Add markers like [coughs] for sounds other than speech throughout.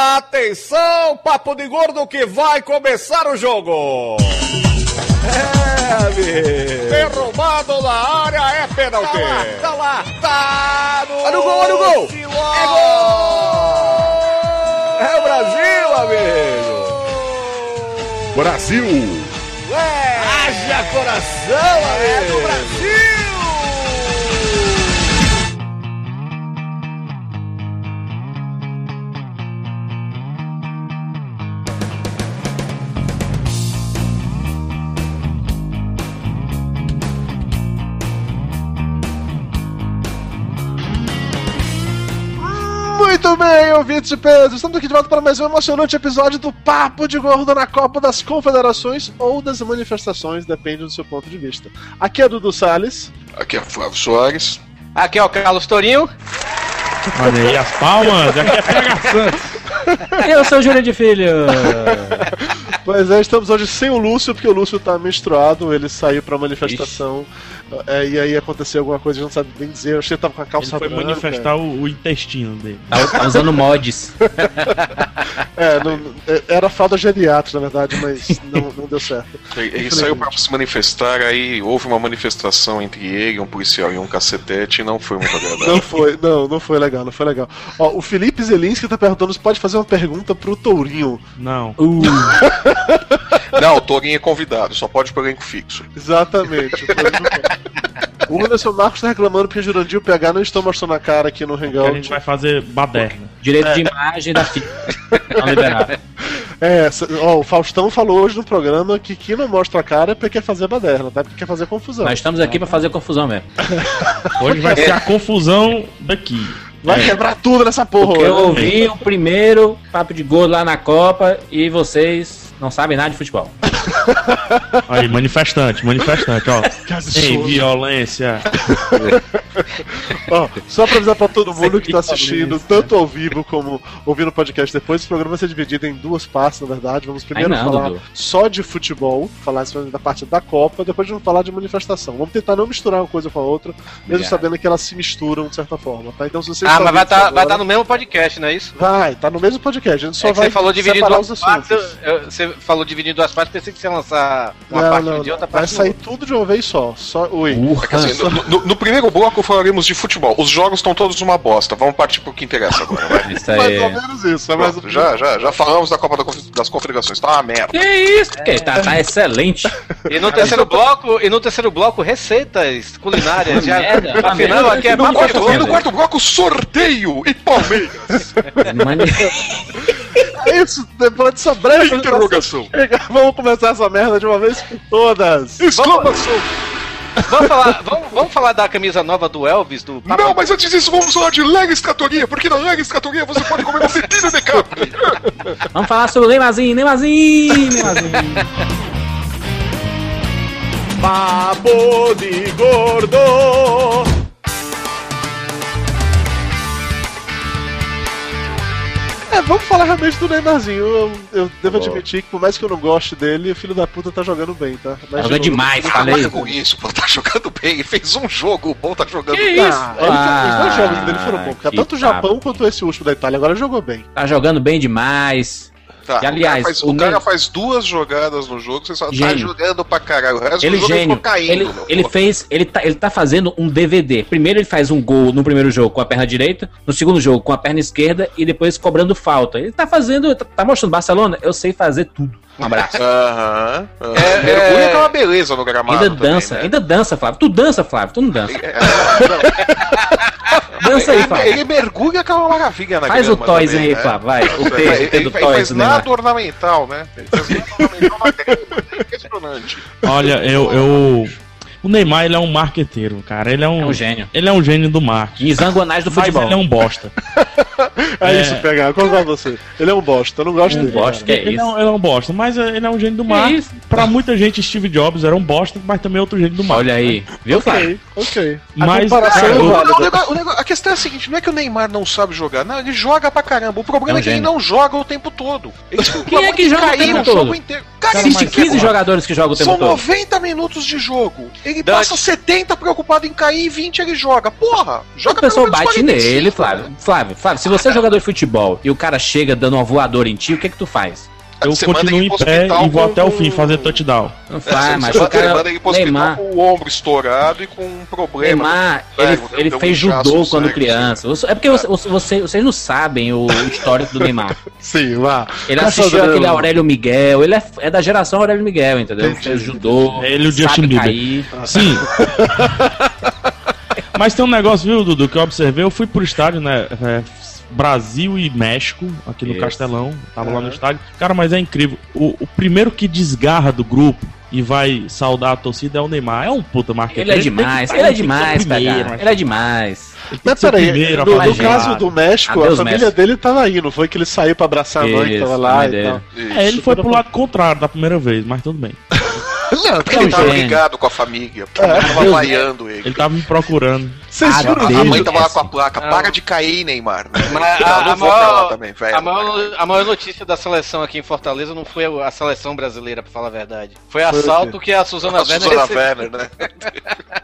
Atenção, papo de gordo que vai começar o jogo. É, amigo. Derrubado na área é pênalti. Tá lá, tá lá, tá no, olha o gol, olha o gol. É gol. É o Brasil, amigo. Brasil. É. Haja coração, amigo. É do Brasil. Muito bem, ouvintes de peso, estamos aqui de volta para mais um emocionante episódio do Papo de Gordo na Copa das Confederações ou das manifestações, depende do seu ponto de vista. Aqui é Dudu Salles. Aqui é Flávio Soares. Aqui é o Carlos Torinho. Olha aí as palmas, aqui é. Eu sou o Júlio de Filho. Pois é, estamos hoje sem o Lúcio, porque o Lúcio tá menstruado, ele saiu pra manifestação. É, e aí aconteceu alguma coisa, a gente não sabe bem dizer. Eu achei que tava com a calça Ele foi branca. manifestar o, o intestino dele. Tá, tá usando mods. [laughs] É, não- é, era fralda geriátrica, na verdade, mas não, não deu certo. Ele, ele saiu pra se manifestar, aí houve uma manifestação entre ele, um policial e um cacetete, e não foi muito agradável. Não foi, não, não foi legal, não foi legal. Ó, o Felipe Zelinski tá perguntando se pode fazer uma pergunta pro Tourinho. Não. [laughs] Não, o Torinho é convidado, só pode pro elenco fixo. Exatamente. o. O Anderson Marcos tá reclamando porque Jurandir e o PH não estão mostrando a cara aqui no Que a Hangout. gente vai fazer baderna. Direito de imagem da fita. [laughs] Não liberado. É, ó, o Faustão falou hoje no programa que quem não mostra a cara é porque quer fazer baderna, tá? Porque quer fazer confusão. Nós estamos aqui pra fazer confusão mesmo. [laughs] Hoje vai ser a confusão daqui. Vai quebrar tudo nessa porra, Porque eu ouvi o primeiro papo de gol lá na Copa e vocês não sabem nada de futebol. Aí, manifestante, manifestante, ó. Sem violência. [laughs] Ó, só pra avisar pra todo mundo que tá assistindo, violência. tanto ao vivo como ouvindo o podcast depois, esse programa vai ser dividido em duas partes, na verdade. Vamos primeiro Ai, não, falar Dudu. só de futebol, falar da parte da Copa, depois vamos falar de manifestação. Vamos tentar não misturar uma coisa com a outra, mesmo Obrigado. sabendo que elas se misturam de certa forma, tá? Então se vocês Ah, mas vai estar agora- tá no mesmo podcast, não é isso? Vai, tá no mesmo podcast, a gente só é vai você falou dividir duas os partes. assuntos. eu- eu- Você falou dividir em duas partes, pensei que você lançar uma Não, parte não, de outra Vai parte. sair tudo de uma vez só. Só. Oi. Quer dizer, no, no- no primeiro bloco falaremos de futebol. Os jogos estão todos uma bosta. Vamos partir pro que interessa agora, vai. [laughs] Isso Mais aí. ou menos isso. É mais Pronto, já, já, já falamos da Copa das Confederações. Tá uma merda. Que isso? Que tá, tá excelente. E no terceiro bloco, e no terceiro bloco, receitas culinárias. Já, merda, afinal, merda. aqui é No quarto, e no quarto bloco, sorteio e Palmeiras. [laughs] É isso, depois dessa breve Interrogação. Vamos começar essa merda de uma vez por todas. Exclamação. Vamos falar, vamos, vamos falar da camisa nova do Elvis, do Papo Não, mas antes disso, vamos falar de Lega Escatoria, porque na Lega Escatoria você pode comer um pepino de capri. [laughs] Vamos falar sobre o Neymarzinho, Neymarzinho, Neymarzinho. Papo de gordo. É, vamos falar realmente do Neymarzinho. Eu, eu devo admitir que, por mais que eu não goste dele, o filho da puta tá jogando bem, tá? Mas, Joga demais, Não falei. com isso, pô, tá jogando bem. Ele fez um jogo, o bom tá jogando Que bem. isso? Ah, ele fez- os dois Ah, jogos dele foram bons. Tanto o papo. Japão quanto esse último da Itália. Agora jogou bem. Tá jogando bem demais. Tá, E, aliás, o cara, faz, o o cara faz duas jogadas no jogo, você só tá Gênio. jogando pra caralho. O resto Ele do jogo ele gênio. ficou caindo. Ele, ele fez. Ele tá, ele tá fazendo um DVD. Primeiro ele faz um gol no primeiro jogo com a perna direita, no segundo jogo com a perna esquerda e depois cobrando falta. Ele tá fazendo. Tá, tá mostrando Barcelona, eu sei fazer tudo. Um abraço. [laughs] Aham. É, Mergulho é- é uma beleza no gramado. Ainda também, dança, né? ainda dança, Flávio. Tu dança, Flávio. Tu não dança. É, [laughs] Dança aí, ele, Flávio. ele mergulha é uma maravilha na Faz o grama toys também, aí, né? Flávio. Vai. O T, o T Ele, do ele toys faz do Neymar. nada ornamental, né? Ele faz nada ornamental na grama. É impressionante. Olha, eu, eu. O Neymar, ele é um marqueteiro, cara. Ele é um. É um gênio. Ele é um gênio do marketing. Zanguanais do Mas futebol. ele é um bosta. É, [laughs] É. isso, pegar. Eu concordo com você. Ele é um bosta, eu não gosto Um dele. bosta, que é ele, isso? é um, ele é um bosta, mas é- ele é um gênio do Que marketing. isso? Pra muita gente, Steve Jobs era um bosta, mas também é outro gênio do marketing. Olha aí. Viu, Flávio? Ok, ok. A Mas, comparação cara, é eu- Não, válida. o negócio- o negócio- a questão é a seguinte: não é que o Neymar não sabe jogar, não, ele joga pra caramba. O problema É um é, que ele não joga o tempo todo. Ele Quem é que joga o tempo jogo todo? inteiro. Cara, Existe mas- 15 jogadores que jogam o tempo São todo. 90 minutos de jogo. Ele Dante. passa 70 preocupado em cair e 20 ele joga. Porra, O joga pessoal pelo menos bate 45, nele, Flávio. Flávio, Flávio, se você é jogador de futebol e o cara chega dando uma voadora em ti, o que é que tu faz? Eu Você continuo em pé e vou até o fim fazer touchdown. Não faz, mas você o cara. manda ele pro hospital Neymar, com o ombro estourado e com um problema. Neymar, ele, cérebro, ele um fez judô quando cérebro. criança. É porque você, você- vocês não sabem o histórico do Neymar. [laughs] Sim, vá. Ele Caçador. assistiu aquele Aurélio Miguel, ele é, é da geração Aurélio Miguel, entendeu? Fez judô, Ele e o Justin Bieber. cair. Sim. [laughs] Mas tem um negócio, viu, Dudu, que eu observei. Eu fui pro estádio, né? É, Brasil e México, aqui no Isso. Castelão. Tava lá no estádio. Cara, mas é incrível. O, o primeiro que desgarra do grupo e vai saudar a torcida é o Neymar. É um puta marqueteiro. Ele é demais, tá- ele é ser o demais, primeiro, Ele é demais. Mas peraí, primeiro no, no caso do México, Adeus, a família México. dele tava aí, não foi que ele saiu pra abraçar a mãe que tava Isso, lá e dele. tal. É, ele foi pro lado contrário da primeira vez, mas tudo bem. [laughs] Não, Porque ele um tava ligado com a família. Porque mãe tava vaiando ele. Ele tava me procurando. Vocês Ah, viram o A mãe tava lá com a placa, Não. para de cair, Neymar. né? Mas a, não a maior, também, velho. a, maior, a maior notícia da seleção aqui em Fortaleza não foi a seleção brasileira, pra falar a verdade. Foi Foi o assalto que a Suzana A Werner Susana recebeu. Werner, né?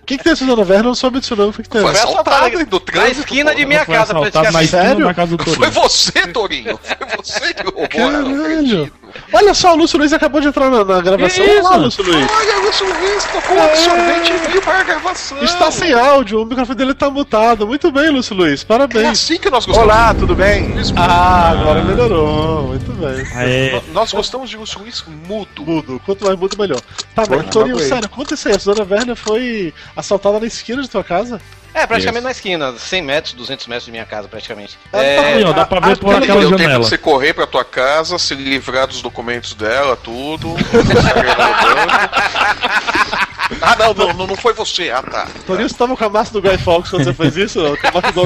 O que, que tem a Suzana Werner? Eu não soube disso não. O que, que tem? Foi Foi aí do Na trânsito. esquina pô. de minha Foi casa, assaltado na praticamente. esquina Sério? da casa do Foi Torinho. você, Torinho. Foi você que roubou. Caralho. Olha só, o Lúcio Luiz acabou de entrar na, na gravação. Olha lá, isso? Lúcio Luiz. Olha, o Lúcio Luiz tocou um sorvete e veio para a gravação. Está sem áudio, o microfone dele tá mutado. Muito bem, Lúcio Luiz, É parabéns. assim que nós gostamos. Olá, tudo bem? Ah, agora melhorou. Muito bem. É, Nós gostamos de Lúcio Luiz mudo. Mudo, quanto mais mudo, melhor. Tá, mas sério, conta isso aí. A Suzana Werner foi assaltada na esquina de tua casa? É, praticamente na esquina, 100 metros, 200 metros de minha casa, praticamente. Ela É, tá ó, dá pra ver a- por a- aquela Deu tempo janela. de você correr pra tua casa, se livrar dos documentos dela, tudo. [laughs] ah, não, não, não, não foi você. Ah, tá. Torinho, você tava com a massa do Guy Fawkes quando você fez isso? Com a massa do?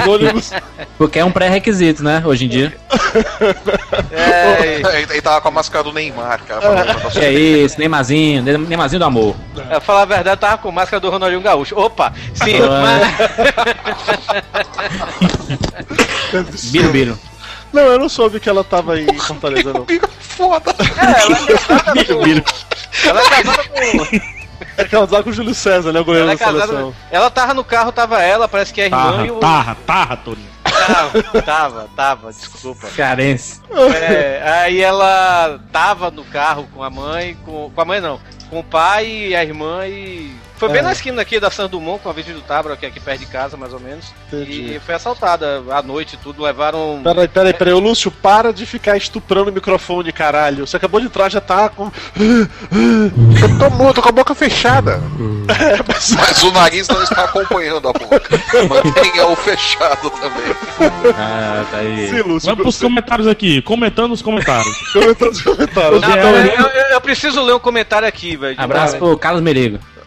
Porque é um pré-requisito, né? Hoje em dia. é, Ele, ele tava com a máscara do Neymar, cara. o Que é isso, Neymarzinho, Neymarzinho do amor. pra falar a verdade, eu tava com máscara do Ronaldinho Gaúcho. Opa! Sim, mas, [laughs] Biro, biro. Não, eu não soube que ela tava em Fortaleza, não. Biga foda. Biro, biro. ela é casada com. É que ela tava com o Júlio César, né? O goleiro Ela, é da casada, seleção. ela tava no carro, tava ela, parece que é a irmã tarra, e o. tarra, tarra, Torinho. Tava, tava, tava, desculpa. Carense. É, aí ela tava no carro com a mãe, com, com a mãe não, com o pai e a irmã e. Foi bem É. na esquina aqui da São Dumont, com a Virgem do Tábara, que é aqui perto de casa, mais ou menos. Entendi. E foi assaltada à noite e tudo, levaram. Peraí, peraí, peraí. Ô, Lúcio, para de ficar estuprando o microfone, caralho. Você acabou de entrar, já tá com. [laughs] Eu tô mudo, com a boca fechada. [laughs] Mas o nariz não está acompanhando a boca. Mantenha-o fechado também. Ah, tá aí. Sim, Lúcio. Vamos pros comentários aqui, comentando os comentários. Comentando os comentários. Não, eu, eu- eu- preciso ler um comentário aqui, velho. Abraço pro Carlos Merigo.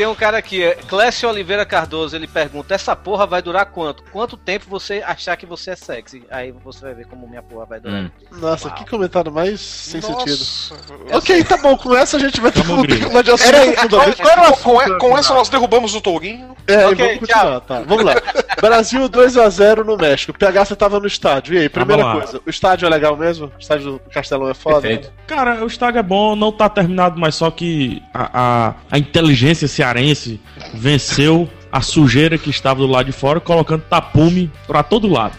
Tem um cara aqui, é, Clécio Oliveira Cardoso, ele pergunta: essa porra vai durar quanto? Quanto tempo você achar que você é sexy? Aí você vai ver como minha porra vai durar. Hum. Nossa, que comentário mais sem sentido. Nossa. Ok, tá bom, com essa a gente vai ter Grilo. uma de assunto profundamente. com, com, com essa nós derrubamos o Tourinho. É, Ok, e vamos continuar, tá. Vamos lá. Brasil 2x0 no México. PH, você tava no estádio. E aí, primeira coisa, o estádio é legal mesmo? O estádio do Castelão é foda? Perfeito. Cara, o estádio é bom, não tá terminado, mas só que a, a, a inteligência cearense venceu a sujeira que estava do lado de fora, colocando tapume pra todo lado.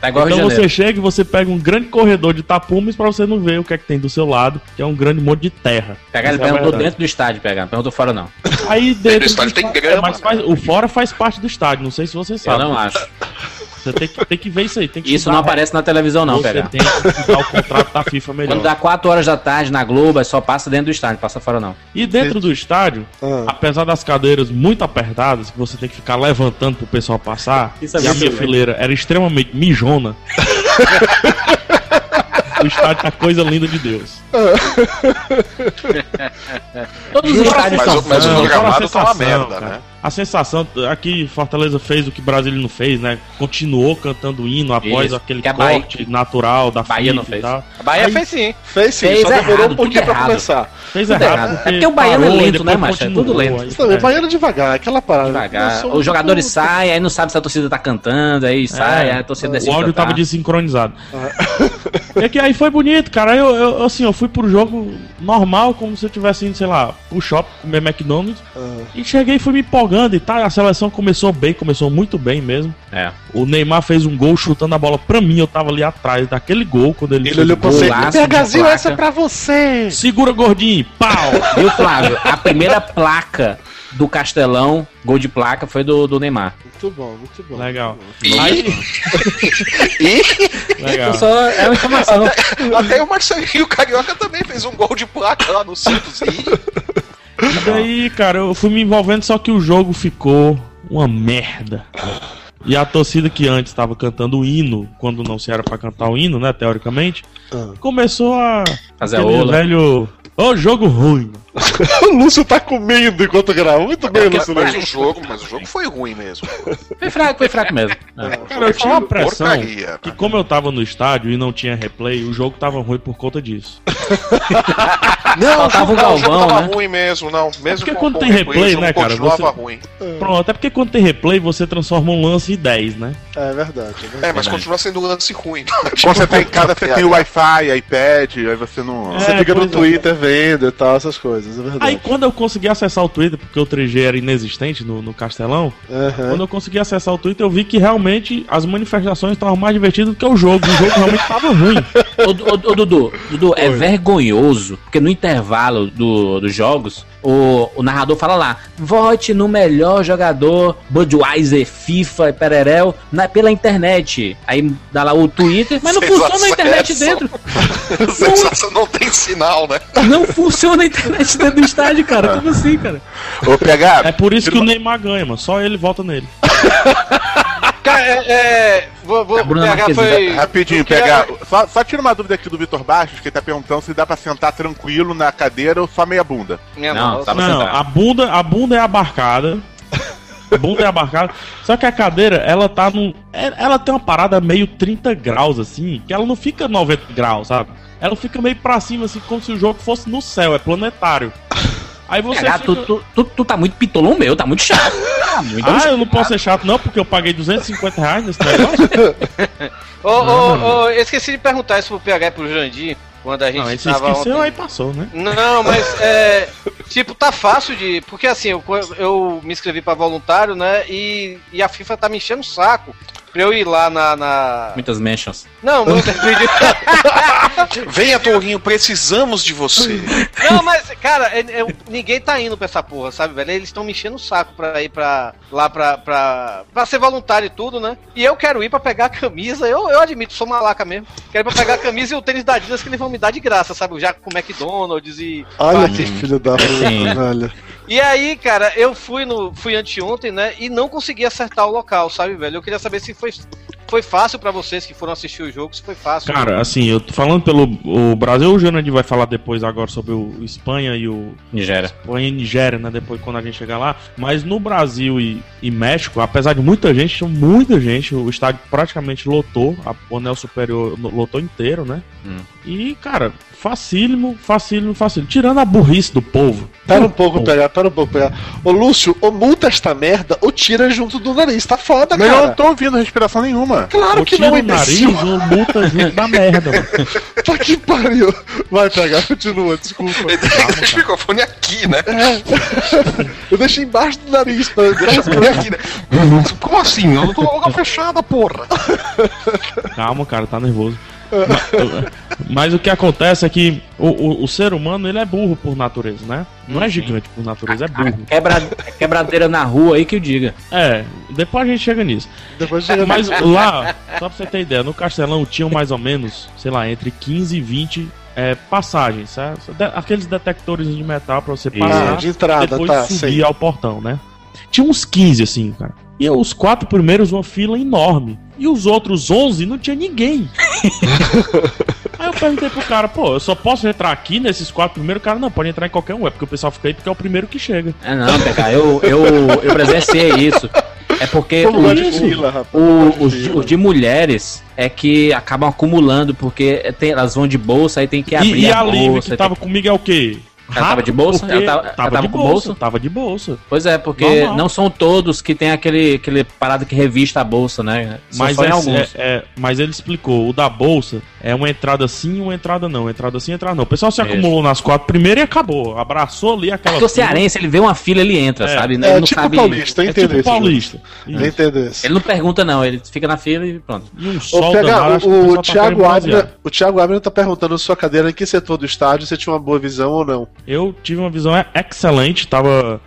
Tá então Janeiro. você chega e você pega um grande corredor de tapumes pra você não ver o que é que tem do seu lado, que é um grande monte de terra. Pegar ele é perguntou verdade. dentro do estádio, pegar. Não perguntou fora, não. Aí [laughs] dentro No estádio do tem estádio- grama, é, mas faz- o fora faz parte do estádio, não sei se você Eu sabe. não acho. Você tem que, tem que ver isso aí. Tem que Isso estudar não aparece na televisão, não, Você pegar. tem que estudar o contrato da FIFA melhor. Quando dá 4 horas da tarde na Globo, é só passa dentro do estádio, não passa fora, não. E dentro do estádio, Ah. apesar das cadeiras muito apertadas, que você tem que ficar levantando pro pessoal passar, Isso é e a minha fileira era extremamente mijona. [laughs] o estádio tá coisa linda de Deus. Todos os estádios Mas, são o- mas o Não, gramado fora tá uma merda, cara. né? A sensação. Aqui, Fortaleza fez o que Brasília não fez, né? Continuou cantando o hino após Isso, aquele que a Bahia- corte natural da Bahia não FIFA e fez. tal. A Bahia Aí- fez sim. Fez sim, Fez só demorou errado, um pouquinho tudo pra errado. começar. Fez Tudo errado. Porque É porque o baiano é parou lento, né, macho? É tudo lento. aí- Isso também, é. baiano é devagar, aquela parada. Devagar. Os jogadores tipo- saem, aí não sabe se a torcida tá cantando, aí sai, aí a torcida o decide áudio cantar. tava desincronizado. É que aí foi bonito, cara. Eu, eu, assim, eu fui pro jogo normal, como se eu tivesse indo, sei lá, pro shopping comer McDonald's. Ah. E cheguei e fui me empolgando e tal. A seleção começou bem, começou muito bem mesmo. É. O Neymar fez um gol chutando a bola pra mim. Eu tava ali atrás daquele gol quando ele. Ele olhou pra você. Essa é pra você. Segura gordinho, pau! Viu, Flávio? A primeira placa do Castelão, gol de placa, foi do, do Neymar. Muito bom, muito bom. Legal. muito bom. Aí. [laughs] Legal. Só é uma informação. Até o Marcelinho Carioca também fez um gol de placa lá no Santos. E daí, cara, eu fui me envolvendo, só que o jogo ficou uma merda. E a torcida que antes estava cantando o hino, quando não se era pra cantar o hino, né, teoricamente, Ah. começou a Fazer a ola. velho, ô jogo ruim. [laughs] o Lúcio tá comendo enquanto grava. Muito bem, Lúcio. mas né? o jogo, mas o jogo foi ruim mesmo. Foi fraco, foi fraco mesmo. É. Cara, eu tinha uma pressão Porcaria. que como eu tava no estádio e não tinha replay, o jogo tava ruim por conta disso. [laughs] Não, não, o jogo Galvão, tava né? ruim mesmo, não. Mesmo porque com- quando com tem replay, né, cara, Continuava você- ruim. Pronto, é porque quando tem replay você transforma um lance em 10, né? É verdade. É verdade. É, mas continua sendo um lance ruim. Quando você tá em casa, você [laughs] tem o Wi-Fi, iPad, aí você não. É, Você fica no pois é. E tal, essas coisas, é verdade. Aí quando eu consegui acessar o Twitter, porque o 3G era inexistente no, no Castelão, Aham. Quando eu consegui acessar o Twitter, eu vi que realmente as manifestações estavam mais divertidas do que o jogo. O jogo realmente estava ruim. [laughs] Ô, ô, ô, Dudu, Dudu, é vergonhoso, porque no intervalo do, dos jogos, o, o narrador fala lá, vote no melhor jogador Budweiser, FIFA e Pererel na, pela internet. Aí dá lá o Twitter, mas não funciona a internet acessam. dentro. [laughs] Sensação não tem sinal, né? Não funciona a internet dentro do estádio, cara. Como assim, cara? Ô, PH, É por isso que o Neymar ganha, mano. Só ele vota nele. [laughs] Cara, é. é vou, vou pegar foi. rapidinho, PH. Só, só tira uma dúvida aqui do Vitor Baixos, que ele tá perguntando se dá pra sentar tranquilo na cadeira ou só meia bunda. Minha Não. Não, sentar. a bunda, a bunda é abarcada. A bunda é abarcada. Só que a cadeira, ela tá num. é- Ela tem uma parada meio 30 graus, assim, que ela não fica 90 graus, sabe? Ela fica meio pra cima, assim, como se o jogo fosse no céu, é planetário. Aí você. PH, fica- tu, tu, tu, tu tá muito pitolão meu, tá muito chato. Tá muito Ah, chato. eu não posso ser chato, não, porque eu paguei 250 reais nesse negócio. [laughs] Ô, ô, ô, eu esqueci de perguntar isso pro PH e pro Jandir, quando a gente Não, tava esqueceu, ontem. aí passou, né? Não, mas é. Tipo, tá fácil de. Porque assim, eu, eu me inscrevi pra voluntário, né? E, e a FIFA tá me enchendo o saco pra eu ir lá na. na... Muitas mentions. Não, não. Venha, Tourinho, precisamos de você. Não, mas, cara, é- é- ninguém tá indo pra essa porra, sabe, velho? Eles estão me enchendo o saco pra ir pra, lá pra, pra, pra ser voluntário e tudo, né? E eu quero ir pra pegar a camisa, eu, eu admito, sou malaca mesmo. Quero ir pra pegar a camisa e o tênis da Adidas que eles vão me dar de graça, sabe? Já com McDonald's e. Olha que filho da puta, velho. E aí, cara, eu fui no fui anteontem, né? E não consegui acertar o local, sabe, velho? Eu queria saber se foi, foi fácil pra vocês que foram assistir o jogo, se foi fácil. Cara, assim, eu tô falando pelo o Brasil, o Janadi vai falar depois agora sobre o Espanha e o Nigéria. Espanha e Nigéria, né? Depois quando a gente chegar lá. Mas no Brasil e, e México, apesar de muita gente, tinha muita gente, o estádio praticamente lotou, a, o anel superior lotou inteiro, né? Hum. E, cara, facílimo, facílimo, facílimo. Tirando a burrice do povo. Pera um pouco, pegar, pera um pouco, pegar. Ô Lúcio, ou multa esta merda, ou tira junto do nariz. Tá foda, Mas eu não cara. tô ouvindo respiração nenhuma. Claro que não, o nariz imbecil. ou multa junto da merda, mano. [laughs] Tá que pariu. Vai pegar, continua, desculpa. Deixa o microfone aqui, né? Eu deixei embaixo do nariz pra Deixa aqui, né? Como assim? Eu não tô com a boca fechada, porra. Calma, cara, tá nervoso. Mas, o que acontece é que o, o, o ser humano ele é burro por natureza, né? Não é gigante por natureza, é burro. Quebra, quebradeira na rua aí que eu diga. É, depois a gente chega nisso. Depois chega Mas lá, só pra você ter ideia, no Castelão tinham mais ou menos, sei lá, entre 15 e 20 é, passagens, certo? De- aqueles detectores de metal pra você passar Ah, de entrada, depois tá, subir sei. ao portão, né? Tinha uns 15 assim, cara. E os quatro primeiros uma fila enorme. E os outros 11 não tinha ninguém. [laughs] Aí eu perguntei pro cara, pô, eu só posso entrar aqui nesses quatro primeiros? O cara, não, pode entrar em qualquer um. É porque o pessoal fica aí porque é o primeiro que chega. É não, PK, eu, eu, eu presenciei isso. É porque Como o, gosta de o- fila, rapaz. o- Como gosta os, de os de mulheres é que acabam acumulando, porque tem- elas vão de bolsa, aí tem que abrir E, e a a Lívia bolsa. que aí tava tem- comigo é o quê? Ela tava de bolsa? Ela tava- ela tava de com bolsa, bolsa? Tava de bolsa. Pois é, porque Normal. não são todos que tem aquele, aquele parada que revista a bolsa, né? São Mas, só em é- alguns. é- é- mas ele explicou, o da bolsa é uma entrada sim e uma entrada não. Entrada sim, entrada não. O pessoal se Isso. acumulou nas quatro primeiras e acabou. Abraçou ali aquela Porque o fila. cearense, ele vê uma fila, ele entra, É. sabe? Ele É não tipo sabe. paulista, eu É entendo tipo esse paulista. Ele não pergunta, não, ele fica na fila e pronto. E um Ô, sol danado, que o, o tá Thiago querendo Abner, o Thiago Abner tá perguntando sua cadeira em que setor do estádio você tinha uma boa visão ou não. Eu tive uma visão excelente, tava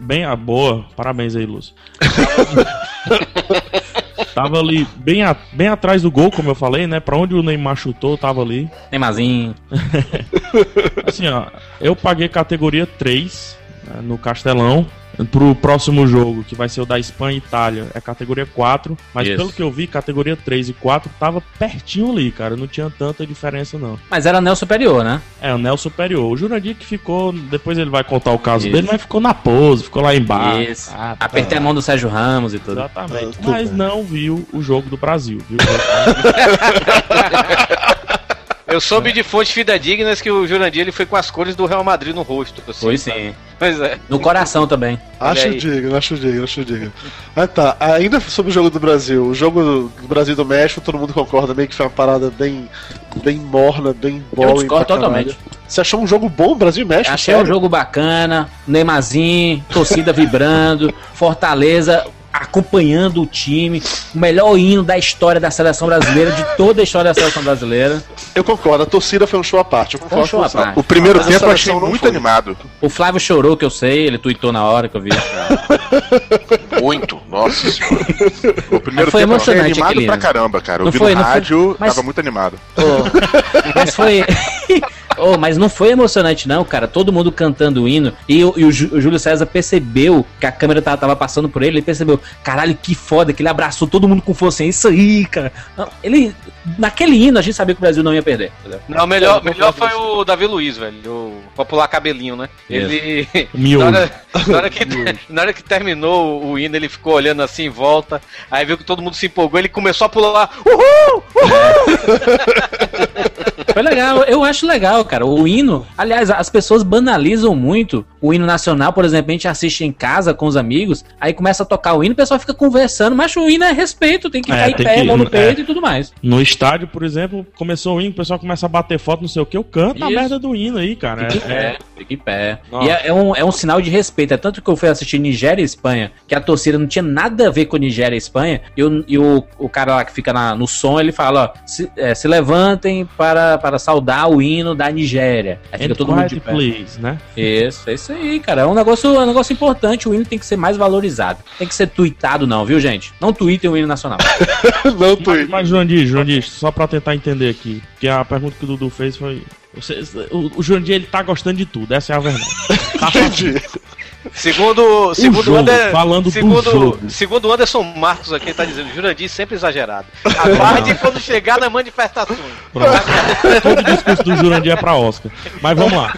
bem a boa. Parabéns aí, Lúcio. [laughs] tava ali bem, a- bem atrás do gol, como eu falei, né? Pra onde o Neymar chutou, tava ali. Neymarzinho. [laughs] Assim, ó, eu paguei categoria 3 né, no Castelão. Pro próximo jogo, que vai ser o da Espanha e Itália, é categoria 4. Mas Isso. pelo que eu vi, categoria 3 e 4 tava pertinho ali, cara. Não tinha tanta diferença, não. Mas era anel superior, né? É, o Nel superior. O Jurandir que ficou. Depois ele vai contar o caso Isso. dele, mas ficou na pose, ficou lá embaixo. Isso. Ah, tá. Apertei a mão do Sérgio Ramos e tudo. Exatamente. Ah, tudo Mas bem. não viu o jogo do Brasil, viu? [laughs] Eu soube de fontes fidedignas que o Jurandir ele foi com as cores do Real Madrid no rosto. assim, Foi sabe? sim. Pois é. No coração também. Acho digno, acho digno, acho digno. Ah tá, ainda sobre o jogo do Brasil. O jogo do Brasil e do México, todo mundo concorda meio que foi uma parada bem, bem morna, bem boa. discordo totalmente. Você achou um jogo bom, Brasil e México? Achei um sério? jogo bacana, Neymarzinho, torcida vibrando, [laughs] Fortaleza acompanhando o time, o melhor hino da história da seleção brasileira, de toda a história da seleção brasileira. Eu concordo, a torcida foi um show à parte. Eu Foi concordo um show à parte. O primeiro Mas tempo eu achei muito foi. animado. O Flávio chorou, que eu sei, ele tweetou na hora que eu vi. [laughs] Muito, nossa senhora. O primeiro Foi tempo eu achei emocionante animado aquele pra caramba, cara. Eu Não vi foi, no não foi. rádio, Mas- tava muito animado. Ô, mas foi. [laughs] Ô, mas não foi emocionante, não, cara. Todo mundo cantando o hino. E, o- e o, Jú- o Júlio César percebeu que a câmera tava, tava passando por ele. Ele percebeu, caralho, que foda, que ele abraçou todo mundo com força. É isso aí, cara. Não, ele. Naquele hino a gente sabia que o Brasil não ia perder. Não, melhor, melhor foi o Davi Luiz, velho. O popular cabelinho, né? Ele. [laughs] Na hora, na, hora que, [laughs] na hora que terminou o hino, ele ficou olhando assim em volta. Aí viu que todo mundo se empolgou, ele começou a pular. Uhul! [laughs] Foi legal, eu acho legal, cara. O hino, aliás, as pessoas banalizam muito o hino nacional, por exemplo, a gente assiste em casa com os amigos, aí começa a tocar o hino, o pessoal fica conversando, mas o hino é respeito, tem que É, ficar em tem pé, que- mão no é. peito e tudo mais. No estádio, por exemplo, começou o hino, o pessoal começa a bater foto, não sei o que, eu canto a Isso. merda do hino aí, cara. Fica em É, pé, fica em pé. Nossa. E é, é um, é um sinal de respeito. É tanto que eu fui assistir Nigéria e Espanha, que a torcida não tinha nada a ver com Nigéria e Espanha. E o, e o, o cara lá que fica na- no som, ele fala: ó, se, é, se levantem para, para saudar o hino da Nigéria. Aí fica And todo mundo de pé. please, né? Isso, é isso aí, cara. É um negócio, é um negócio importante. O hino tem que ser mais valorizado. Tem que ser tweetado, não, viu, gente? Não tweetem o hino nacional. [laughs] não, Mas, Tui. mas Jurandir, Jurandir, só pra tentar entender aqui, porque a pergunta que o Dudu fez foi... Você, o, o Jurandir, ele tá gostando de tudo, essa é a verdade. [laughs] Tá Entendi. Segundo, segundo jogo, Ander- falando do segundo, jogo. segundo o Anderson Marcos aqui, tá dizendo, Jurandir sempre exagerado. [laughs] Aguarde quando chegar na manifestação. Pronto. Todo discurso do Jurandir é pra Oscar. Mas vamos lá.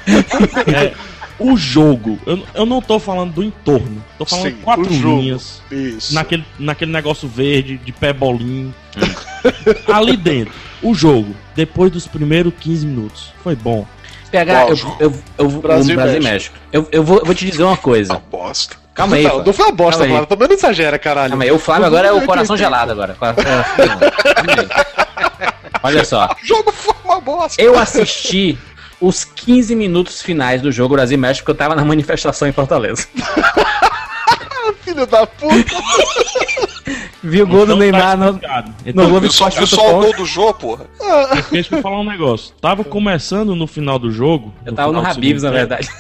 É, o jogo, eu, eu não tô falando do entorno, tô falando Sim, quatro linhas, Isso. naquele, naquele negócio verde, de pé bolinho. Ali dentro, o jogo, depois dos primeiros 15 minutos, foi bom. PH, eu, eu, eu, Brasil Brasil, e e México. Eu, eu, vou, eu vou te dizer uma coisa. Bosta. Calma aí. não, Flávio. não foi uma bosta, Calma aí. Flávio. Também não exagera, caralho. Calma aí. O Flávio agora é o coração gelado agora. [laughs] Olha só. O jogo foi uma bosta. Eu assisti os 15 minutos finais do jogo Brasil e México, porque eu tava na manifestação em Fortaleza. [laughs] Filho da puta. [laughs] Vi o gol do Então tá Neymar no, explicado. no Então, Globo Viu só, viu só o gol do jogo, porra? [laughs] Deixa eu falar um negócio. Tava começando no final do jogo. Eu tava no final do Habibs, na verdade. [laughs]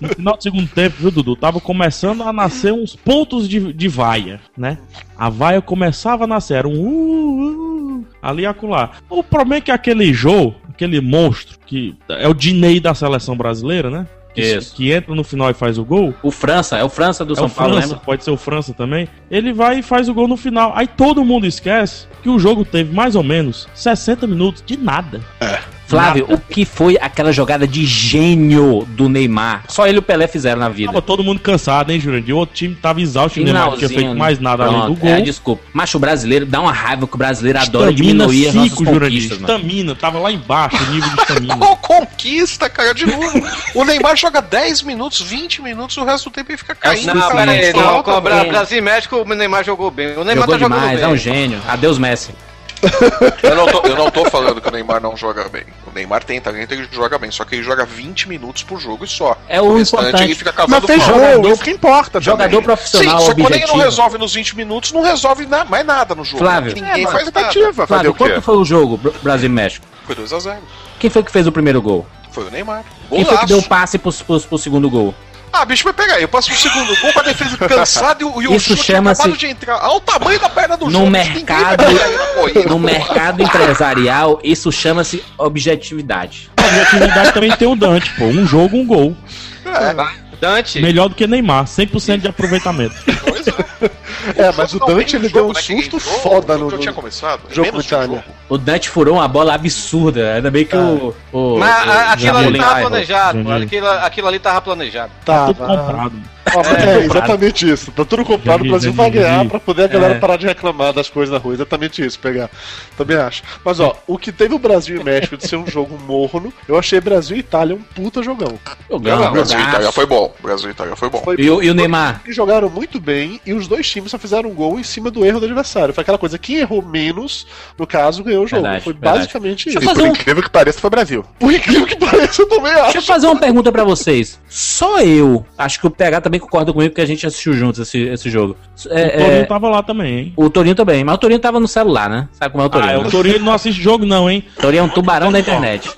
No final do segundo tempo, viu, Dudu? Tava começando a nascer uns pontos de, de vaia, né? A vaia começava a nascer, era um uh, uh, ali e acolá. O problema é que aquele Jô, aquele monstro, que é o Dinei da seleção brasileira, né? Que, que entra no final e faz o gol, O França, é o França do é São Paulo, França, lembra? pode ser o França também. Ele vai e faz o gol no final. Aí todo mundo esquece que o jogo teve mais ou menos 60 minutos de nada. Flávio, o que foi aquela jogada de gênio do Neymar? Só ele e o Pelé fizeram na vida. Tava todo mundo cansado, hein, Jurandir? O outro time tava exausto, o Neymar não tinha feito mais nada além do pronto, gol. É, desculpa. Macho brasileiro dá uma raiva que o brasileiro adora Estamina diminuir as nossas 5, Jurandir. conquistas, mano. Estamina, tava lá embaixo o nível de [laughs] estamina. Qual conquista, cara? De novo. O Neymar joga 10 minutos, 20 minutos, o resto do tempo ele fica caindo. Não, cara. pera aí, não, o. Brasil e México, o Neymar jogou bem. O Neymar Jogou tá jogando demais, bem. é um gênio. Adeus, Messi. [laughs] Eu não, tô, eu não tô falando que o Neymar não joga bem. O Neymar tem talento, ele joga bem. Só que ele joga 20 minutos por jogo e só. É o restante importante. ele fica Mas cavando fez pau. gol, Jogador- isso que importa. Jogador também. Sim, profissional, só que quando ele não resolve nos 20 minutos, não resolve na- mais nada no jogo. Flávio. Ninguém É, faz nada. tentativa, fazer Flávio, o quanto foi o jogo, Br- Brasil e México? Foi 2x0. Quem foi que fez o primeiro gol? Foi o Neymar. Quem foi que Golaço. deu o passe pro, pro, pro segundo gol? Ah, bicho, mas pega aí. Eu passo pro segundo gol com a defesa cansada e o, o Isso chute chama-se- acabado de entrar. Olha o tamanho da perna do No jogo. mercado- vai No mercado empresarial, isso chama-se objetividade. A objetividade também tem o Dante, pô. Um jogo, um gol. Dante. Melhor do que Neymar, 100% de aproveitamento. Pois é. É, mas o Dante ele deu um susto foda o no, no começado. jogo com Itália. O Dante furou uma bola absurda. Ainda bem que o, o. Mas o a- aquilo ali tava planejado. Entendi. Aquilo, aquilo ali tava planejado. Tá, Tudo tá. comprado. Ó, mas é, exatamente isso. Tá tudo comprado, o Brasil vai ganhar pra poder a galera É. parar de reclamar das coisas na rua. Exatamente isso, pegar. Também acho. Mas ó, o que teve o Brasil e México de ser um jogo morno, eu achei Brasil e Itália um puta jogão. Jogão, Não, Brasil e. Itália foi bom. Brasil e Itália foi bom. Foi E o, e o Neymar? que jogaram muito bem e os dois times só fizeram um gol em cima do erro do adversário. Foi aquela coisa, quem errou menos, no caso, ganhou o jogo. Verdade, foi verdade. basicamente Deixa isso. fazer Por um- incrível que pareça, foi Brasil. Por incrível que pareça, eu também acho. Deixa eu fazer uma pergunta pra vocês. Só eu, acho que o PH também concorda comigo que a gente assistiu juntos esse, esse jogo. É, o Torinho é, tava lá também, hein? o Torinho também, mas o Torinho tava no celular, né? Sabe como é o Torinho? Ah, né? o Torinho não assiste jogo não, hein? O Torinho é um tubarão da internet.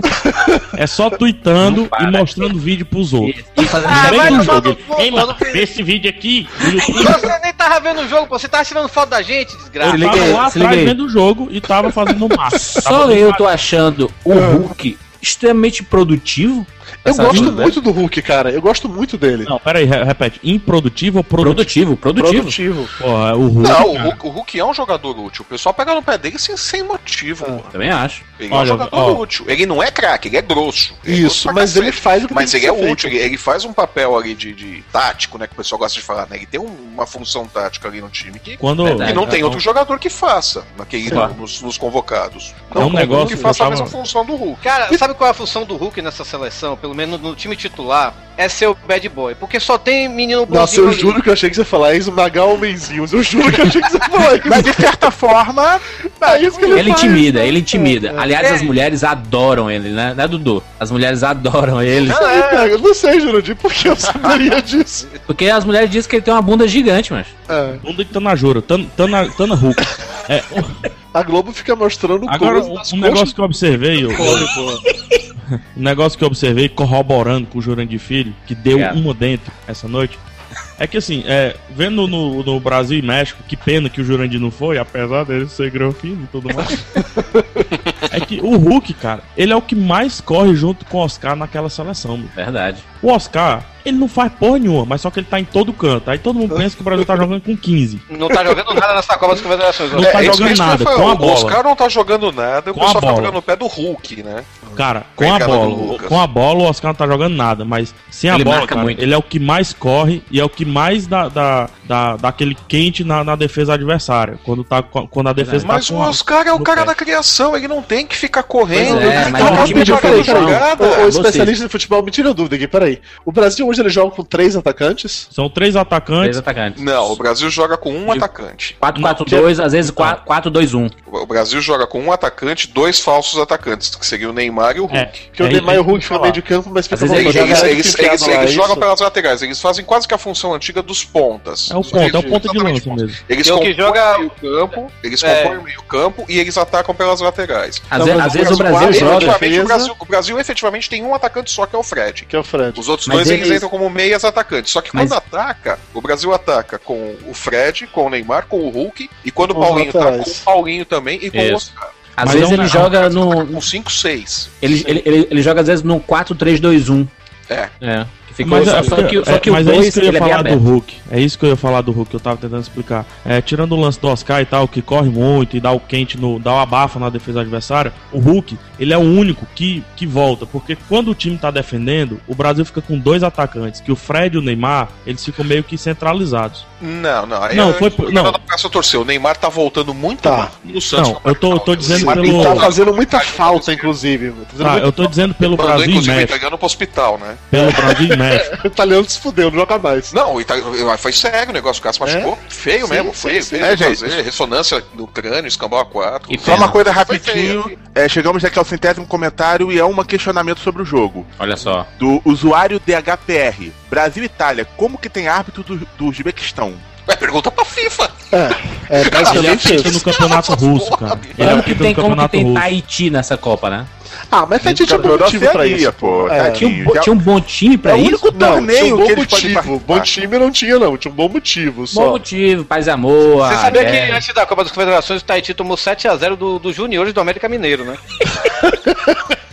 É só tweetando para. e mostrando vídeo pros outros. E, e fazendo Ah, vai jogo. Ei, mano. vê esse vídeo aqui. [laughs] Você nem tava vendo o jogo, pô. Você tava tirando foto da gente, desgraça. Eu tava lá atrás vendo o jogo e tava fazendo um mapa. Só eu tô achando o Hulk extremamente produtivo. Eu Essa gosto vida. muito do Hulk, cara. Eu gosto muito dele. Não, pera aí, re- repete. Improdutivo ou produtivo? Produtivo, produtivo. Produtivo. Porra, o Hulk, Não, o. Hulk, o Hulk é um jogador útil. O pessoal pega no pé dele sem, sem motivo. Ah. Também acho. Ele é um Olha, jogador ó. útil. Ele não é craque, ele é grosso. Ele é grosso Isso, pra mas cacete. ele faz o que Mas tem ele é ser útil, feito. ele, ele faz um papel ali de, de tático, né? Que o pessoal gosta de falar, né? Ele tem um- uma função tática ali no time que, Quando, Verdade. que não tem é, outro jogador que faça naquele, Claro. nos, nos convocados. É um tem negócio que faça a mesma função do Hulk. Cara, sabe qual é a função do Hulk nessa seleção? Pelo menos no time titular? É ser o bad boy. Porque só tem menino Nossa, bonzinho eu ali. juro que eu achei que você ia falar isso, Magal Homenzinhos. Eu juro que eu achei que você ia falar isso. Mas de certa forma, [laughs] É isso que ele, Ele faz. intimida, ele intimida. É. Aliás, É. as mulheres adoram ele, né? Né, Dudu? As mulheres adoram ele. Isso aí, cara, eu não sei, Jurandir, por que eu saberia disso? Porque as mulheres dizem que ele tem uma bunda gigante, mas. É, Bunda de Tanajura, Tan- Tana, Tana Hulk. É, a Globo fica mostrando agora, um, um negócio que eu observei, eu. [laughs] um negócio que eu observei corroborando com o Jurandir Filho, que deu Obrigado. uma dentro essa noite, é que assim, é, vendo no, no Brasil e México, que pena que o Jurandir não foi, apesar dele ser granfino e tudo mais. [laughs] é que o Hulk, cara, ele é o que mais corre junto com o Oscar naquela seleção, meu. Verdade. O Oscar, ele não faz porra nenhuma, mas só que ele tá em todo canto. Aí todo mundo pensa que o Brasil tá jogando com 15. Não tá jogando nada nessa Copa das Confederações. Não tá é, isso jogando nada, com a o bola. Oscar não tá jogando nada, o Com a pessoal tá bola. pegando no pé do Hulk, né? Cara, Com a bola, com a bola o Oscar não tá jogando nada, mas sem a Ele bola, cara, ele é o que mais corre e é o que mais dá, dá, dá, dá aquele quente na, na defesa adversária. Quando, tá, quando a defesa Mas tá o com a- Oscar é o cara pé. da criação, ele não tem que ficar correndo. Pois é, ele mas tá de jogada. Ô, Vocês. especialista em futebol, me tira a dúvida aqui, peraí. O Brasil hoje ele joga com três atacantes? São três Três atacantes. atacantes. Não, o Brasil joga com um De- atacante. 4-4-2, às vezes 4-2-1. O Brasil joga com um atacante, dois falsos atacantes, que seriam o Neymar e o Hulk. É, Que o é, Neymar e o é, Hulk ficam no meio de campo, mas fica Às vezes bom, Eles, eles, eles, lá, eles é jogam pelas laterais, eles fazem quase que a função antiga dos pontas. É o ponto, é o ponto de lança mesmo. Eles o compõem joga- o meio campo, eles É. compõem o meio campo e eles atacam pelas laterais. Às, Não, ve- mas às o vezes o Brasil joga o, Brasil, o Brasil efetivamente tem um atacante só, que é o Fred. Que é o Fred. Os outros Mas dois eles eles- entram como meias atacantes. Só que quando ataca, o Brasil ataca com o Fred, com o Neymar, com o Hulk, e quando o Paulinho tá, com o Paulinho também e com o. Oscar. Às Mas vezes um- ele um joga no. Com 5, 6. Ele, ele, ele, ele joga às vezes no 4-3-2-1. É. É. Que Ficou Mas, só, é, só que, só é, que mas o é 2 isso que eu ia é falar do. Hulk. É isso que eu ia falar do Hulk, eu tava tentando explicar. É, tirando o lance do Oscar e tal, que corre muito e dá o quente, no, dá o abafa na defesa adversária, o Hulk, ele é o único que, que volta. Porque quando o time tá defendendo, o Brasil fica com dois atacantes, que o Fred e o Neymar, eles ficam meio que centralizados. Não, não. Aí Não, foi por- não. Cássio torceu. O Neymar tá voltando muito Tá. no Santos. Não, eu tô- eu tô dizendo Neymar pelo- Ele tá fazendo muita falta, inclusive. Tá eu tô dizendo pelo Brasil inclusive, o italiano pro hospital, né? Pelo Brasil México. O [laughs] italiano se fudeu, não joga mais. Não, o Ita... foi sério o negócio. O Cássio machucou feio Sim, mesmo. sim, Feio, sim. feio. É, de gente. fazer ressonância do crânio, escambau a 4. E Só uma coisa rapidinho. É, chegamos aqui ao centésimo comentário e é um questionamento sobre o jogo. Olha só. Do usuário DHPR. Brasil e Itália, como que tem árbitro do, do Uzbequistão? Ué, pergunta pra FIFA. É Ele basicamente apita isso. no campeonato russo, cara. Ele Como que apita tem, como que campeonato tem russo. Tahiti nessa Copa, né? Ah, mas tá tinha um bom motivo pra isso. pô. É. Tinha um, tinha um bom time pra É o isso? único Não, tinha torneio um que bom motivo. Bom time não tinha, não. Tinha um bom motivo. Bom Só. motivo, paz e amor. Você ah, sabia é. que antes da Copa das Confederações o Tahiti tomou 7x0 do, do Juniores do América Mineiro, né? [laughs]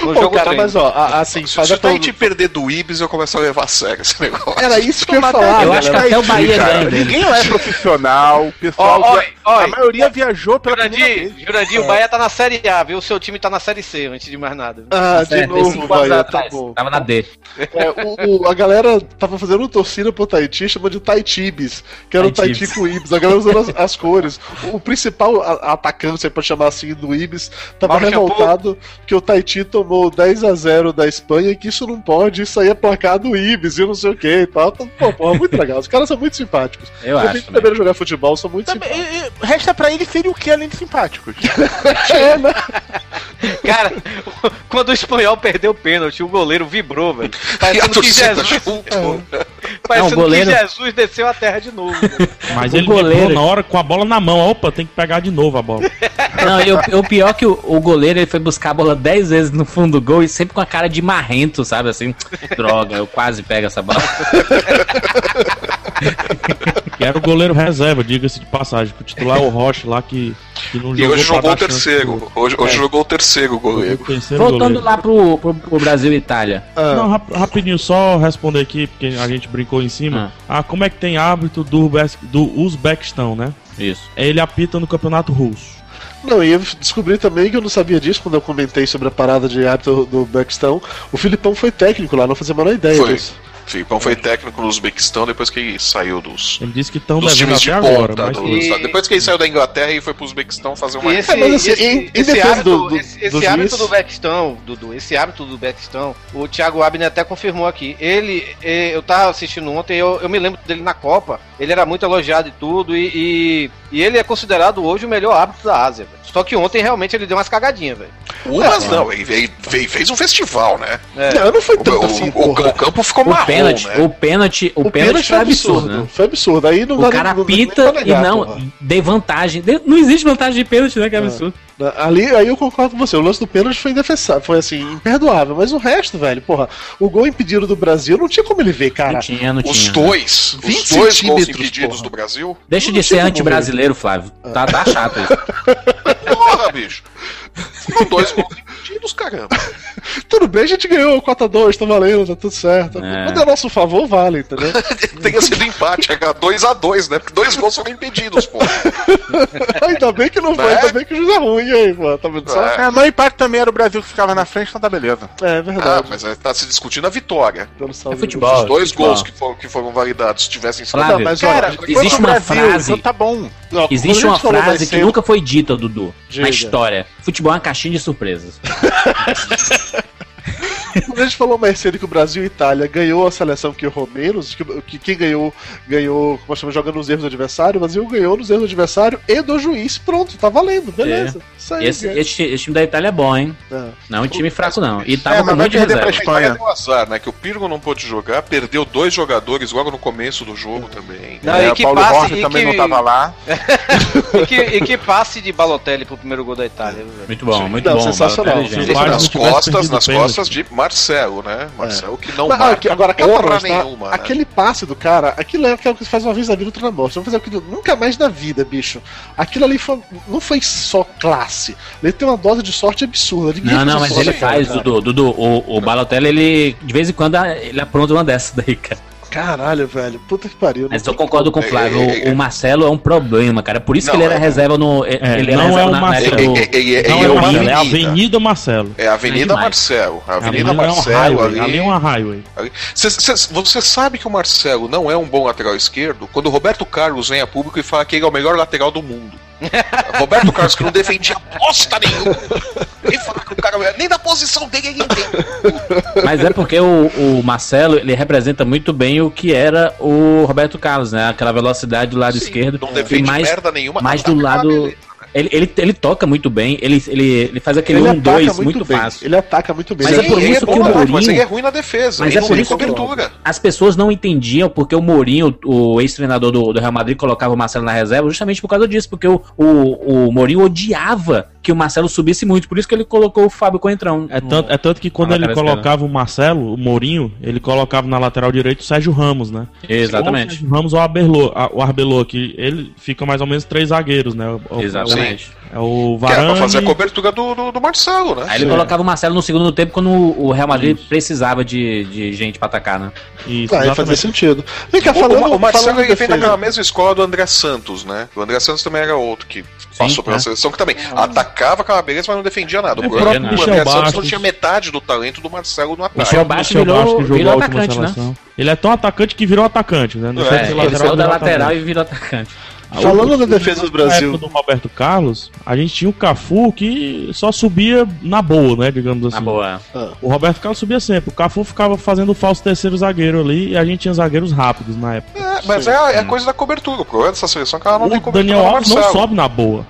no Pô, jogo cara, treino. mas ó, a- assim, Se, faz se a Tahiti perder do Ibis, eu começo a levar a sério esse negócio. Era isso que eu ia falar, Eu acho que até o Bahia ganha ninguém lá é profissional, o pessoal. Ó, ó, a maioria viajou pela primeira Jurandir, vez. Jurandir, o Bahia tá na Série A, viu? O seu time tá na Série C, antes de mais nada. Ah, de Certo, novo, vai, tá bom. Tava na D. É, o, o- a galera tava fazendo torcida pro Tahiti, chamou de Taitibis, que era o Tahiti Taitibis. com o Ibis. A galera usando as, as cores. O, principal atacante, você pode chamar assim, do Ibis, tava revoltado que o Tahiti tomou 10 a 0 da Espanha e que isso não pode, isso aí é placar do Ibis e não sei o que e tal. Então, Pô, pô, muito [laughs] legal. Os caras são muito simpáticos. Eu Quem acho. também. saber jogar futebol são muito Também, simpáticos. e- e resta pra ele seria o que além de simpáticos? [laughs] É, né? Cara, quando o espanhol perdeu o pênalti, o goleiro vibrou, velho. E a Parecendo que torcida Jesus, junto. Parecendo Não, o goleiro- que Jesus desceu a terra de novo. velho. [laughs] Mas O ele goleiro- goleiro... na hora com a bola na mão. Opa, tem que pegar de novo a bola. [laughs] Não, e o, o pior é que o, o goleiro ele foi buscar a bola 10 vezes no fundo do gol e sempre com a cara de marrento, sabe? Assim, droga, eu quase pego essa bola. [laughs] E era o goleiro reserva, diga-se de passagem. que O titular é o Rocha lá que, que não E jogou hoje pra jogou o terceiro. pro- Hoje, hoje É. jogou o terceiro goleiro. terceiro Voltando goleiro. lá pro, pro, pro Brasil e Itália. Ah, Não, rap- rapidinho, só responder aqui, porque a gente brincou em cima. Ah, como é que tem árbitro do, do Uzbequistão, né? Isso. Ele apita no campeonato russo. Não, e eu descobri também que eu não sabia disso quando eu comentei sobre a parada de árbitro do Beckstão. O Filipão foi técnico lá, não fazia a menor ideia Foi. disso. Filipão foi técnico no Uzbequistão depois que ele saiu dos, Ele disse que estão dos times de agora. ponta. Mas... do- E- Depois que ele saiu da Inglaterra e foi pro Uzbequistão fazer uma. E esse, É, mas assim, esse, em- hábito, do- do- esse, hábito do Beckstão, Dudu, esse hábito do Beckstão, o Thiago Abner até confirmou aqui. Ele, eu tava assistindo ontem, eu, eu me lembro dele na Copa, ele era muito elogiado e tudo, e, e, e ele é considerado hoje o melhor árbitro da Ásia, velho. Só que ontem realmente ele deu umas cagadinhas, velho. Umas não, ele, ele- fez um festival, né? É. Não, não foi tanto o- assim, o- o campo ficou O marrom, pênalti, né? o pênalti, o, O pênalti pênalti foi absurdo, né? Foi absurdo. Aí não O cara nem- não pra e não, porra. dê vantagem. Não existe vantagem de pênalti, né? Que absurdo. Ali, aí eu concordo com você. O lance do pênalti foi indefensável, foi assim, imperdoável. Mas o resto, velho, porra, o gol impedido do Brasil não tinha como ele ver, cara. Não tinha, não Os tinha. dois, 20 os dois gols impedidos porra. do Brasil. Deixa Não de ser anti-brasileiro, Flávio. Tá, tá chato isso. [laughs] Porra, bicho. Foram dois gols impedidos, caramba. [laughs] Tudo bem, a gente ganhou 4x2, tá valendo, tá tudo certo. É. Quando é a nosso favor, vale, entendeu? [laughs] Tenha sido empate, é 2x2, né? Porque dois gols foram impedidos, pô. [laughs] ainda bem que não foi, Né? ainda bem que o juiz é ruim aí, pô. Tá vendo só? É. É, mas o empate também era o Brasil que ficava na frente, então tá beleza. É Ah, verdade. mas aí tá se discutindo a vitória. É futebol. Os dois futebol. gols que foram, que foram validados se tivessem sido. Flávio, mas Cara, olha, existe uma Brasil, frase- então tá bom. A Existe uma frase que cedo- nunca foi dita, Dudu, Diga. na história. Futebol é uma caixinha de surpresas. [laughs] Quando [laughs] a gente falou mais cedo que o Brasil e Itália ganhou a seleção que errou menos, que, que quem ganhou, ganhou, como chama, jogando nos erros do adversário, o Brasil ganhou nos erros do adversário e do juiz. Pronto, tá valendo, beleza. Isso aí, Esse, ganha. esse, esse time da Itália é bom, hein? É. Não é um time fraco, não. E É, tava mas com um vai monte de perder pra reserva. Espanha. Deu azar, né? Que o Pirgo não pôde jogar, perdeu dois jogadores logo no começo do jogo também. Não, É, e o que Paulo passe- e também que- não tava lá. [laughs] E que, e que passe de Balotelli pro primeiro gol da Itália, viu, velho? Muito bom, muito Não, bom. sensacional. Balotelli, Se gente. o Vargas nas costas, nas o costas de Marcelo, né? Marcelo que não Mas, marca aqui- agora, porra tá? nenhuma, né? aquele passe do cara, aquilo é aquilo que você faz uma vez na vida, outra na morte. Vamos fazer aquilo nunca mais na vida, bicho. Aquilo ali foi- não foi só classe. Ele tem uma dose de sorte absurda. Ninguém Não, não, mas ele faz, cara. Dudu, Dudu, o, o Balotelli, ele, de vez em quando, ele apronta uma dessas daí, cara. Caralho, velho. Puta que pariu. Mas não eu concordo com o Flávio, o, o Marcelo é um problema, cara. Por isso que Não, ele era é- reserva no. ele era não reserva é o na- na Marcelo. Ele- ele- Não ele é é o Marcelo, é a avenida. Marcelo. É a Avenida. Marcelo. A Avenida Ali é um Marcelo highway, ali. ali é uma highway. ali. Cê- cê- você sabe que o Marcelo não é um bom lateral esquerdo quando o Roberto Carlos vem a público e fala que ele é o melhor lateral do mundo. Roberto Carlos, que não defendia bosta nenhuma. Ele fala que o cara nem da posição dele ele entende. Mas é porque o, o Marcelo, ele representa muito bem o que era o Roberto Carlos, né? Aquela velocidade do lado esquerdo. Não defende mais, merda nenhuma. mais do lado. beleza. Ele, ele, ele toca muito bem, ele, ele, ele faz aquele Ele 1-2 ataca muito, bem. fácil. Ele ataca muito bem. Mas é por ele isso bom que o ataque, Mas Mourinho- ele é ruim na defesa. Mas ele é não por isso que as pessoas não entendiam porque o Mourinho, o ex-treinador do, do Real Madrid, colocava o Marcelo na reserva justamente por causa disso, porque o, o, o Mourinho odiava que o Marcelo subisse muito, por isso que ele colocou o Fábio Coentrão. É tanto, é tanto que quando ele colocava o Marcelo, o Mourinho, ele colocava na lateral direita o Sérgio Ramos, né? Ou o Exatamente. Sérgio Ramos ou o Arbeloa, a- o Arbeloa, que ele fica mais ou menos três zagueiros, né? O- o- Exatamente. É o Que era pra Varane, fazer a cobertura do, do, do Marcelo, né? Aí ele colocava o Marcelo no segundo tempo quando o Real Madrid precisava de, de gente pra atacar, né? Isso, Ah, aí fazia sentido. O- falando, o, o Marcelo falando ele vem daquela mesma escola do André Santos, né? O André Santos também era outro que passou pela né? seleção, que também atacava aquela beleza, mas não defendia nada. É, O, o André próprio o Michel André Santos não tinha metade do talento do Marcelo no ataque. Michel Bastos Michel virou- Bastos, virou última atacante, né? Ele é tão atacante que virou atacante, né? Não É, ele saiu da virou lateral e virou atacante. Falando da defesa do Na Brasil. época do Roberto Carlos, a gente tinha o Cafu que só subia na boa, né? Digamos assim. Na boa. O Roberto Carlos subia sempre. O Cafu ficava fazendo o falso terceiro zagueiro ali e a gente tinha zagueiros rápidos na época. É, mas é, a- é a coisa da cobertura. O problema dessa seleção é que ela não tem O cobertura Daniel Alves não sobe na boa.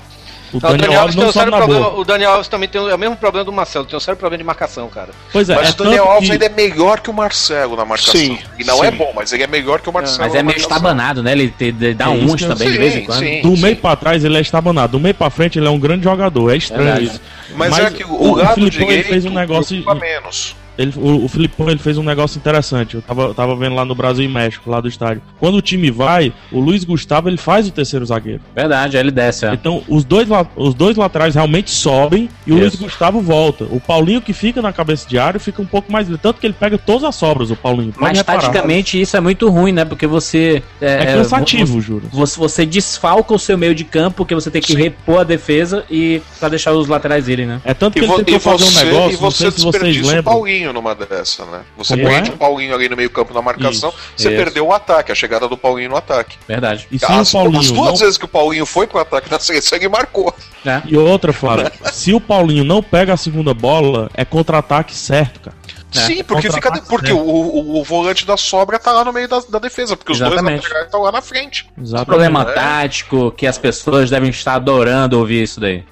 O Não, o Daniel, Daniel Alves Alves tem um sério problema. boa. O Daniel Alves também tem o, é o mesmo problema do Marcelo, tem um sério problema de marcação, cara. Pois é, Mas é o Daniel Alves que- ainda é melhor que o Marcelo na marcação. Sim, e não é sim. bom, mas ele é melhor que o Marcelo. Mas é meio marcação. estabanado, né? Ele te- de- dá É uns também de sim, vez em quando. sim. Do meio pra trás ele é estabanado, do meio pra frente ele é um grande jogador, é estranho Verdade. isso. Mas, é que o, o lado Filipão, ele direito fez um negócio- preocupa menos. Ele, o, o Filipão ele fez um negócio interessante. Eu tava, tava vendo lá no Brasil e México, lá do estádio. Quando o time vai, o Luiz Gustavo ele faz o terceiro zagueiro. Verdade, aí ele desce, ó. Então os dois, os dois laterais realmente sobem e o Isso. Luiz Gustavo volta. O Paulinho que fica na cabeça de área fica um pouco mais. Tanto que ele pega todas as sobras, o Paulinho. Pode Mas reparar. taticamente isso é muito ruim, né? Porque você. É cansativo, juro. Você, você desfalca o seu meio de campo, porque você tem que Sim. repor a defesa e pra deixar os laterais irem, né? É tanto que E, ele tentou fazer um negócio, e não você sei se vocês lembram. Paulinho numa dessa, né? Você perde é? o Paulinho ali no meio campo na marcação, Isso, você isso. perdeu o ataque, a chegada do Paulinho no ataque. Verdade. E se As, o Paulinho as não duas vezes que o Paulinho foi pro ataque na seleção, ele marcou. né? E outra, Flávio, [laughs] se o Paulinho não pega a segunda bola, é contra-ataque certo, cara. Sim, porque fica Contra-ataque porque o, o, o volante da sobra tá lá no meio da, da defesa, porque os Exatamente. dois laterais estão lá na frente. Exatamente. Problema É. tático que as pessoas devem estar adorando ouvir isso daí.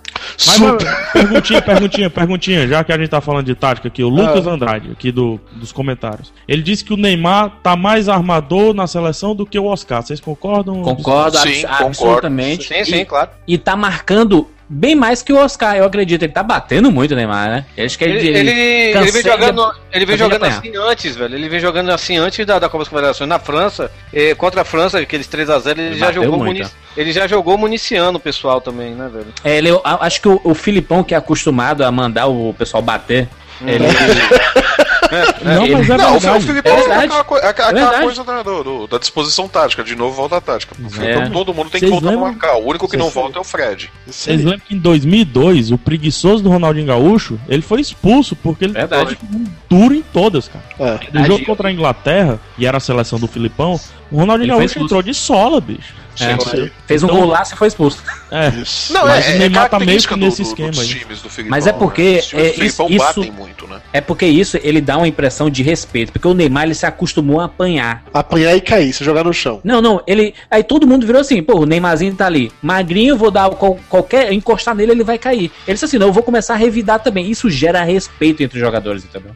Mas, mas, [laughs] perguntinha, perguntinha, perguntinha, já que a gente tá falando de tática aqui, o Lucas Andrade, aqui do, dos comentários. Ele disse que o Neymar tá mais armador na seleção do que o Oscar. Vocês concordam? Concordo Sim, abs- concordo. absolutamente. Sim, sim, E, claro. e tá marcando bem mais que o Oscar, eu acredito. Ele tá batendo muito o Neymar, né? Acho que ele, Ele, ele, ele vem de- jogando, ele vem jogando assim antes, velho. Ele vem jogando assim antes da, da Copa das Confederações na França. eh, contra a França, aqueles 3x0, ele, Ele já jogou muito, munici- ele já jogou municiando o pessoal também, né, velho? É, ele, eu acho que o, o Filipão, que é acostumado a mandar o pessoal bater, ele. [laughs] Não, mas é não, o, verdade. o Filipão É é aquela, coi- é aquela É verdade. coisa da, do- da disposição tática, de novo volta à tática. O Filipão, todo mundo tem que Vocês voltar lembram? a marcar. O único que não Vocês- volta é o Fred. Vocês lembram que em 2002, o preguiçoso do Ronaldinho Gaúcho, ele foi expulso porque ele Verdade. tava um duro em todas, cara. É. No jogo contra a Inglaterra, e era a seleção do Filipão, o Ronaldinho Ele Gaúcho entrou de sola, bicho. É, fez um Então- golaço e foi expulso. É. Não, Mas o é, é Neymar tá meio que nesse do- esquema aí. Filipão. Mas é porque, né? Os times é, isso- batem muito, né? É porque isso ele dá uma impressão de respeito, porque o Neymar ele se acostumou a apanhar. Apanhar e cair, se jogar no chão. Não, não, ele. Aí todo mundo virou assim, pô, o Neymarzinho tá ali. Magrinho, vou dar qual- qualquer. encostar nele, ele vai cair. Ele disse assim, não, eu vou começar a revidar também. Isso gera respeito entre os jogadores, entendeu?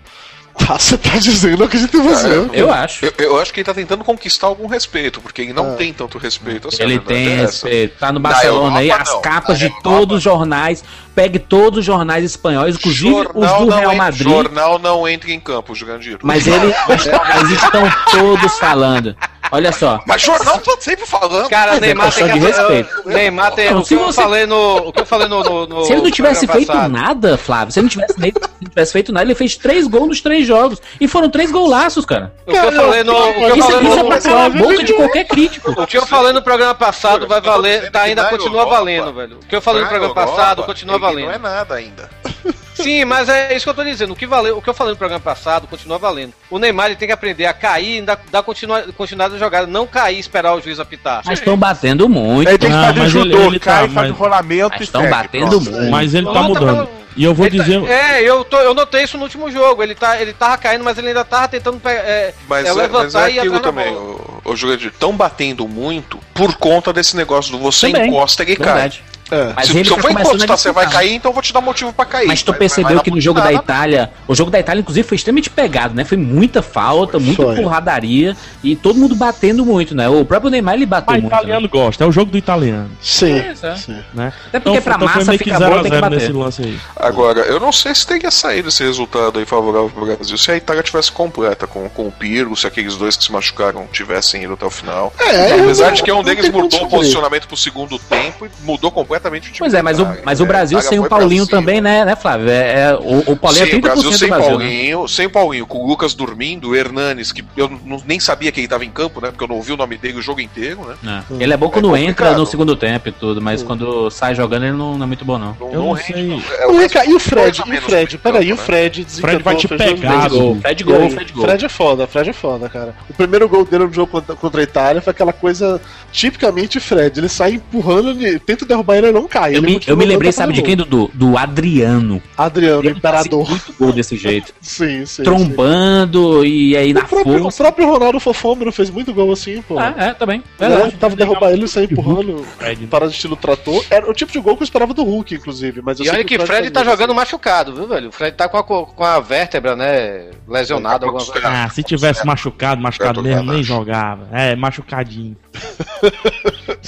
Ah, você tá dizendo, eu acredito em você. Eu acho. Eu, eu acho que ele tá tentando conquistar algum respeito, porque ele não Ah. tem tanto respeito assim. a Ele tem é essa. respeito. Tá no Na Barcelona aí, Europa, as não. capas Na de Europa, todos os jornais. Pegue todos os jornais espanhóis, inclusive os Jornal do não Real entra- Madrid. Jornal não entra em campo, Jurandir. Mas ele. mas estão todos falando. Olha só. Mas jornal tá sempre falando. Cara, Mas é Neymar tem questão que de respeito. Neymar tem. Não, o, se que eu você- falei no, o que eu falei no. no- no Se ele não tivesse feito passado. nada, Flávio, se ele não tivesse, nem- se ele não tivesse feito nada, ele fez três gols nos três jogos. E foram três golaços, cara. O que eu falei no. O que eu Isso, falei isso é pra calar a boca de qualquer crítico. O que eu falei no programa passado vai valer, tá, ainda continua valendo, velho. O que eu falei no programa passado continua ele valendo. Não é nada ainda. [laughs] Sim, mas é isso que eu tô dizendo. O que, valeu, o que eu falei no programa passado continua valendo. O Neymar ele tem que aprender a cair e dar, dar continua, continuidade da jogada, não cair e esperar o juiz apitar. Mas estão batendo muito. Aí tem que Ah, fazer mas ele- judô, ele cai, tá, faz mas- o rolamento Mas e estão batendo muito. Mas ele tá tá mudando. E eu vou Ele tá- dizer. é, eu, tô, eu notei isso no último jogo. Ele, tá, ele tava caindo, mas ele ainda tava tentando pe- é, Mas é, é, levantar mas é e aquilo também, o, o Jurandir. Estão batendo muito por conta desse negócio do você Também, encosta e cai. Verdade. É. Mas se ele se eu a encostar, você vai cair, então eu vou te dar motivo pra cair. Mas tu Vai- percebeu vai que no jogo da. Itália, o jogo da Itália, inclusive, foi extremamente pegado, né? Foi muita falta, muita Foi. porradaria e todo mundo batendo muito, né? O próprio Neymar ele bateu Mas muito. italiano gosta, é o jogo do italiano, Sim. Né? É, sim. né? Até porque pra foi massa fica 0 boa, a tem que 0 nesse bater. lance aí. Agora, eu não sei se teria saído esse resultado aí favorável pro Brasil se a Itália tivesse completa com, com o Pirlo, se aqueles dois que se machucaram tivessem ido até o final. É, Apesar de que um deles mudou o posicionamento pro segundo tempo e mudou completamente o time. Pois é, mas o, mas o né? Brasil sem o Paulinho também, né, né, Flávio? É, é- o, o Paulinho Sim, é o 30% Brasil sem do Brasil. né? Paulinho, sem Paulinho, com o Lucas dormindo, o Hernanes, que eu não- nem sabia que ele tava em campo, né? Porque eu não ouvi o nome dele o jogo inteiro, né? É. Ele é bom quando É entra no segundo tempo e tudo, mas quando sai jogando ele não, não é muito bom, não. Não, Eu não rende, sei. É, O Rica- e o Fred? E o Fred? Peraí, o né? Fred Fred vai te pegar. Dudu. Fred gol, Fred gol. Fred é foda, Fred é foda, cara. O primeiro gol dele no jogo contra, contra a Itália foi aquela coisa tipicamente Fred. Ele sai empurrando, ele tenta derrubar ele não cai. Eu Ele me, eu me lembrei, sabe de quem. Dudu? Do Adriano. Adriano, Ele imperador. muito gol desse jeito. [laughs] Sim, sim. Trombando e aí sim. na O próprio, o força. próprio Ronaldo Fofômero fez muito gol assim, pô. Ah, é, também. Né? Verdade. Tava derrubar ele e sair empurrando Fred, né? para de estilo trator. Era o tipo de gol que eu esperava do Hulk, inclusive. Mas eu E sei olha que o Fred fazia tá isso. jogando machucado, viu, velho? O Fred tá com a, co- com a vértebra, né, lesionada, alguma coisa. Ah, se tivesse machucado, machucado mesmo, nem jogava. É, machucadinho.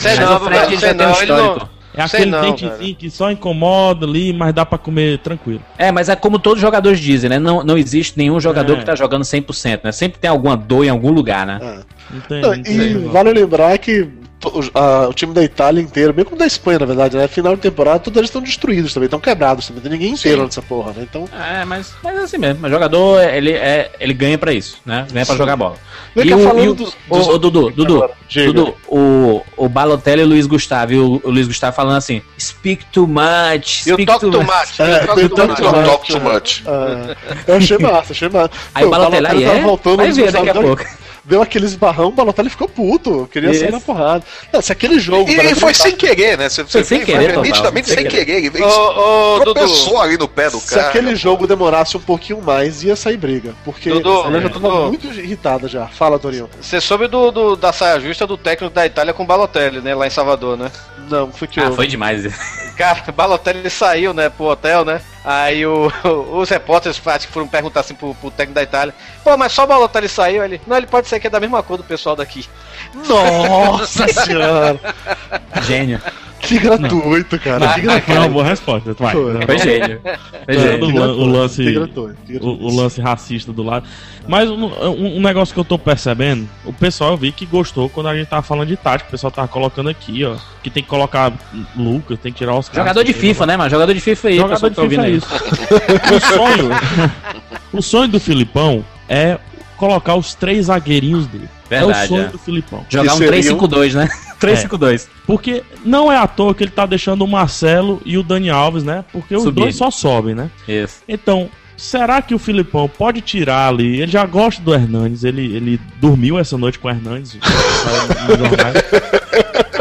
Mas não, o Fred já tem um não, ele não... histórico. É Sei aquele não, dentezinho velho. que só incomoda ali, mas dá pra comer tranquilo. É, mas é como todos os jogadores dizem, né? Não, não existe nenhum jogador É. que tá jogando 100%, né? Sempre tem alguma dor em algum lugar, né? Não tem, Não, não tem. e vale lembrar que a- o time da Itália inteiro, bem como da Espanha, na verdade, né? Final de temporada, todos eles estão destruídos também, estão quebrados também. Tem ninguém inteiro nessa porra, né? Então. É, mas, mas é assim mesmo. O jogador, ele, é, ele ganha pra isso, né? Ganha pra jogar bola. Vem E o, falando e o- dos- ô, dos- ô, Dudu, Dudu. Dudu, o, o Balotelli e o Luiz Gustavo, e o, o Luiz Gustavo falando assim, speak too much, o speak toque too much. mate. É, e o tanto mate. Don't Não, talk too much. Ah, eu achei massa, achei massa. Aí Pô, o Balotelli aí é, voltando, vai Luiz ver Gustavo daqui a pouco. Deu aquele esbarrão, o Balotelli ficou puto, queria sair Isso. na porrada. Não, se aquele jogo. E, e foi tá- sem querer, né? Você, Foi sem querer, foi. Nitidamente Sem sem querer. querer. Ele Ô, ô, Dudu, tropeçou ali no pé do Se cara. aquele jogo demorasse um pouquinho mais, ia sair briga. Porque Dudu, ela já tava Dudu. muito irritada já. Fala, Dorinho. você soube do, do- da saia justa do técnico da Itália com o Balotelli, né, lá em Salvador, né? Não, foi que Ah, eu. foi demais. [laughs] Cara, o Balotelli saiu, né, pro hotel, né? Aí o- os repórteres acho que foram perguntar assim pro, pro técnico da Itália: pô, mas só o Balotelli saiu? Ele, não, ele pode ser que é da mesma cor do pessoal daqui. Nossa [laughs] senhora! Gênio. Que gratuito, cara. Que Foi uma gratuito. boa resposta, vai. Foi. Foi gênio. Foi É, gênio. gratuito, o lance- gratuito, O, gratuito. o lance racista do lado. Mas um, um- negócio que eu tô percebendo, o pessoal eu vi que gostou quando a gente tava falando de tática. O pessoal tava colocando aqui, ó. Que tem que colocar Lucas, tem que tirar os caras. Jogador de FIFA, né, mano? Jogador de FIFA aí, Jogador de tá ouvindo FIFA é isso. o sonho. [laughs] o sonho do Filipão é colocar os três zagueirinhos dele. é o Verdade, sonho é. do Filipão. Jogar um Que seriam- 3-5-2, né? 3-5-2. Porque não é à toa que ele tá deixando o Marcelo e o Dani Alves, né? Porque os Subir. dois só sobem, né? Isso. Então, será que o Filipão pode tirar ali? Ele já gosta do Hernandes, ele, ele dormiu essa noite com o Hernandes. [laughs]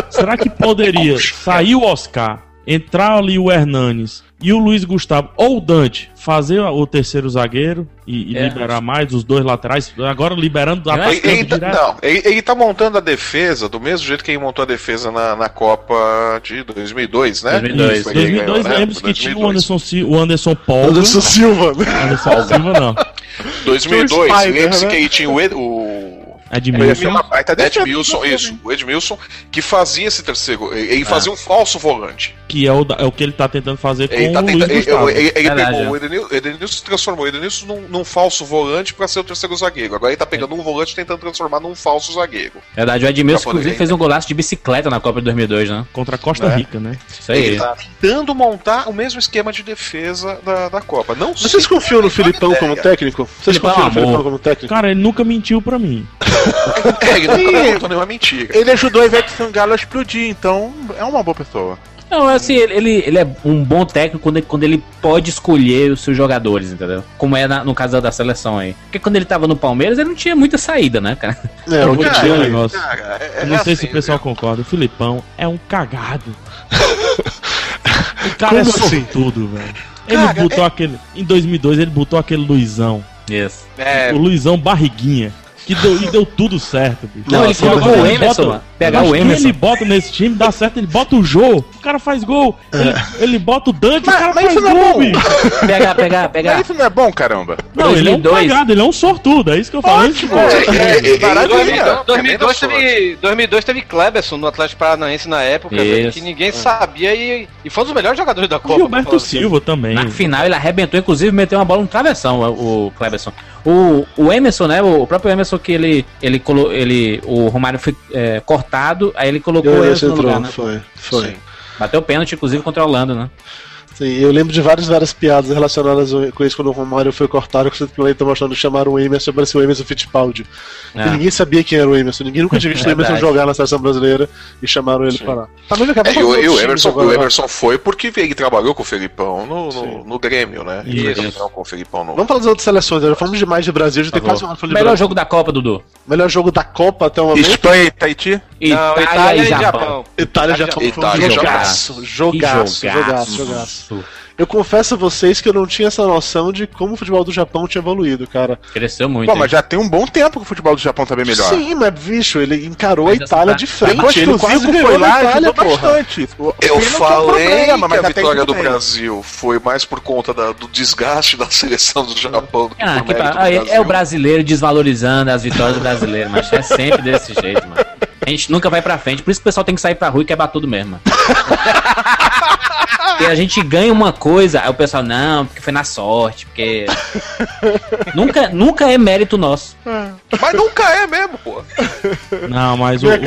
será que poderia sair o Oscar, entrar ali o Hernandes e o Luiz Gustavo ou o Dante fazer o terceiro zagueiro e, e É. liberar mais os dois laterais? Agora liberando acho Ele, atacando ele tá, não, ele, ele tá montando a defesa do mesmo jeito que ele montou a defesa na, na Copa de 2002, né? 2002. Foi que ele 2002, ganhou, né? lembra que tinha o 2002. Anderson, o Anderson Polga. Anderson Silva. né? Anderson Silva não. [laughs] 2002, Spider, lembre-se né? que aí tinha o, Ed- o Edmilson. uma baita Ed defesa. Milson, isso, o Edmilson, que fazia esse terceiro. Ele fazia um falso volante. Que é o, é o que ele tá tentando fazer com Ele, tá o tenta- Luiz ele, Gustavo. ele- ele pegou é. o Edenilson, Edenilson se transformou o Edenilson num, num falso volante pra ser o terceiro zagueiro. Agora ele tá pegando um volante e tentando transformar num falso zagueiro. Verdade, o Edmilson, poder inclusive, fez um golaço de bicicleta na Copa de 2002, né? Contra a Costa Né? Rica, né? Isso aí. Ele tá tentando montar o mesmo esquema de defesa da, da Copa. Não Vocês confiam no Filipão como técnico? Vocês Filipão confiam no é. Filipão como técnico? Cara, ele nunca mentiu pra mim. [laughs] É, ele nunca me contou nenhuma mentira. Ele ajudou a Ivete Sangalo a explodir, então é uma boa pessoa. Não, assim, ele, ele, é um bom técnico quando ele, quando ele pode escolher os seus jogadores, entendeu? Como é na- no caso da seleção aí. Porque quando ele tava no Palmeiras, ele não tinha muita saída, né, cara? É, Eu o vou que te dizer tinha um ali. negócio. Cara, é, Eu não é sei se assim, o pessoal viu? concorda. O Filipão é um cagado. [laughs] o cara é Como assim? sortudo, velho. Ele Cara, botou aquele. Em 2002, ele botou aquele Luizão. Isso. É, O Luizão Barriguinha. Que deu, e deu tudo certo, bicho. Não, ele Nossa, colocou o Emerson, bota- mano. Pegar o Emerson. ele bota nesse time, dá certo, ele bota o Jô. O cara faz gol. Ele, ele bota o Dante, Mas- o cara mas faz isso não é gol, bom. bicho. Pegar, pegar, pegar. Mas isso não é bom, caramba. Não, ele é um 2002. cagado, ele é um sortudo, é isso que eu falo. Ótimo. Ele- É, é, é, Maravilha. é, 2002 é, é, teve, 2002 teve Kleberson no Atlético Paranaense na época, velho, que ninguém sabia e, e foi um dos melhores jogadores da O Copa. Gilberto assim. Silva também. Na final ele arrebentou, inclusive meteu uma bola no travessão, o, o Cleberson. O, o Emerson, né? O, próprio Emerson que ele, ele, colo, ele o Romário foi é, cortado, aí ele colocou o Emerson Emerson no entrou, lugar, né? foi, foi. Sim. Bateu pênalti, inclusive, contra a Holanda, né? Sim, eu lembro de várias, várias piadas relacionadas com isso quando o Romário foi cortado, que você simplesmente mostrando chamaram o Emerson, parecia o Emerson Fittipaldi. É. E ninguém sabia quem era o Emerson, ninguém nunca tinha visto o Emerson Verdade. jogar na seleção brasileira e chamaram ele Sim. para lá. Tá vendo que É, e o, e o Emerson, agora, o? Emerson foi porque ele trabalhou com o Felipão no, no, no Grêmio, né? Isso. Ele não com o Felipão no. Vamos falar das outras seleções, já fomos demais de Brasil, já tem Por quase um de Melhor Brasil. jogo da Copa, Dudu. Melhor jogo da Copa até o momento. Espanha e Tahiti? Não, Itália, e Japão. Itália já Itália, foi um Itália, jogaço, jogaço, Que jogaço, jogaço. Eu confesso a vocês que eu não tinha essa noção de como o futebol do Japão tinha evoluído, cara. Cresceu muito. Pô, hein? mas já tem um bom tempo que o futebol do Japão tá bem melhor. Sim, mas bicho, ele encarou Mas a Itália essa- de A frente, ele Costa quase foi lá e Itália, porra. bastante. O- Eu ele um falei problema, mas que a vitória do bem. Brasil foi mais por conta da- do desgaste da [laughs] seleção do Japão do que Ah, que do Brasil. é o brasileiro desvalorizando as vitórias do brasileiro, mas é sempre desse [laughs] jeito, mano. A gente nunca vai pra frente, por isso que o pessoal tem que sair pra rua e quebrar tudo mesmo, [laughs] mano. E a gente ganha uma coisa, aí o pessoal, não, porque foi na sorte, porque. [laughs] nunca, nunca é mérito nosso. Mas nunca é mesmo, pô. Não, mas o, Vem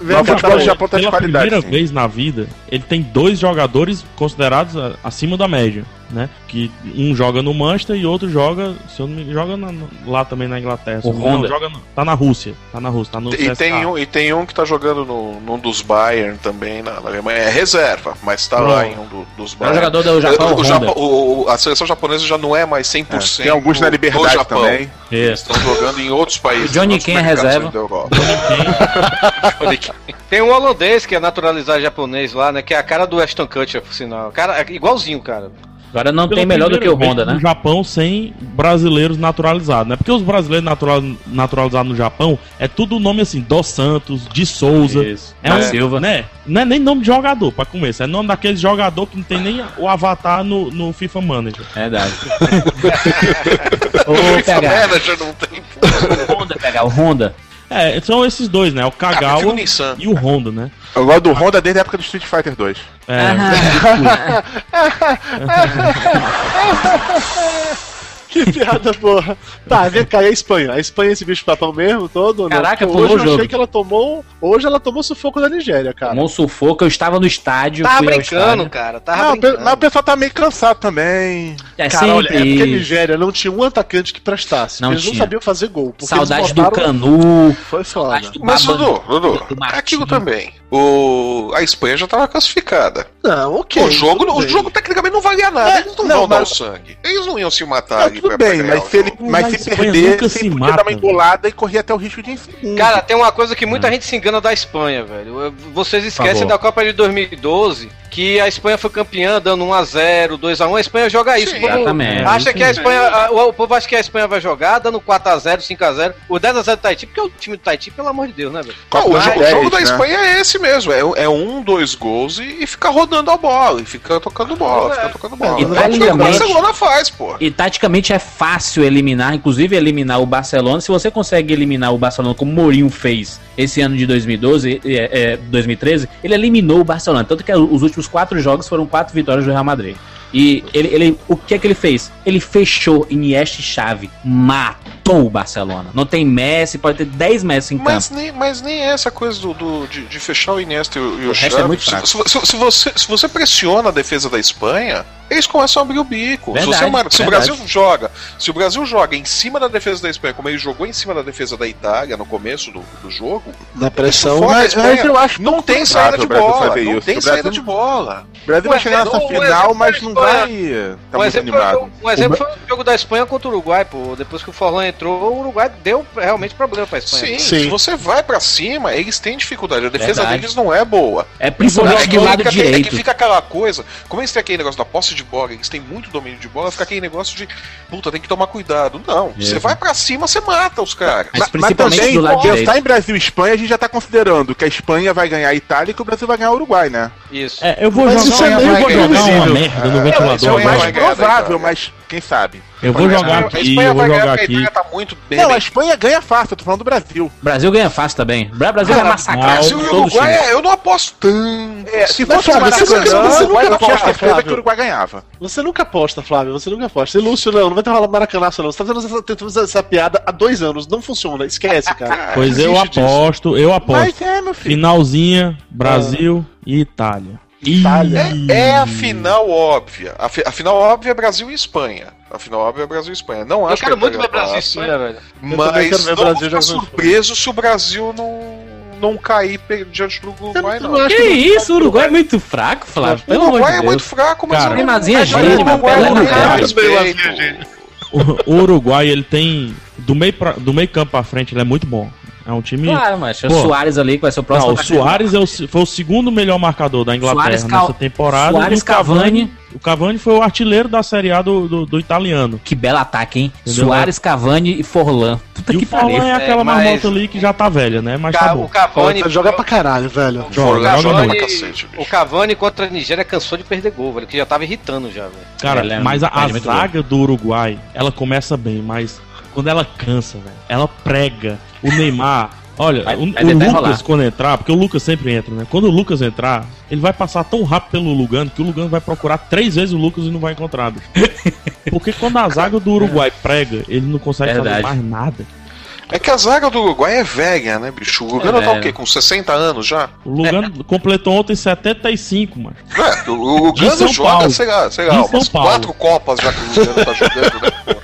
Mas o futebol do Japão tá de pela qualidade. primeira sim. vez na vida, ele tem dois jogadores considerados acima da média, né? Que um joga no Manchester e outro joga, se eu não me joga na- lá também na Inglaterra. O eu não Honda. joga no- tá na Rússia, tá na Rússia, tá no E tem, um, e tem um que tá jogando no, num dos Bayern também na, na Alemanha. É reserva, mas tá Pronto. lá em um do- dos É o Bayern. jogador do Japão, O- o Honda. Japão- o- o- a seleção japonesa já não é mais 100% Tem alguns na Liberdade Japão. também. Isso. Estão jogando em outros países. O Johnny outros Ken é reserva. Johnny Ken. [laughs] Tem um holandês que é naturalizado japonês lá, né? Que é a cara do Ashton Kutcher, por sinal. Cara, é igualzinho, cara. Agora não Pela tem melhor do que o Honda, né? No Japão sem brasileiros naturalizados, né? Porque os brasileiros natural, naturalizados no Japão é tudo nome assim, Dos Santos, de Souza. Isso. É um, Silva. Né? Não é nem nome de jogador, pra começar. É nome daquele jogador que não tem nem o avatar no, no FIFA Manager. Verdade. [laughs] Ô, pegar. Manager não tem. O Honda, pegar. O Honda. É, são esses dois, né? O Ah, Kagawa Nissan. e o Honda, né? Eu gosto do Honda desde a época do Street Fighter 2. É, [laughs] [laughs] [laughs] Que piada porra. Tá, vem cá, e a Espanha? A Espanha é esse bicho papão mesmo todo? não? Caraca, pulou hoje eu jogo. achei que ela tomou. Hoje ela tomou sufoco da Nigéria, cara. Tomou sufoco, eu estava no estádio. Tava brincando, estádio. cara. Tava Não, brincando. mas o pessoal tá meio cansado também. É Cara, olha, é porque a. Nigéria não tinha um atacante que prestasse. Não eles não tinha. sabiam fazer gol. Saudade eles do botaram- Canu. Foi foda. Mas, Dudu, Dudu, aquilo também. O, a Espanha já estava classificada. Não, ok. o jogo, o jogo tecnicamente não valia nada. É, eles não, não, vão dar o mas- sangue. Eles não iam se matar Não, ali tudo bem, mas o se, ele, jogo. Mas mas a se perder, você se podia dar uma engolada e correr até o risco de segundo. Cara, tem uma coisa que muita gente se engana da Espanha, velho. Vocês esquecem da Copa de 2012, que a Espanha foi campeã dando 1x0, 2x1. A Espanha joga isso. Sim, O povo exatamente. Acha que a Espanha. a- O, povo acha que a Espanha vai jogar dando 4x0, 5x0. O 10x0 do Tahiti, porque é o time do Tahiti, pelo amor de Deus, né, velho? Não, o, jo- o jogo da né? Espanha é esse mesmo. É, é um, dois gols e, e ficar rodando a bola. E ficar tocando bola, ficar tocando bola. E É o que o taticamente- Barcelona faz, pô. E taticamente é fácil eliminar, inclusive eliminar o Barcelona. Se você consegue eliminar o Barcelona como o Mourinho fez esse ano de 2012, é, é, 2013, ele eliminou o Barcelona. Tanto que os últimos quatro jogos foram quatro vitórias do Real Madrid. E ele, ele, o que é que ele fez? Ele fechou Iniesta e Xavi, matou o Barcelona. Não tem Messi, pode ter 10 Messi em Mas campo. nem, mas nem essa coisa do, do- de, de fechar o Iniesta e o, e o O resto é Xavi. muito se, fraco. se- se- se você, se você pressiona a defesa da Espanha, eles começam a abrir o bico. Verdade, se você se o verdade. Brasil joga, se o Brasil joga em cima da defesa da Espanha, como ele jogou em cima da defesa da Itália no começo do, do jogo, Na pressão. Mas, Espanha, mas eu acho não tem saída de bola. Não tem O saída Brasil- de bola. O Brasil vai chegar nessa final, mas não Vai tá um muito exemplo, foi, animado. um exemplo foi o jogo da Espanha contra o Uruguai, pô. Depois que o Forlan entrou, o Uruguai deu realmente problema pra Espanha. Sim, Sim. se você vai pra cima, eles têm dificuldade. A defesa Verdade. deles não é boa. É principalmente É do que, lado fica, é que direito. fica aquela coisa, como eles têm aquele negócio da posse de bola, eles têm muito domínio de bola, fica aquele negócio de, puta, tem que tomar cuidado. Não, você vai pra cima, você mata os caras. Mas Mas principalmente também, do lado pensar direito. em Brasil e Espanha, a gente já tá considerando que a Espanha vai ganhar a Itália e que o Brasil vai ganhar o Uruguai, né? Isso. É, eu vou Mas jogar, isso é meio É, isso é É o Espanha mais vai ganhar da provável, mas quem sabe? Eu vou jogar A aqui, Espanha eu vou vai ganhar jogar porque a aqui. Itália tá muito bem. Não, a Espanha ganha fácil, eu tô falando do Brasil. Brasil ganha fácil também. O Brasil vai Cara, massacrar Brasil e Uruguai, é- eu não aposto tanto. É, se fosse o Flávio, você- você- você nunca aposta, Flávio. que o Uruguai ganhava. Você nunca aposta, Flávio. Você nunca aposta. E Lúcio, não, não vai ter rolar maracanaço, não. Você tá fazendo essa, tentando fazer essa piada há dois anos. Não funciona. Esquece, cara. Pois eu aposto, eu aposto. Mas é, meu filho. Finalzinha, Brasil e Itália. Itália. É, é a final óbvia. A, fi- a final óbvia é Brasil e Espanha. A final óbvia é Brasil e Espanha. Não Eu acho quero que muito ver Itália Brasil e Espanha, velho. Mas quero ver não Brasil vou ficar surpreso se o Brasil não, não cair diante do Uruguai, não. acho Que isso, o Uruguai é muito fraco, Flávio. O Pelo amor Uruguai é muito fraco, mas... Cara, eu não- é o Uruguai não Deus. respeito. O, o Uruguai, ele tem. Do meio, pra, do meio campo pra frente, ele é muito bom. É um time. Claro, mas o Pô. Soares ali, que vai ser o próximo. Não, o Soares é o foi o segundo melhor marcador da Inglaterra Cal- nessa temporada. Soares, e o Cavani, Cavani. o Cavani foi o artilheiro da Série A do, do, do italiano. Que belo ataque, hein? Entendeu? Soares, Cavani e Forlan. Puta E que o Forlan é aquela É, mas- marmota ali que já tá velha, né? Mas tá Ca- bom. o Cavani. Pô, joga pra caralho, velho. o Joga, joga Cavani, muito. pra cacete, o Cavani contra a Nigéria cansou de perder gol, velho, que já tava irritando já, velho. Cara, é mas a, a zaga do Uruguai, ela começa bem, mas quando ela cansa, velho, ela prega. O Neymar. Olha, Vai- o, vai o Lucas, enrolar. quando entrar, porque o Lucas sempre entra, né? Quando o Lucas entrar, ele vai passar tão rápido pelo Lugano que o Lugano vai procurar três vezes o Lucas e não vai encontrar. bicho. [laughs] Porque quando a zaga do Uruguai prega, ele não consegue Verdade. fazer mais nada. É que a zaga do Uruguai é velha, né, bicho? O Lugano É tá o quê? Com 60 anos já? O Lugano completou ontem 75, mano. É, o Lugano São joga, Paulo. sei lá, sei lá, São umas Paulo. quatro copas já que o Lugano tá jogando, né?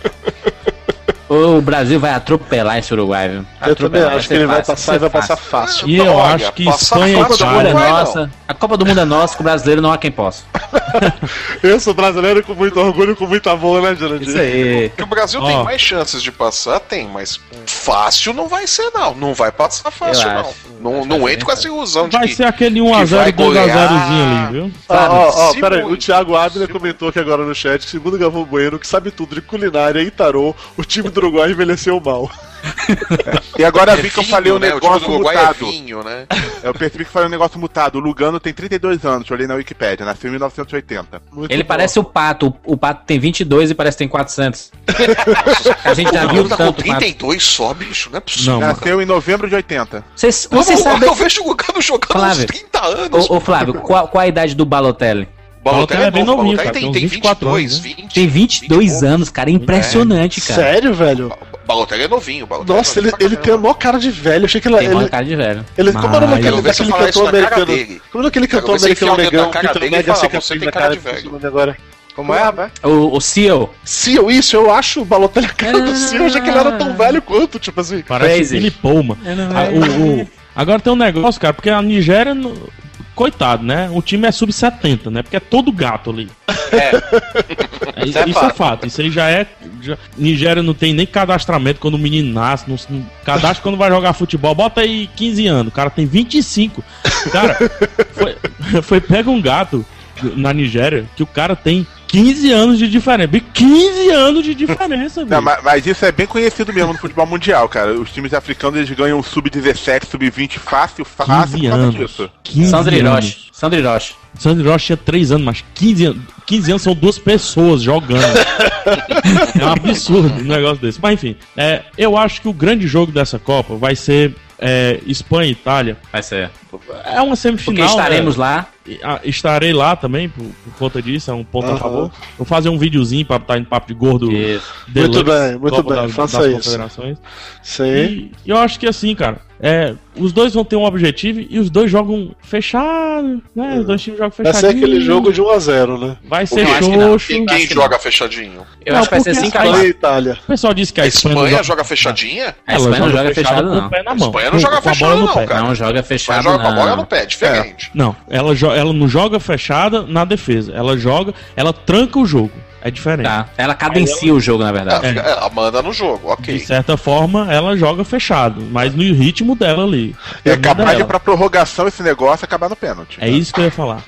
O Brasil vai atropelar esse Uruguai, viu? Eu também Atropelar, acho que ele vai ser passar e vai fácil. passar fácil. E eu Olha, acho que Espanha e A Copa do Mundo é Itália. vai, não. nossa. A Copa do Mundo é nossa, que o brasileiro não há quem possa. [laughs] Eu sou brasileiro com muito orgulho, com muito amor, né, Jurandir? Isso aí. Que o Brasil Ó. tem mais chances de passar, tem, mas fácil não vai ser, não. Não vai passar fácil, Eu não. acho. Não, não que entre com essa ilusão de Vai que. ser aquele que 1x0, vai 2x0zinho golear. ali, viu? Ó, ó, ó, Se pera aí, muito. o Thiago Ávila comentou aqui agora no chat que, segundo Gavão Bueno, que sabe tudo de culinária e tarô, o time do Uruguai envelheceu mal. E agora É vi que eu falei um né? Negócio Uruguai mutado. é vinho, né? Eu percebi que falei um negócio mutado. O Lugano tem 32 anos, eu olhei na Wikipédia, nasceu em 1980. Muito Ele bom. parece o Pato. O Pato tem 22 e parece que tem 400. [laughs] A gente já O viu tá com tanto Pato. 32 só, bicho. Não é possível. Não. Nasceu em novembro de 80. Vocês Não, você eu- sabe... Eu vejo o Lugano jogando há uns Flávio. 30 anos. Ô, ô, Flávio, qual, qual a idade do Balotelli? Balotelli é bem novinho, Balotelli cara, tem, tem tem uns 24 22, anos, 20. Tem 22 20 anos, cara. É impressionante, cara. Sério, velho? Balotelli é novinho. Balotelli Nossa, é ele, novinho pra ele tem a maior cara de velho. Eu achei que ele. Tem ele, cara de velho. ele como era Mas- daquele, cantor americano? Como é daquele Quero cantor americano negão cara que dele também você cicatriz tem na cara cara de velho. agora. Como é, rapaz? O, o Seal. Seal, isso, eu acho o Balotelli a cara do Seal. Achei que ele era tão velho quanto, tipo assim. Parece o Filipão, mano. Ah, o- o- Agora tem um negócio, cara, porque a Nigéria. Coitado, né? O time é sub-70, né? Porque é todo gato ali. [laughs] É, Isso é isso é fato. fato. Isso aí já é. já- Nigéria não tem nem cadastramento quando o menino nasce. Não, não- cadastra quando vai jogar futebol. Bota aí 15 anos. O cara tem 25. Cara, [laughs] foi, foi pega um gato na Nigéria que o cara tem 15 anos de diferença. 15 anos de diferença, Não, bicho. mas, mas isso é bem conhecido mesmo no futebol mundial, cara. Os times africanos eles ganham sub-17, sub-20 fácil, fácil 15 por causa anos. disso. 15 Sandro anos. Hiroshi. Sandro Hiroshi. Sandro Hiroshi tinha 3 anos, mas 15 anos, 15 anos são duas pessoas jogando. [laughs] é um absurdo um negócio desse. Mas enfim, é, eu acho que o grande jogo dessa Copa vai ser é, Espanha e Itália. Vai ser. É uma Porque semifinal. estaremos né? lá. Ah, Estarei lá também, por, por conta disso, é um ponto a Aham. favor. Vou fazer um videozinho pra estar em papo de gordo. Isso. Deluxe, Muito bem, muito Copa bem, das- faça das isso. Confederações. Sim. E eu acho que assim, cara, é, os dois vão ter um objetivo e os dois jogam fechado, né? Os dois times jogam Vai fechadinho. ser aquele jogo de 1x0, né? Vai ser que xoxo. E quem Acho que joga fechadinho? Eu Não, acho que vai ser porque 5 a Espanha e 4 Itália. O pessoal disse que a A Espanha, Espanha joga fechadinha? A Espanha não joga fechado, com não. o pé na A mão. Espanha não joga a fechado, não, cara. Não joga A Espanha fechado, joga com a bola no não. pé, diferente. Não, ela, jo- ela não joga fechada na defesa. Ela joga, ela tranca o jogo. É diferente. Tá. Ela cadencia o jogo, na Ela, verdade. fica- ela manda no jogo, De ok. certa forma, ela joga fechado, mas no ritmo dela ali. É Na capaz de ir dela. pra prorrogação esse negócio e acabar no pênalti. É isso que eu ia falar.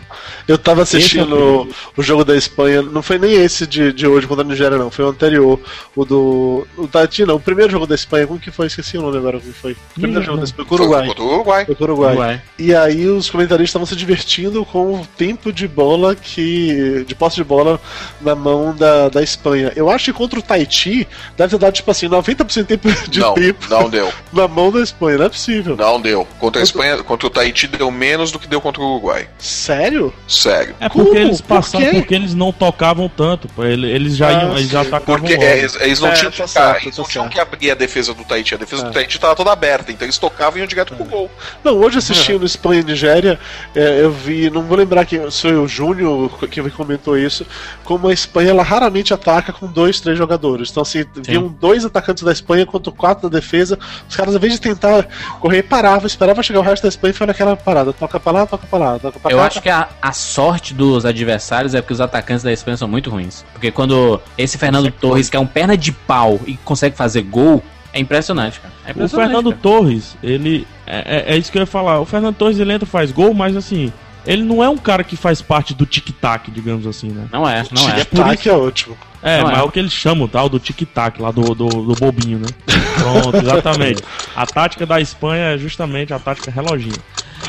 Eu tava é assistindo o jogo da Espanha, não foi nem esse de, de hoje contra a Nigéria, não, foi o anterior. O do. O Tahiti, não. O primeiro jogo da Espanha, como que foi? Esqueci o nome agora, como que foi. O primeiro jogo da Espanha, com o Foi Uruguai. contra o Uruguai. Foi com o Uruguai. Uruguai. E aí os comentaristas estavam se divertindo com o tempo de bola que. de posse de bola na mão da, da Espanha. Eu acho que contra o Tahiti deve ter dado, tipo assim, 90% de tempo de Não, tempo não deu. [laughs] na mão da Espanha. Não é possível. Não deu. Contra a Espanha, contra o Tahiti deu menos do que deu contra o Uruguai. Sério? Sério. É porque Como? eles Por passaram, quê? porque eles não tocavam tanto. Eles já Ah, iam, eles já sim. atacavam Porque é, eles, eles não É, tinham, tá que, certo, eles tá não tinham que abrir a defesa do Tahiti. A defesa É. do Tahiti estava toda aberta, então eles tocavam e iam direto pro gol. Não, hoje assistindo Espanha e Nigéria, é, eu vi, não vou lembrar quem, foi o Júnior que comentou isso, como a Espanha ela raramente ataca com dois, três jogadores. Então, assim, viam dois atacantes da Espanha contra quatro da defesa. Os caras, ao invés de tentar correr, paravam, esperavam chegar o resto da Espanha e foi naquela parada. Toca pra lá, toca pra lá, toca pra Eu cá. acho que a, a sorte dos adversários é porque os atacantes da Espanha são muito ruins. Porque quando esse Fernando Torres, que é um perna de pau e consegue fazer gol, é impressionante, cara. É O impressionante, Fernando cara. Torres, ele. É, é- é isso que eu ia falar. O Fernando Torres ele entra faz gol, mas assim. Ele não é um cara que faz parte do tic-tac, digamos assim, né? Não é, não é. por Ataque é ótimo. É, Não mas é. é o que eles chamam, tal, do tic-tac lá do, do, do bobinho, né? [laughs] Pronto, exatamente. A tática da Espanha é justamente a tática reloginho.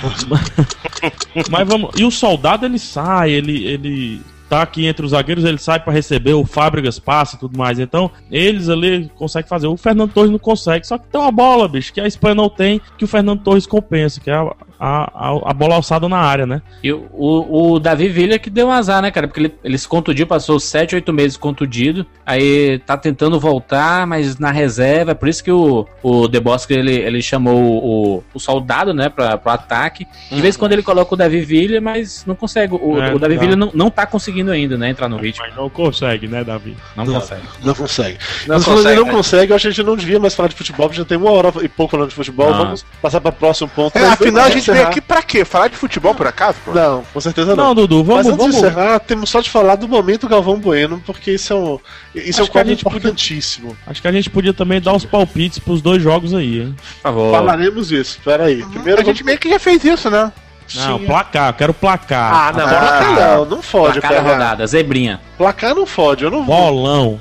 [laughs] Mas vamos. E o soldado ele sai, ele, ele tá aqui entre os zagueiros, ele sai pra receber, o Fábricas passa e tudo mais. Então, eles ali conseguem fazer. O Fernando Torres não consegue. Só que tem uma bola, bicho, que a Espanha não tem, que o Fernando Torres compensa, que é a, a, a, a bola alçada na área, né? E o, o, o Davi Villa que deu um azar, né, cara? Porque ele, ele se contundiu, passou 7, 8 meses contundido. Aí tá tentando voltar, mas na reserva. É por isso que o, o De Bosque ele, ele chamou o, o soldado, né, pra, pro ataque. De vez em quando ele coloca o Davi Villa, mas não consegue. O, É, o Davi não dá. Villa não, não tá conseguindo ainda, né, entrar no ritmo. Mas não consegue, né, Davi? Não consegue. Não consegue. Não Mas consegue, ele não né? consegue, eu acho que a gente não devia mais falar de futebol, porque já tem uma hora e pouco falando de futebol. Ah. Vamos passar para o próximo ponto. É, afinal, a antes veio encerrar- aqui pra quê? Falar de futebol, por acaso? pô? Não, com certeza não. Não, Dudu, vamos. Mas antes vamos... de encerrar, temos só de falar do momento Galvão Bueno, porque isso é um, isso é um Acho que a quadro gente podia- importantíssimo. Acho que a gente podia também dar os palpites pros dois jogos aí, hein? Por favor. Falaremos isso. Pera aí. Primeiro a gente meio que já fez isso, né? Não, Sim. placar, eu quero placar. Ah, não, Ah, placar não, não fode. Placar da Placar, rodada, zebrinha. placar não fode, eu não vou. Bolão.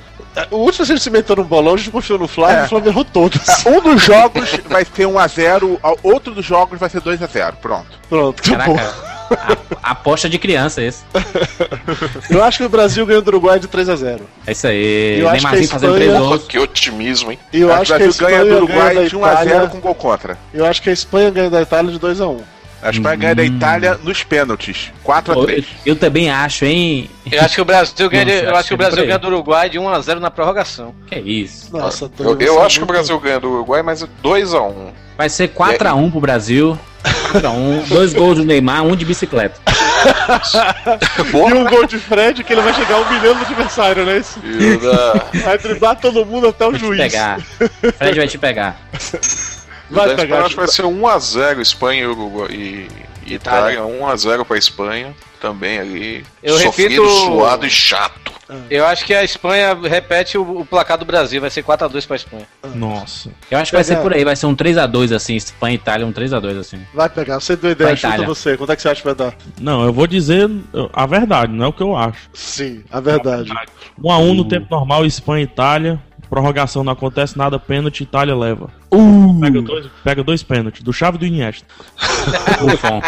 O último a gente se meteu no bolão, a gente confiou no Flávio É. e o Flávio errou todos. [laughs] Um dos jogos vai ser 1x0, outro dos jogos vai ser 2x0. Pronto. Pronto, acabou. A- Aposta de criança esse. [laughs] Eu acho que o Brasil ganhou do Uruguai de 3x0. É isso aí. Eu acho que a Neymarzinho fazendo Espanha- 3 Porra, gols. que otimismo, hein? Eu Acho que a o Brasil Espanha ganha do ganha Uruguai de 1x0 Itália. com gol contra. Eu acho que a Espanha ganha da Itália de 2x1. A Espanha ganha da Itália nos pênaltis. 4x3. Eu, eu também acho, hein? Eu acho que o Brasil ganha, Nossa, eu acho acho que o que é Brasil ganha do Uruguai de 1 a 0 na prorrogação. Que isso. Nossa, Eu, eu você é acho que o Brasil ganha do Uruguai, mas 2x1. Vai ser 4x1 pro Brasil. 4x1. [laughs] Dois gols do Neymar, um de bicicleta. [laughs] E um gol de Fred que ele vai chegar um milhão no adversário, né? Isso Vai driblar todo mundo até o Vai te juiz. pegar. Fred vai te pegar. [laughs] Vai Vai pegar. acho que vai ser 1x0 Espanha e Uruguai. E, Itália 1x0 pra Espanha. Também ali. Eu sofrido, repito- suado e chato. Eu acho que a Espanha repete o, o placar do Brasil, vai ser 4x2 pra Espanha. Nossa. Eu acho que vai ser por aí, vai ser um 3x2 assim, Espanha e Itália, um 3x2 assim. Vai pegar, você deu ideia, chuta Itália. você. Quanto é que você acha que vai dar? Não, eu vou dizer a verdade, não é o que eu acho. Sim, a verdade. 1 a 1 no tempo normal, Espanha e Itália. Prorrogação não acontece nada, pênalti, Itália leva. Pega, dois, pega dois pênaltis, do Chave e do Iniesta. [laughs] Buffon.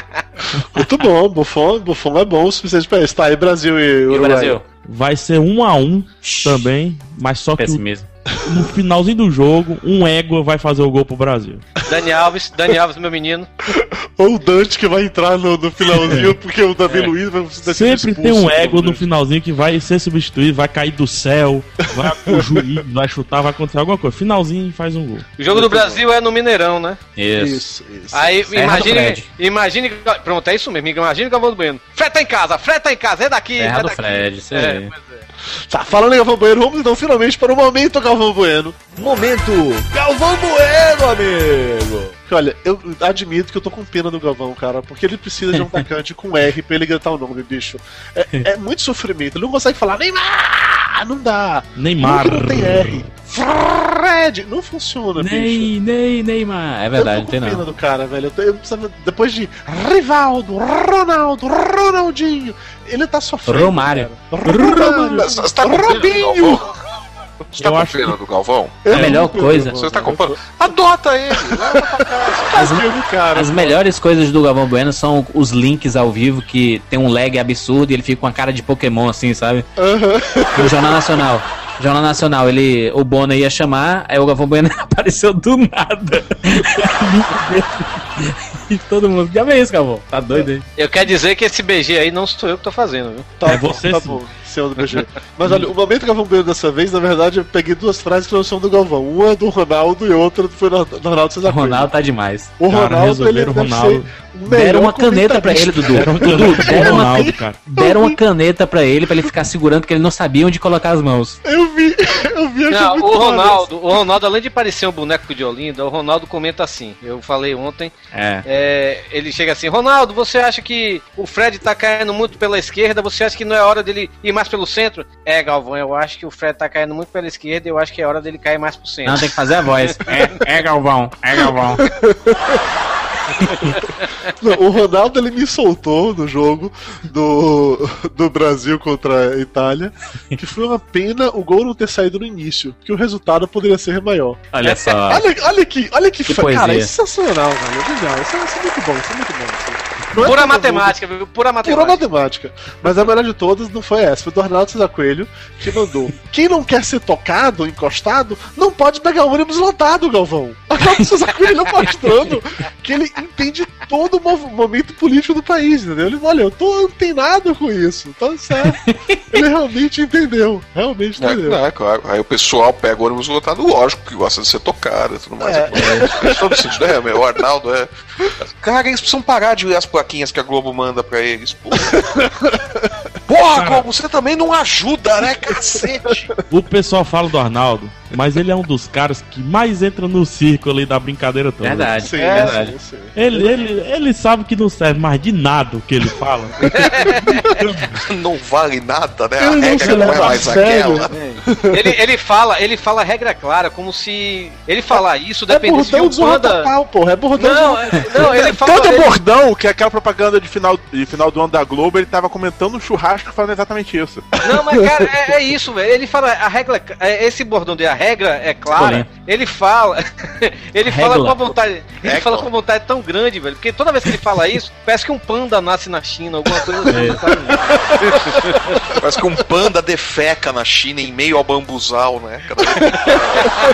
Muito bom, Buffon, Buffon é bom o suficiente pra isso. Tá aí, Brasil e E o Uruguai. Brasil? Vai ser 1 a 1 também, mas só que Pessimismo. No finalzinho do jogo, um égua vai fazer o gol pro Brasil. Dani Alves, Dani Alves, meu menino. [laughs] Ou o Dante que vai entrar no, no finalzinho, porque o Davi Luiz vai ser Sempre expulso, tem um ego no finalzinho que vai ser substituído, vai cair do céu, vai o [laughs] juiz, vai chutar, vai acontecer alguma coisa. Finalzinho faz um gol. O jogo do Brasil é no Mineirão, né? Isso. Isso, isso. Aí Serra do imagine, imagine, pronto, é isso mesmo, imagine o Galvão do Bueno. Fred tá em casa, Fred tá em casa, é daqui, Terra é do daqui. Fred, isso É, aí. pois é. Tá, falando em Galvão Bueno, vamos então finalmente para o momento Galvão Bueno. Momento Galvão Bueno, amigo. Olha, eu admito que eu tô com pena do Galvão, cara, porque ele precisa de um [laughs] atacante com R pra ele gritar o nome, bicho. É, é muito sofrimento, ele não consegue falar Neymar! Não dá. Neymar. Não tem R. Fred! Não funciona, bicho. Ney, Ney, Neymar. É verdade, eu não tô tem com pena não. do cara, velho. Eu, tô- eu precisava, depois de Rivaldo, Ronaldo, Ronaldinho, ele tá sofrendo. Romário. cara. Romário. Tá Robinho. Você tá Eu com acho pena do Galvão? A melhor coisa. Você tá comprando? Adota ele! leva pra casa. [laughs] As, Filme, cara. as melhores coisas do Galvão Bueno são os links ao vivo que tem um lag absurdo e ele fica com a cara de Pokémon assim, sabe? Aham. No Jornal Nacional. Jornal Nacional, ele, o Bono ia chamar, aí o Galvão Bueno [laughs] apareceu do nada. [laughs] e todo mundo, já vê isso, Galvão. Tá doido aí. Eu quero dizer que esse BG aí não sou eu que tô fazendo, viu? Tá, É você tá sim. bom, senhor do BG. Mas olha, o momento Galvão Bueno dessa vez, na verdade, eu peguei duas frases que não são do Galvão. Uma do Ronaldo e outra foi do do Ronaldo O César Coelho. Ronaldo tá demais. O Cara, Ronaldo, ele o deve Ronaldo. o Deram uma caneta pra ele. Dudu. Era um Dudu, caneta deram uma, Ronaldo, cara. deram uma caneta pra ele, pra ele ficar segurando, porque ele não sabia onde colocar as mãos. Eu vi, eu vi Não, muito o Ronaldo, o Ronaldo, além de parecer um boneco de Olinda, o Ronaldo comenta assim. Eu falei ontem, É. é, ele chega assim, Ronaldo, você acha que o Fred tá caindo muito pela esquerda? Você acha que não é hora dele ir mais pelo centro? É, Galvão, eu acho que o Fred tá caindo muito pela esquerda e eu acho que é hora dele cair mais pro centro. Não, tem que fazer a voz. [laughs] É, é Galvão, é Galvão. [laughs] Não, o Ronaldo ele me soltou no jogo do, do Brasil contra a Itália, que foi uma pena o gol não ter saído no início, que o resultado poderia ser maior. Olha só. Olha, olha aqui, olha que, Que fa- cara, é sensacional, cara, legal, isso é, isso é muito bom, isso é muito bom. É Pura mundo- matemática, viu? Pura Pura matemática. matemática. Mas a melhor de todas não foi essa, foi do Arnaldo César Coelho, que mandou. [laughs] Quem não quer ser tocado, encostado, não pode pegar ônibus lotado, Galvão. Arnaldo César Coelho mostrando que ele entende todo o momento político do país, entendeu? Ele, olha, eu tô antenado com isso, tá certo. Ele realmente entendeu, realmente É, entendeu. não, é claro. Aí o pessoal pega o ônibus lotado, lógico, que gosta de ser tocado e tudo mais. É. Todo sentido. É, meu, o Arnaldo é. Cara, eles precisam parar de ler as plaquinhas que a Globo manda pra eles, pô. Porra, Globo, você também não ajuda, né, cacete? O pessoal fala do Arnaldo, mas ele é um dos caras que mais entra no círculo ali da brincadeira toda. Verdade, Sim, é verdade. sim, sim. Ele, ele, ele sabe que não serve mais de nada o que ele fala. [laughs] Não vale nada, né? A Ele não regra se não é mais sério. aquela. Ele, ele fala, ele fala regra clara, como se ele falar isso É dependesse de um de zorra panda. total, porra, é bordão Não, é- não, ele fala. Tanto ele- bordão que aquela propaganda de final, de final do ano da Globo, ele tava comentando um churrasco falando exatamente isso. Não, mas cara, é, é isso, velho. Ele fala, a regra, é, esse bordão de a regra é clara. Ele fala, [laughs] ele fala com uma vontade, ele Regla. fala com uma vontade tão grande, velho, porque toda vez que ele fala isso, [laughs] parece que um panda nasce na China, alguma coisa assim, sabe? [laughs] Parece que um panda defeca na China em meio ao bambuzal, né?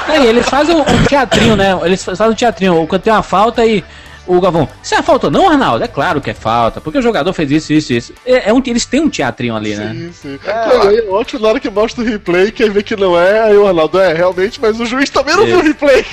Aí, eles fazem um, um teatrinho, né? Eles fazem um teatrinho. Quando tem uma falta e. O Galvão, isso é falta não, Arnaldo? É claro que é falta, porque o jogador fez isso, isso, isso. É, é um, eles têm um teatrinho ali, né? Sim, sim. Aí é ótimo na hora que mostra o replay, quem vê que não é, aí o Arnaldo é realmente, mas o juiz também não É. viu o replay.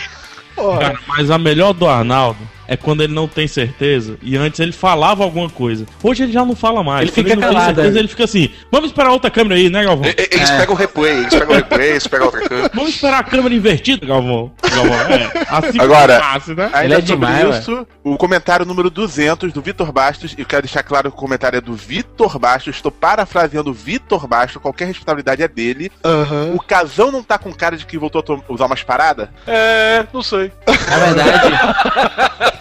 Porra. Cara, mas a melhor do Arnaldo é quando ele não tem certeza. E antes ele falava alguma coisa. Hoje ele já não fala mais. Ele Quando fica tem calado, certeza, é. ele fica assim: vamos esperar outra câmera aí, né, Galvão? Eles pegam o replay, eles pegam o replay, eles pegam outra câmera. Vamos esperar a câmera invertida, Galvão. Galvão, é. Assim Agora- fácil, né? Ainda Ele é sobre demais, isso, o comentário número 200 do Vitor Bastos, e eu quero deixar claro que o comentário é do Vitor Bastos, estou parafraseando o Vitor Bastos, qualquer responsabilidade é dele. Aham. O casão não tá com cara de que voltou a usar umas paradas? É, não sei. Na verdade, [laughs]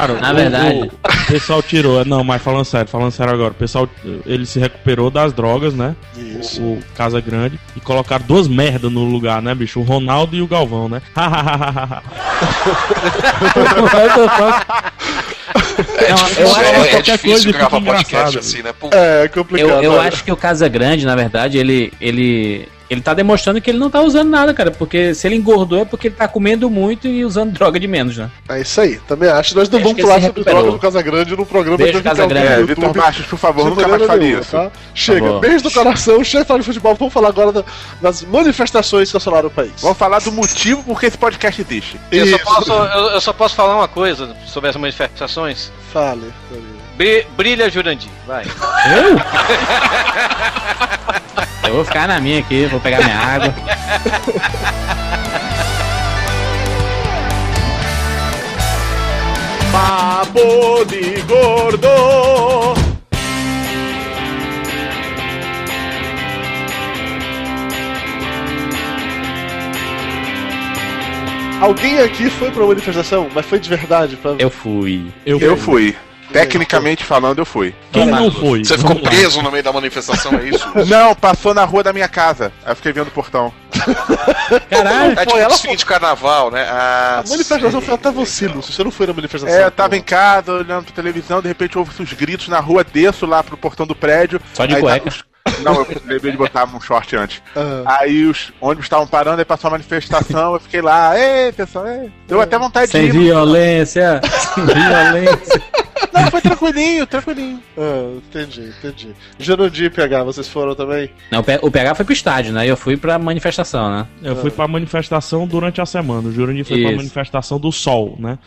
Cara, Na o- verdade. O, pessoal tirou. Não, mas falando sério, falando sério agora. O pessoal, ele se recuperou das drogas, né? Isso. O, o Casa Grande. E colocaram duas merdas no lugar, né, bicho? O Ronaldo e o Galvão, né? É difícil, eu acho que é, é qualquer difícil coisa gravar podcast assim, né? Pô, É complicado. eu, eu né? acho que o Casa Grande, na verdade, ele, ele, ele tá demonstrando que ele não tá usando nada, cara. Porque se ele engordou é porque ele tá comendo muito e usando droga de menos, né? É isso aí, também acho. Nós não vamos falar se sobre recuperou. drogas do Casagrande no programa Beijo, Casagrande. alguém É, Vitor Bastos, por favor, de nunca mais nenhuma, isso. tá? Chega, bom. beijo do coração, chefe fala de futebol. Vamos falar agora da- das manifestações que assolaram o país. Vamos falar do motivo por que esse podcast existe. Eu só, posso, eu, eu só posso falar uma coisa sobre as manifestações. Fale. Bri- brilha, Jurandir. Vai. Eu? [laughs] Eu vou ficar na minha aqui, vou pegar minha água. [laughs] Papo de gordo. Alguém aqui foi pra manifestação, mas foi de verdade. Pra... Eu fui. Eu, Eu fui. Tecnicamente falando, eu fui. Quem não foi? Você ficou preso no meio da manifestação, é isso? [laughs] Não, passou na rua da minha casa. Aí eu fiquei vendo o portão. Caralho. É tipo ela desfile de carnaval, né? Ah, A manifestação foi até você, Lúcio. Você não foi na manifestação. É, eu tava em casa, olhando pra televisão, de repente ouve uns gritos na rua, desço lá pro portão do prédio. Só de aí cueca. tá- os- Não, eu lembrei de botar um short antes. Ah. Aí os ônibus estavam parando, aí passou a manifestação, eu fiquei lá, ei, pessoal, ei. Deu até vontade Sem de ir. violência. [laughs] Sem violência. Não, foi tranquilinho, tranquilinho. Ah, entendi, entendi. Jurandir e PH, vocês foram também? Não, o PH foi pro estádio, né? Eu fui pra manifestação, né? Eu fui pra manifestação durante a semana. O Jurandir foi pra Isso. manifestação do sol, né?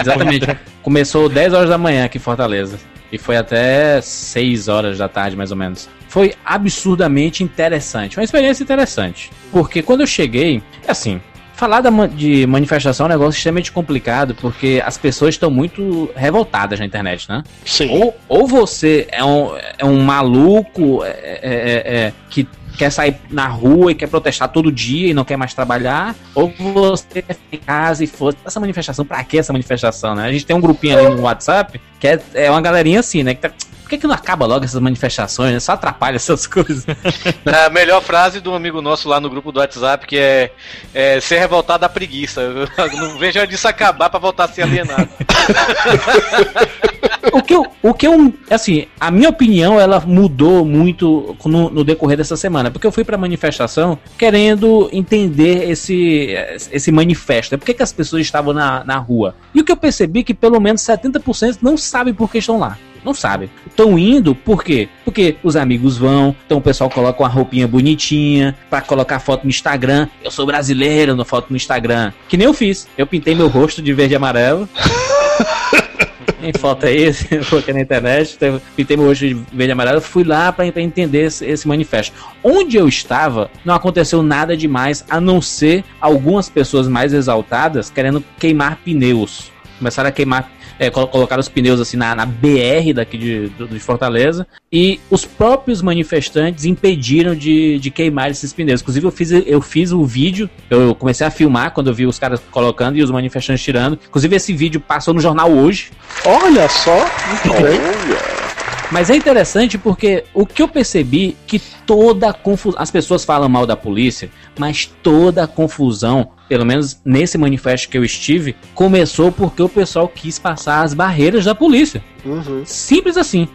Exatamente. [laughs] Começou 10 horas da manhã aqui em Fortaleza. E foi até 6 horas da tarde, mais ou menos. Foi absurdamente interessante. Uma experiência interessante. Porque quando eu cheguei, é assim. Falar de manifestação é um negócio extremamente complicado, porque as pessoas estão muito revoltadas na internet, né? Sim. Ou, ou você é um, é um maluco é, é, é, é, que quer sair na rua e quer protestar todo dia e não quer mais trabalhar, ou você quer ficar em casa e fosse. Essa manifestação, pra que essa manifestação, né? A gente tem um grupinho ali no WhatsApp que é, é uma galerinha assim, né? Que tá, que, que não acaba logo essas manifestações? né? Só atrapalha essas [laughs] coisas. A melhor frase do amigo nosso lá no grupo do WhatsApp que é, é ser revoltado da preguiça. Eu não vejo a disso acabar pra voltar a ser alienado. [laughs] o que eu, o que eu, assim, a minha opinião ela mudou muito no, no decorrer dessa semana, porque eu fui pra manifestação querendo entender esse, esse manifesto, por que, que as pessoas estavam na, na rua. E o que eu percebi é que pelo menos 70% não sabem por que estão lá. Não sabem. Estão indo por quê? Porque os amigos vão, então o pessoal coloca uma roupinha bonitinha pra colocar foto no Instagram. Eu sou brasileiro na foto no Instagram. Que nem eu fiz. Eu pintei meu rosto de verde e amarelo. [laughs] Em foto aí, [laughs] coloquei na internet, pintei meu rosto de verde e amarelo, fui lá pra pra entender esse, esse manifesto. Onde eu estava, não aconteceu nada demais, a não ser algumas pessoas mais exaltadas querendo queimar pneus. Começaram a queimar, é, colo- colocaram os pneus assim na, na BR daqui de, de Fortaleza, e os próprios manifestantes impediram de, de queimar esses pneus. Inclusive, eu fiz, eu fiz o vídeo, eu comecei a filmar quando eu vi os caras colocando e os manifestantes tirando. Inclusive, esse vídeo passou no jornal hoje. Olha só, bem. Mas é interessante porque o que eu percebi que toda a confusão. As pessoas falam mal da polícia, mas toda a confusão, pelo menos nesse manifesto que eu estive, começou porque o pessoal quis passar as barreiras da polícia. Uhum. Simples assim.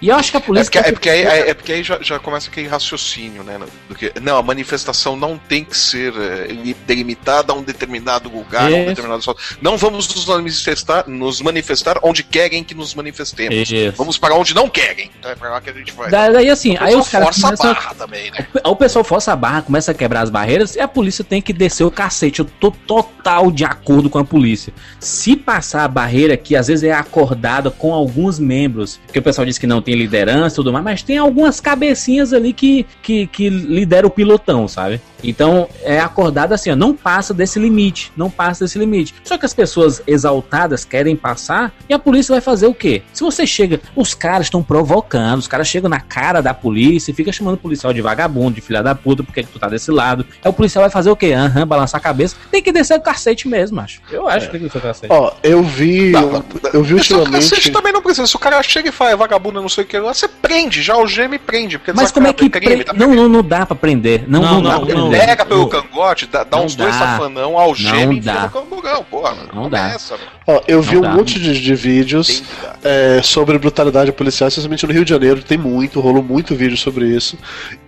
E eu acho que a É polícia. porque, é porque aí, é porque aí já, já começa aquele raciocínio, né? Do que, não, a manifestação não tem que ser é, li- delimitada a um determinado lugar, a um determinado. Não vamos nos manifestar, nos manifestar onde querem que nos manifestemos. Isso. Vamos para onde não querem. Então é pra lá que a gente vai. Da- Daí assim, aí os caras força a barra também, né? O pessoal força a barra, começa a quebrar as barreiras e a polícia tem que descer o cacete. Eu tô total de acordo com a polícia. Se passar a barreira, que às vezes é acordada com alguns membros, que o pessoal diz que não tem liderança e tudo mais, mas tem algumas cabecinhas ali que, que, que lideram o pilotão, sabe? Então é acordado assim, ó, não passa desse limite, não passa desse limite. Só que as pessoas exaltadas querem passar e a polícia vai fazer o quê? Se você chega, os caras estão provocando, os caras chegam na cara da polícia e fica chamando o policial de vagabundo, de filha da puta, porque que tu tá desse lado. Aí o policial vai fazer o quê? Aham, balançar a cabeça. Tem que descer o cacete mesmo, acho. Eu acho que tem que descer o cacete. Ó, eu vi. Não, não, eu vi cacete ultimamente. também não precisa. Se o cara chega e fala, é vagabundo, não sei o que, lá, você prende, já algema e prende. Porque Mas como é que. desacato, crime, pre- tá não, não, não dá pra prender. Não, não, Não, dá não, pra não. prender. Pega pelo cangote, dá, dá uns dois dá. safanão, algema Não e dá. porra. Não dá. Começa, mano. Ó, eu vi um dá. monte de, de vídeos é, sobre brutalidade policial, especialmente no Rio de Janeiro, tem muito, rolou muito vídeo sobre isso.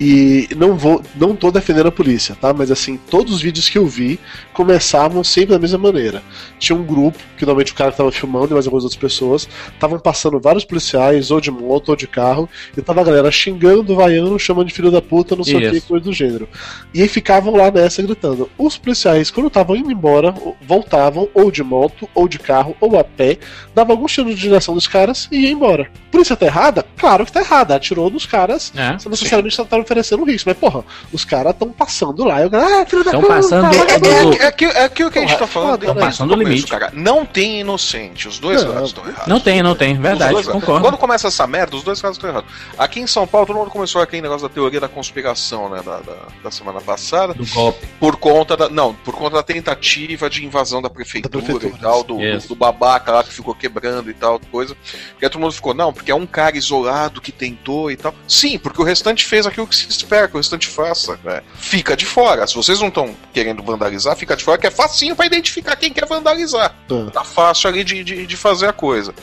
E não vou, não tô defendendo a polícia, tá? Mas assim, todos os vídeos que eu vi começavam sempre da mesma maneira. Tinha um grupo, que normalmente o cara que tava filmando e mais algumas outras pessoas, estavam passando vários policiais, ou de moto, ou de carro, e tava a galera xingando, vaiando, chamando de filho da puta, não sei o que, Isso. coisa do gênero. E aí ficavam lá nessa gritando. Os policiais, quando estavam indo embora, voltavam ou de moto, ou de carro, ou a pé, dava algum estilo de direção dos caras e ia embora. Polícia tá errada? Claro que tá errada. Atirou nos caras, É. não necessariamente tá oferecendo risco. Mas, porra, os caras tão passando lá. Eu, ah, filho da Tão puta, passando- vai, É, vai, é- é, é, aquilo- é aquilo que a gente tá falando foda, desde né? o Passando do começo, limite. cara. Não tem inocente, os dois Não. lados estão errados. Não tem, não tem. Verdade, concordo. Quando começa essa merda, os dois lados estão errados. Aqui em São Paulo, todo mundo começou aquele negócio da teoria da conspiração, né, da, da, da semana passada, Do golpe. por conta da, não, por conta da tentativa de invasão da prefeitura, Da prefeitura, e tal, do, isso. do, do babaca lá que ficou quebrando e tal, coisa. E aí todo mundo ficou, não, porque é um cara isolado que tentou e tal. Sim, porque o restante fez aquilo que se espera que o restante faça, né? Fica de fora. Se vocês não estão querendo vandalizar, fica de fora, que é facinho pra identificar quem quer vandalizar. Tá. Tá fácil ali de, de, de fazer a coisa.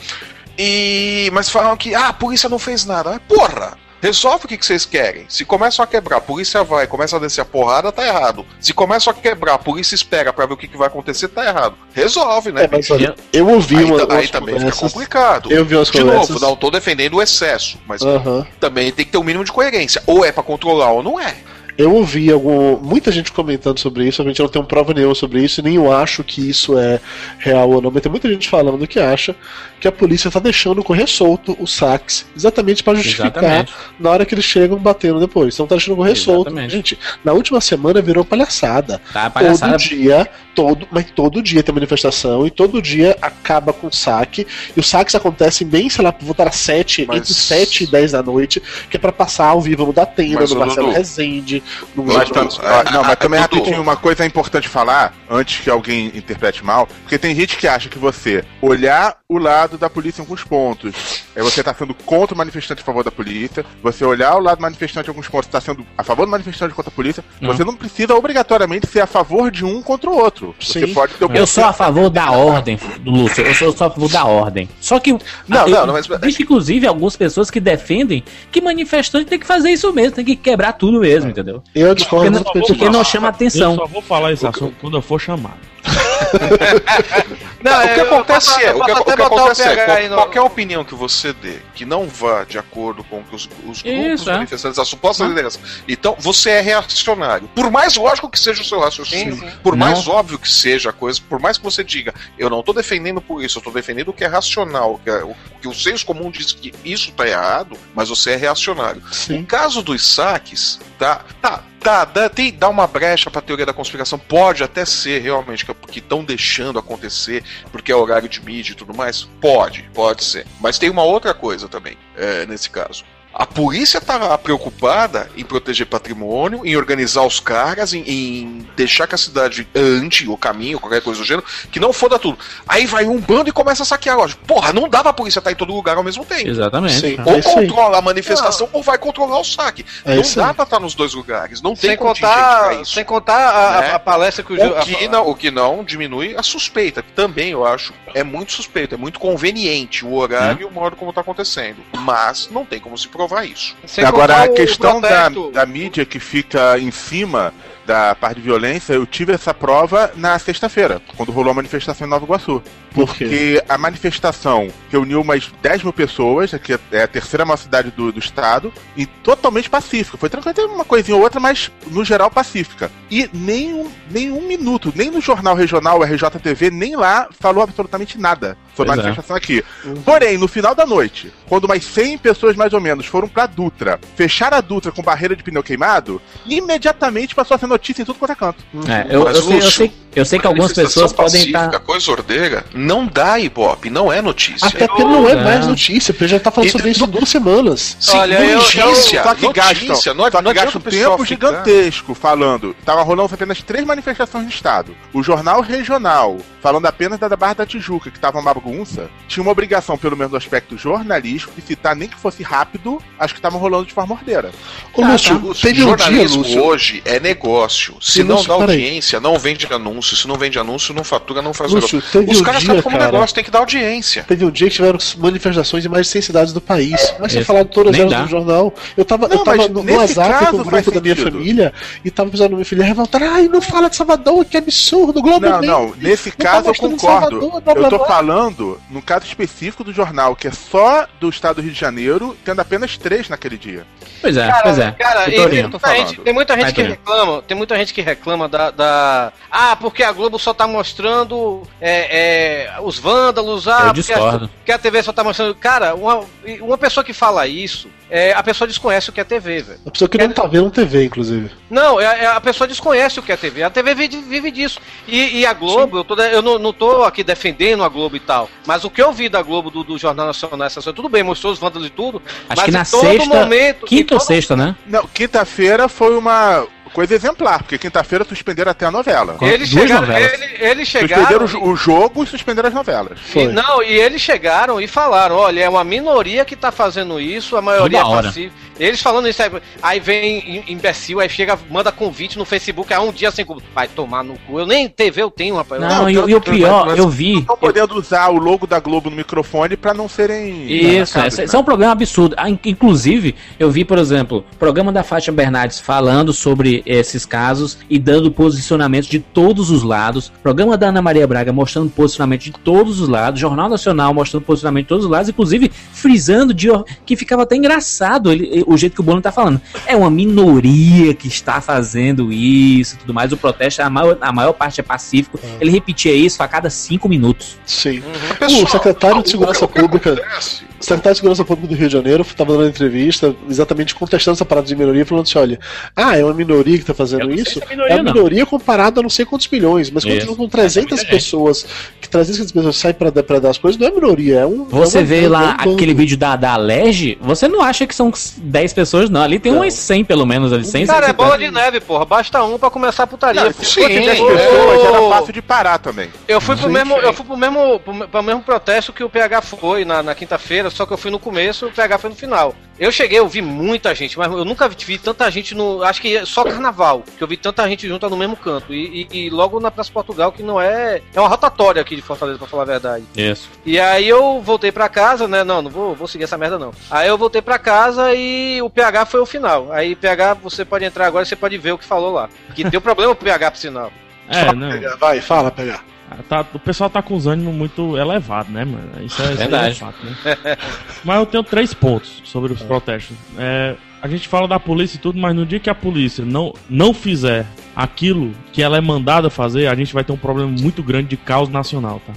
E. Mas falam que, ah, a polícia não fez nada. Mas, porra! Resolve o que, que vocês querem. Se começam a quebrar, a polícia vai, começa a descer a porrada, tá errado. Se começam a quebrar, a polícia espera pra ver o que, que vai acontecer, tá errado. Resolve, né? É, mas olha, eu ouvi aí, uma, aí também fica complicado. Eu vi umas De conversas. novo, não tô defendendo o excesso, mas Aham. também tem que ter um mínimo de coerência. Ou é pra controlar ou não é. Eu ouvi algum, muita gente comentando sobre isso, a gente não tem prova nenhuma sobre isso, e nem eu acho que isso é real ou não, mas tem muita gente falando que acha que a polícia tá deixando correr solto os saques, exatamente para justificar Exatamente. na hora que eles chegam batendo depois. Então tá deixando correr solto. Exatamente. Gente, na última semana virou palhaçada. Tá, palhaçada. Todo dia, todo, mas todo dia tem manifestação e todo dia acaba com saque. E os saques acontecem bem, sei lá, voltar às 7, Mas- entre 7 e 10 da noite, que é pra passar ao vivo no Datena, Mas, no Marcelo Dudu, Rezende, no Mas ah, não, mas também ah, Dudu. rapidinho, uma coisa importante falar, antes que alguém interprete mal, porque tem gente que acha que você olhar o lado da polícia em alguns pontos, é você tá sendo contra o manifestante a favor da polícia, você olhar o lado do manifestante em alguns pontos, tá sendo a favor do manifestante contra a polícia, Não. você não precisa obrigatoriamente ser a favor de um contra o outro. Você Sim. pode ter Eu sou a favor da ordem, do Lúcio. Eu sou, eu sou a favor da ordem. Só que. Não, eu- não, não, mas- Existe, inclusive, algumas pessoas que defendem que manifestante tem que fazer isso mesmo, tem que quebrar tudo mesmo, entendeu? Eu discordo Porque porque não chama Eu atenção. só vou falar esse assunto quando eu for chamado. [laughs] [laughs] Não, o que acontece é, o que, o que o acontece é, qualquer opinião que você dê que não vá de acordo com o que os, os grupos Isso, é. manifestantes, a suposta liderança, então você é reacionário. Por mais lógico que seja o seu raciocínio, Sim, sim. por Não. mais óbvio que seja a coisa, por mais que você diga, eu não tô defendendo por isso, eu tô defendendo o que é racional, que é o que o senso comum diz que isso tá errado, mas você é reacionário. Sim. No caso dos saques, tá, tá, tá, dá, tem, dá uma brecha pra teoria da conspiração, pode até ser realmente que estão deixando acontecer porque é horário de mídia e tudo mais, pode, pode ser. Mas tem uma outra coisa também, é, nesse caso. A polícia tá preocupada em proteger patrimônio, em organizar os caras, em, em deixar que a cidade ande o caminho, qualquer coisa do gênero, que não foda tudo. Aí vai um bando e começa a saquear a loja. Porra, não dá pra polícia estar em todo lugar ao mesmo tempo. Exatamente. Sim. Ou É isso aí. controla a manifestação ou vai controlar o saque. É não dá aí. pra estar nos dois lugares. Não tem Sem contar, sem contar a, Né? a palestra que o, O que, não, o que não diminui a suspeita, que também eu acho é muito suspeito, é muito conveniente o horário e o modo como tá acontecendo. Mas não tem como se provar isso. sem Agora, a questão da, da mídia que fica em cima da parte de violência, eu tive essa prova na sexta-feira, quando rolou a manifestação em Nova Iguaçu. Por? Porque a manifestação reuniu umas 10 mil pessoas, aqui é a terceira maior cidade do, do estado, e totalmente pacífica. Foi tranquilo, teve uma coisinha ou outra, mas no geral pacífica. E nem um, nem um minuto, nem no jornal regional, RJTV, nem lá falou absolutamente nada sobre a é. manifestação aqui. Porém, no final da noite, quando umas 100 pessoas mais ou menos foram pra Dutra, fecharam a Dutra com barreira de pneu queimado, imediatamente passou a ser notícia em tudo quanto é canto. É, eu, Mas, eu sei, eu, sei, eu sei que algumas pessoas podem tá- estar. A coisa ordeira não dá ibope, não é notícia. Até porque não é mais notícia, porque já tá falando E- sobre isso há duas semanas. Sim, Olha, eu- notícia, Só que notícia, gastam, não, só que gastam pessoal tempo ficar- gigantesco falando. Tava rolando apenas três manifestações no estado. O jornal regional, falando apenas da Barra da Tijuca, que tava uma bagunça, tinha uma obrigação, pelo menos no aspecto jornalístico, de citar nem que fosse rápido, as que estavam rolando de forma ordeira. Ô, Lúcio, Lúcio, teve um dia, jornalismo Lúcio. hoje é negócio. Se E, não Lúcio, dá audiência, não vende anúncio. Se não vende anúncio, não fatura, não faz Lúcio, negócio. Os um caras tratam como cara. negócio, tem que dar audiência. Teve um dia que tiveram manifestações em mais de 100 cidades do país. Mas você Isso. falar de todas elas dá. no jornal. Eu tava, eu Não, tava mas no, WhatsApp caso com o grupo da minha família e tava precisando minha filha revoltar. Ai, não fala de Salvador, que absurdo, Globo Não, News. não, nesse Não tá caso eu concordo. Salvador, blá, blá, Eu tô blá. falando no caso específico do jornal, que é só do estado do Rio de Janeiro, tendo apenas três naquele dia. Pois é, Cara, pois é. cara, e tem, muita gente, tem muita gente Vai, que reclama, tem muita gente que reclama da, da- ah, porque a Globo só tá mostrando é, é, os vândalos, ah, Eu porque a, porque a TV só tá mostrando, cara, uma, uma pessoa que fala isso, é, a pessoa desconhece o que é TV, velho. A pessoa que não tá vendo TV, inclusive. Não, é- é- a pessoa desconhece o que é TV. A TV vive, vive disso. E, e a Globo, eu, tô, eu não, não tô aqui defendendo a Globo e tal, mas o que eu vi da Globo, do, do Jornal Nacional, essas coisas, tudo bem, mostrou os vândalos e tudo, Acho mas que em na todo sexta. momento... em Quinta ou todo- sexta, né? Não, quinta-feira foi uma coisa exemplar, porque quinta-feira suspenderam até a novela. Eles duas chegaram, novelas. ele- eles chegaram... Suspenderam o o jogo e suspenderam as novelas. E, não, e eles chegaram e falaram, olha, é uma minoria que tá fazendo isso, a maioria é hora. Eles falando isso aí, aí vem im- imbecil, aí chega, manda convite no Facebook, há um dia sem convite. Vai tomar no cu. Eu nem TV eu tenho, rapaz. Não, e, eu- e o eu- pior, mas- eu vi. Estão podendo usar o logo da Globo no microfone pra não serem. Isso, esse, né? esse é um problema absurdo. Ah, in- Inclusive, eu vi, por exemplo, o programa da Fátima Bernardes falando sobre esses casos e dando posicionamentos de todos os lados. Programa da Ana Maria Braga mostrando posicionamento de todos os lados. Jornal Nacional mostrando posicionamento de todos os lados, inclusive frisando de, que ficava até engraçado ele- o jeito que o Bono tá falando. É uma minoria que está fazendo isso e tudo mais. O protesto, a maior, a maior parte é pacífico. Ele repetia isso a cada cinco minutos. Sim. Pessoal, o secretário de Segurança Pública. acontece? O secretário de Segurança Pública do Rio de Janeiro estava dando uma entrevista exatamente contestando essa parada de minoria, falando assim: olha, ah, é uma minoria que está Eu fazendo isso? se é minoria, é uma minoria comparada a não sei quantos milhões, mas quando com 300 É pessoas, que 300 pessoas saem para depredar as coisas, não é minoria, é um. Você é uma- vê é um lá bando. aquele vídeo da, da Lege, você não acha que são 10 pessoas, não. Ali tem Não. umas 100 pelo menos, ali, 100, Cara, é 150. bola de neve, porra. Basta um pra começar a putaria. Não, se fosse 10 Ô, pessoas, era fácil de parar também. Eu fui pro Gente, mesmo, eu fui pro mesmo, pro, pro mesmo protesto que o PH foi na, na quinta-feira, só que eu fui no começo, o PH foi no final. Eu cheguei, eu vi muita gente, mas eu nunca vi tanta gente no, acho que é só carnaval, que eu vi tanta gente junta no mesmo canto e, e- e logo na Praça Portugal que não é, é uma rotatória aqui de Fortaleza pra falar a verdade. Isso. E aí eu voltei pra casa, né? Não, não vou, vou seguir essa merda não. Aí eu voltei pra casa e o PH foi o final. Aí PH, você pode entrar agora, você pode ver o que falou lá. Que deu problema pro PH pro sinal. É, não. Vai, fala, pegar. Tá- o pessoal tá com os ânimos muito elevados, né, mano? Isso é, isso é Verdade. fato, né? [laughs] mas eu tenho três pontos sobre os protestos. É, a gente fala da polícia e tudo, mas no dia que a polícia não, não fizer aquilo que ela é mandada fazer, a gente vai ter um problema muito grande de caos nacional, tá?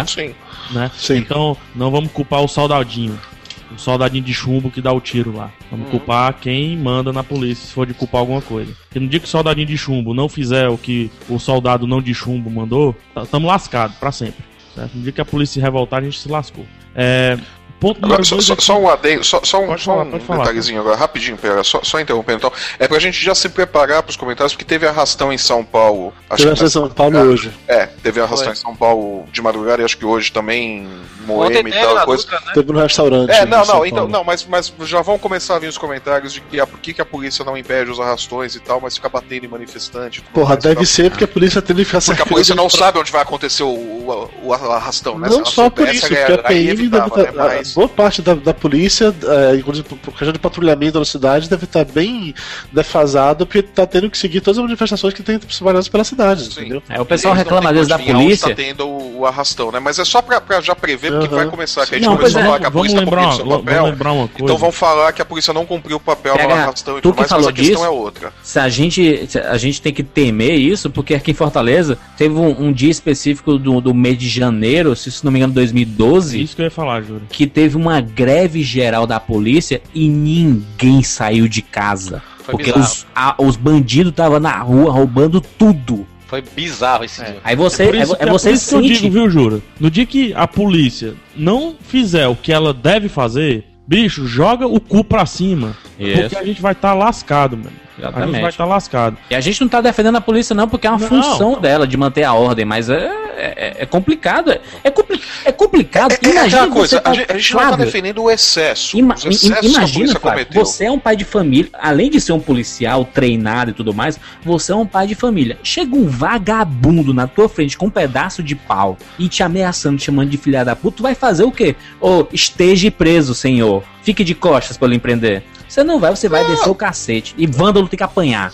É? Sim. Né? Sim. Então, não vamos culpar o soldadinho. O soldadinho de chumbo que dá o tiro lá. Vamos culpar quem manda na polícia, se for de culpar alguma coisa. Porque no dia que o soldadinho de chumbo não fizer o que o soldado não de chumbo mandou, estamos lascados pra sempre. Certo? No dia que a polícia se revoltar, a gente se lascou. É, ponto Agora, só, só, é que- só um adendo, só, só um, falar, um detalhezinho agora, rapidinho, pera, só, só interrompendo então. É pra gente já se preparar pros comentários, porque teve arrastão em São Paulo. Acho Teve que essa em São Paulo hoje. É, teve arrastão Foi. em São Paulo de madrugada e acho que hoje também, Moema e teve tal, coisa. Dutra, né? Teve no restaurante. É, não, não, então, não, mas, mas já vão começar a vir os comentários de que a, por que, que a polícia não impede os arrastões e tal, mas fica batendo em manifestante. tudo Porra, mais, deve tá? ser porque a polícia tem que ficar Porque a polícia não de- sabe onde vai acontecer o, o, o arrastão, né? Não só por soubesse, isso, porque a PM deve né? estar. Mas- Boa parte da, da polícia, é, inclusive por questão de patrulhamento na cidade, deve estar bem defasado, porque tá tendo que seguir todas as manifestações que tem espalhadas pela cidade, Sim. entendeu? É, o pessoal Eles reclama às vezes da onde polícia. Tá tendo o, o arrastão, né? Mas é só pra já prever, porque Aham. vai começar. Que a gente Não, começou pois a é, falar que a Vamos polícia tá cumprindo seu vamos papel. lembrar uma coisa. Então vão falar que a polícia não cumpriu o papel no PH, arrastão e tu tudo que mais, mas falou a questão disso, é outra. Se a gente, se a gente tem que temer isso, porque aqui em Fortaleza teve um, um dia específico do, do mês de janeiro, se não me engano, 2012, Isso que eu ia falar, Júlio. que teve uma greve geral da polícia e ninguém saiu de casa. Foi porque bizarro. os, a- os bandidos estavam na rua roubando tudo. Foi bizarro esse dia. Aí você, Por isso, é, é é você por isso que eu sente. digo, viu, Jura? No dia que a polícia não fizer o que ela deve fazer, bicho, joga o cu pra cima. Isso. Porque a gente vai estar lascado, mano. A gente Exatamente. vai estar lascado. E a gente não tá defendendo a polícia, não, porque é uma Não. função dela de manter a ordem, mas é, é, é complicado. É, compli é complicado. É, é Imagina aquela coisa, você tá- a gente, a gente não tá Flávio, defendendo o excesso. Ima- os excessos im- que a imagina, polícia Flávio, cometeu. você é um pai de família, além de ser um policial treinado e tudo mais, você é um pai de família. Chega um vagabundo na tua frente com um pedaço de pau e te ameaçando, te chamando de filha da puta, tu vai fazer o quê? Ô, esteja preso, senhor. Fique de costas pra lhe empreender. Você não vai, você vai descer o cacete. E vândalo tem que apanhar.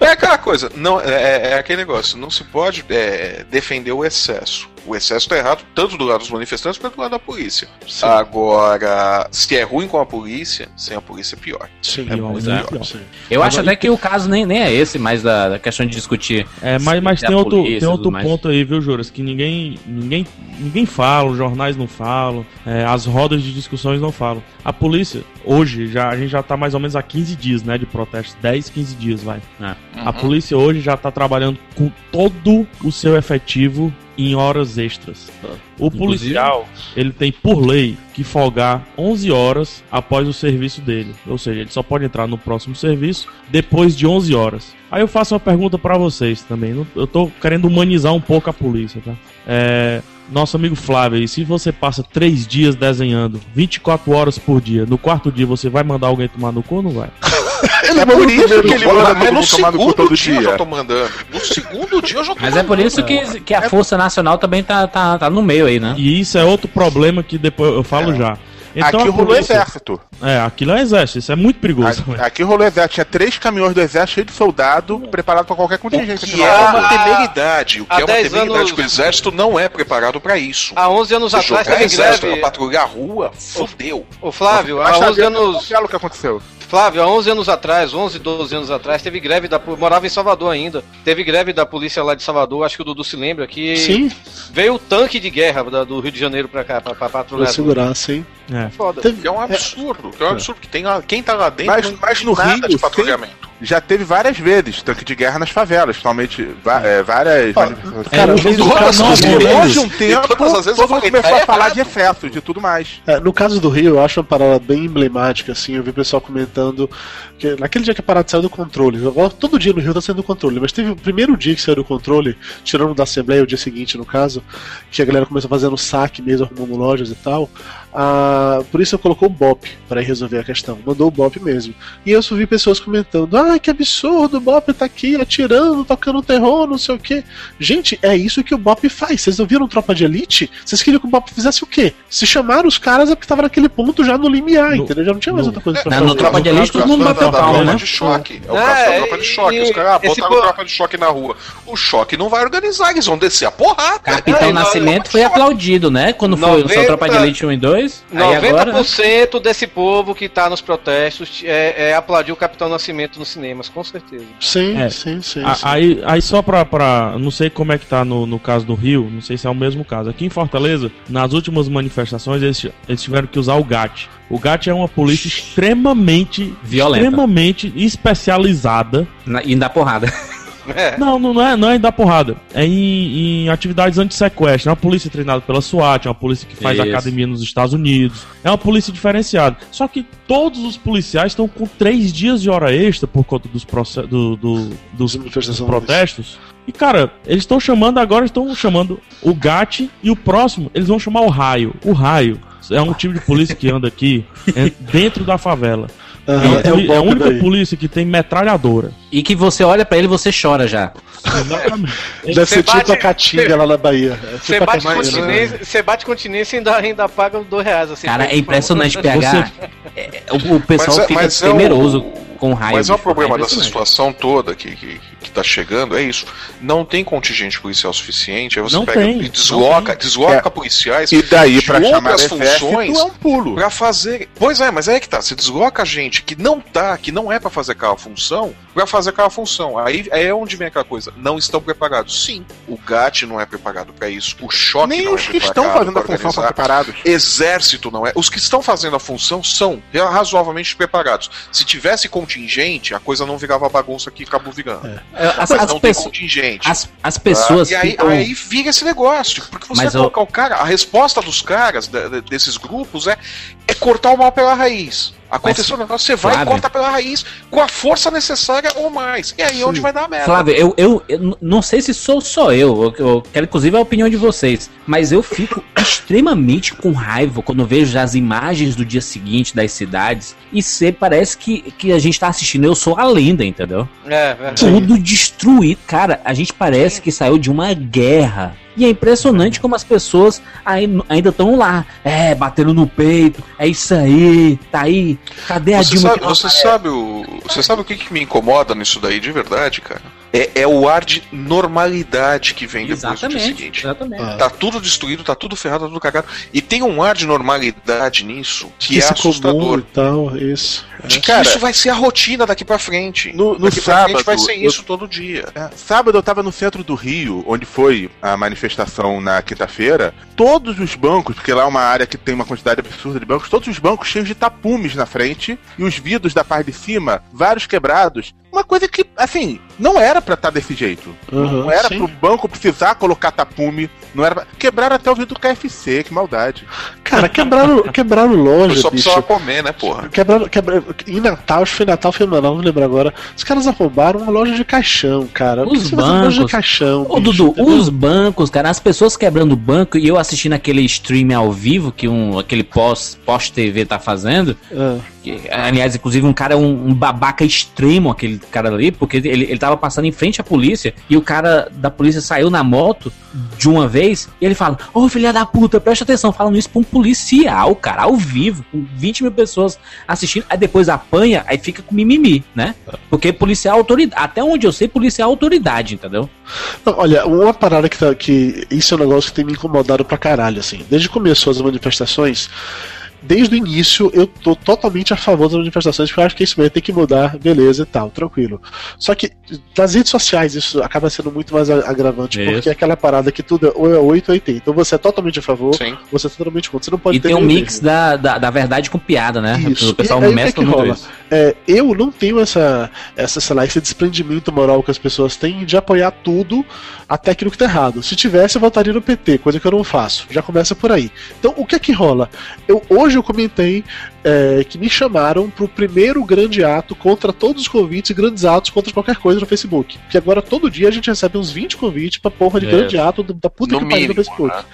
É aquela coisa, não, é, é aquele negócio, não se pode é, defender o excesso. O excesso tá errado tanto do lado dos manifestantes quanto do lado da polícia. Agora, se é ruim com a polícia, sem a polícia é pior. Sim, É, muito é. pior. Sim. Eu acho Agora, até que o caso nem, nem é esse, mas da, da questão de discutir. É, mas, mas se tem outro, polícia tem outro mais. ponto aí, viu, Juras? Que ninguém, ninguém, ninguém fala, os jornais não falam, é, as rodas de discussões não falam. A polícia, hoje, já, a gente já tá mais ou menos há 15 dias, né, de protestos. 10, 15 dias, vai. É. A polícia hoje já tá trabalhando com todo o seu efetivo em horas extras. O policial, ele tem por lei que folgar 11 horas após o serviço dele. Ou seja, ele só pode entrar no próximo serviço depois de 11 horas. Aí eu faço uma pergunta pra vocês também. Eu tô querendo humanizar um pouco a polícia, tá? É, nosso amigo Flávio, aí, se você passa 3 dias desenhando, 24 horas por dia, no quarto dia você vai mandar alguém tomar no cu ou não vai? [laughs] É por isso que ele manda Mas todo no mundo tomar no cu segundo todo dia, eu já tô mandando. No segundo dia eu já tô Mas é por isso que, que a Força Nacional também tá, tá, tá no meio aí, né? E isso é outro problema que depois eu falo já. Então, Aqui rolou polícia- exército. É, aquilo é exército, isso é muito perigoso. A- Aqui rolou exército. Tinha três caminhões do exército cheios de soldado preparado pra qualquer contingência. que aqui é uma temeridade. O que é uma 10 temeridade anos- que o exército não é preparado pra isso. Há 11 anos atrás jogar teve exército pra greve. patrulhar a rua, fodeu. Ô Flávio, Mas há tá 11 vendo anos. o que aconteceu. Flávio, há 11 anos atrás, 11, 12 anos atrás, teve greve da. Morava em Salvador ainda. Teve greve da polícia lá de Salvador, acho que o Dudu se lembra, que Sim, veio o tanque de guerra da- do Rio de Janeiro pra cá, pra, pra pra patrulhar. segurar, sim. É. Foda. Teve- Que é um absurdo. Que é um absurdo. Que tem, lá- quem tá lá dentro Mas- não mas no nada Rio, de patrulhamento. Já teve várias vezes tanque de guerra nas favelas, principalmente é, várias. Cara, É, às vezes o todas cara as não vezes. abre- Depois de um tempo, todas as vezes todo eu mundo começou a falar de excesso, de tudo mais. É, no caso do Rio, eu acho uma parada bem emblemática, assim, eu vi o pessoal comentando que naquele dia que a parada saiu do controle, agora todo dia no Rio tá saindo do controle, mas teve o primeiro dia que saiu do controle, tirando da Assembleia, o dia seguinte, no caso, que a galera começou fazendo saque mesmo, arrumando lojas e tal, a polícia colocou o BOP para resolver a questão, mandou o BOP mesmo. E eu só vi pessoas comentando, ah, que absurdo, o BOP tá aqui atirando, tocando terror, não sei o que. Gente, é isso que o BOP faz. Vocês não viram Tropa de Elite? Vocês queriam que o BOP fizesse o quê? Se chamaram os caras é porque tava naquele ponto já no limiar, No- entendeu? Já não tinha mais no- outra coisa pra Na- fazer. no Tropa de Elite todo mundo bateu palma, né? de choque. É o É, caso da tropa de choque. Os caras ah, esse botaram tropa de choque na rua. O choque não vai organizar, eles vão descer a porrada. Capitão É, Nascimento não, foi aplaudido, né? Quando foi o 90 seu Tropa de Elite 1 e 2. Aí agora. né? 90% desse povo que tá nos protestos é, é aplaudir o Capitão Nascimento nos cinemas, com certeza. Sim, É. sim, sim. A- sim. Aí, aí só pra, pra. Não sei como é que tá no, no caso do Rio, não sei se é o mesmo caso. Aqui em Fortaleza, nas últimas manifestações, eles, eles tiveram que usar o GAT. O GAT é uma polícia extremamente. Violenta. Extremamente especializada. Na- E dá porrada. É. Não, não, não, é, não é em dar porrada. É em, em atividades anti-sequestro. É uma polícia treinada pela SWAT, é uma polícia que faz Isso. academia nos Estados Unidos. É uma polícia diferenciada. Só que todos os policiais estão com três dias de hora extra por conta dos, do, do, dos, dos protestos. E cara, eles estão chamando agora, estão chamando o GAT e o próximo, eles vão chamar o Raio. O Raio é um time de polícia que anda aqui é dentro da favela. Uhum, é, é, é, a única daí. polícia que tem metralhadora. E que você olha para ele e você chora já. Deve ser tipo a Caatinga lá na Bahia. É você tipo bate, continência, você bate continência e ainda, ainda paga dois reais. Assim, Cara, é impressionante pegar. Você... É, o, o, pessoal mas, fica mas temeroso. É o com raiva. Mas é o problema dessa situação toda que, que, que tá chegando, é isso. Não tem contingente policial suficiente, aí você não pega tem, e desloca, desloca é. policiais e daí para chamar as funções é um pulo. Pra fazer. Pois é, mas é que tá. Você desloca gente que não tá, que não é para fazer aquela função, para fazer aquela função. Aí é onde vem aquela coisa. Não estão preparados. Sim, o GAT não é preparado para isso. O choque Nem não os é que estão fazendo a função são preparados. Exército não é. Os que estão fazendo a função são razoavelmente preparados. Se tivesse contingente a coisa não virava bagunça que acabou virando. É. As, as não tem contingente. As, as pessoas. Ah, e aí, aí vira esse negócio. Porque você Mas vai colocar eu... o cara. A resposta dos caras, de, de, desses grupos, é, é cortar o mal pela raiz. Aconteceu o negócio, você vai Flávio. e corta pela raiz com a força necessária ou mais. E aí Sim. onde vai dar merda. Flávio, eu, eu, eu, não sei se sou só eu, eu, eu, quero inclusive a opinião de vocês, mas eu fico [laughs] extremamente com raiva quando vejo as imagens do dia seguinte das cidades e você parece que, que a gente tá assistindo Eu Sou a Lenda, entendeu? É, verdade. Tudo destruído. Cara, a gente parece que saiu de uma guerra e é impressionante como as pessoas ainda estão lá, é, batendo no peito, é isso aí, tá aí, cadê a você Dilma? Sabe, você, sabe o, você sabe o que, que me incomoda nisso daí de verdade, cara? É, é, o ar de normalidade que vem depois do dia seguinte. Exatamente. Ah. Tá tudo destruído, tá tudo ferrado, tá tudo cagado. E tem um ar de normalidade nisso que, é assustador. E tal, isso. De que Cara, isso vai ser a rotina daqui para frente. No, no daqui sábado, frente vai ser isso eu, todo dia. É, sábado eu tava no centro do Rio, onde foi a manifestação na quinta-feira. Todos os bancos, porque lá é uma área que tem uma quantidade absurda de bancos, todos os bancos cheios de tapumes na frente e os vidros da parte de cima, vários quebrados. Uma coisa que, assim, não era para estar tá desse jeito. Uhum, não era sim. pro banco precisar colocar tapume. Não era pra... Quebraram até o vidro do KFC, que maldade. Cara, quebraram, quebraram loja. Só precisava comer, né, porra? Quebraram, quebraram. Em Natal, acho que foi Natal, foi Natal, não vou lembrar agora. Os caras arrombaram uma loja de caixão, cara. Os bancos. de caixão. Ô, bicho, Dudu, entendeu? os bancos, cara, as pessoas quebrando o banco e eu assistindo aquele stream ao vivo que um, aquele pós, pós TV tá fazendo. Ah. Que, aliás, inclusive, um cara, um, um, babaca extremo, aquele cara ali, porque ele, ele tava passando em frente à polícia e o cara da polícia saiu na moto de uma vez e ele fala: Ô oh, filha da puta, presta atenção, falando isso pra um policial, cara, ao vivo, com 20 mil pessoas assistindo, aí depois apanha, aí fica com mimimi, né? Porque policial é autoridade, até onde eu sei, policial é autoridade, entendeu? Não, olha, uma parada que, tá, que isso é um negócio que tem me incomodado pra caralho, assim. Desde que começou as manifestações desde o início eu tô totalmente a favor das manifestações, porque eu acho que isso vai ter que mudar, beleza e tal, tranquilo. Só que nas redes sociais isso acaba sendo muito mais agravante, isso. porque é aquela parada que tudo é, ou é 8 ou 80. Então você é totalmente a favor, Sim. você é totalmente contra. Você não pode e tem um mix da, da, da, verdade com piada, né? Isso. O pessoal e, mescla muito rola. isso. É, eu não tenho essa, essa, sei lá, esse desprendimento moral que as pessoas têm de apoiar tudo até aquilo que tá errado. Se tivesse, eu votaria no PT, coisa que eu não faço. Já começa por aí. Então, o que é que rola? Eu, hoje eu comentei é, que me chamaram pro primeiro grande ato contra todos os convites e grandes atos contra qualquer coisa no Facebook. Que agora todo dia a gente recebe uns 20 convites pra porra de é. grande ato da puta no que pariu no Facebook. Né?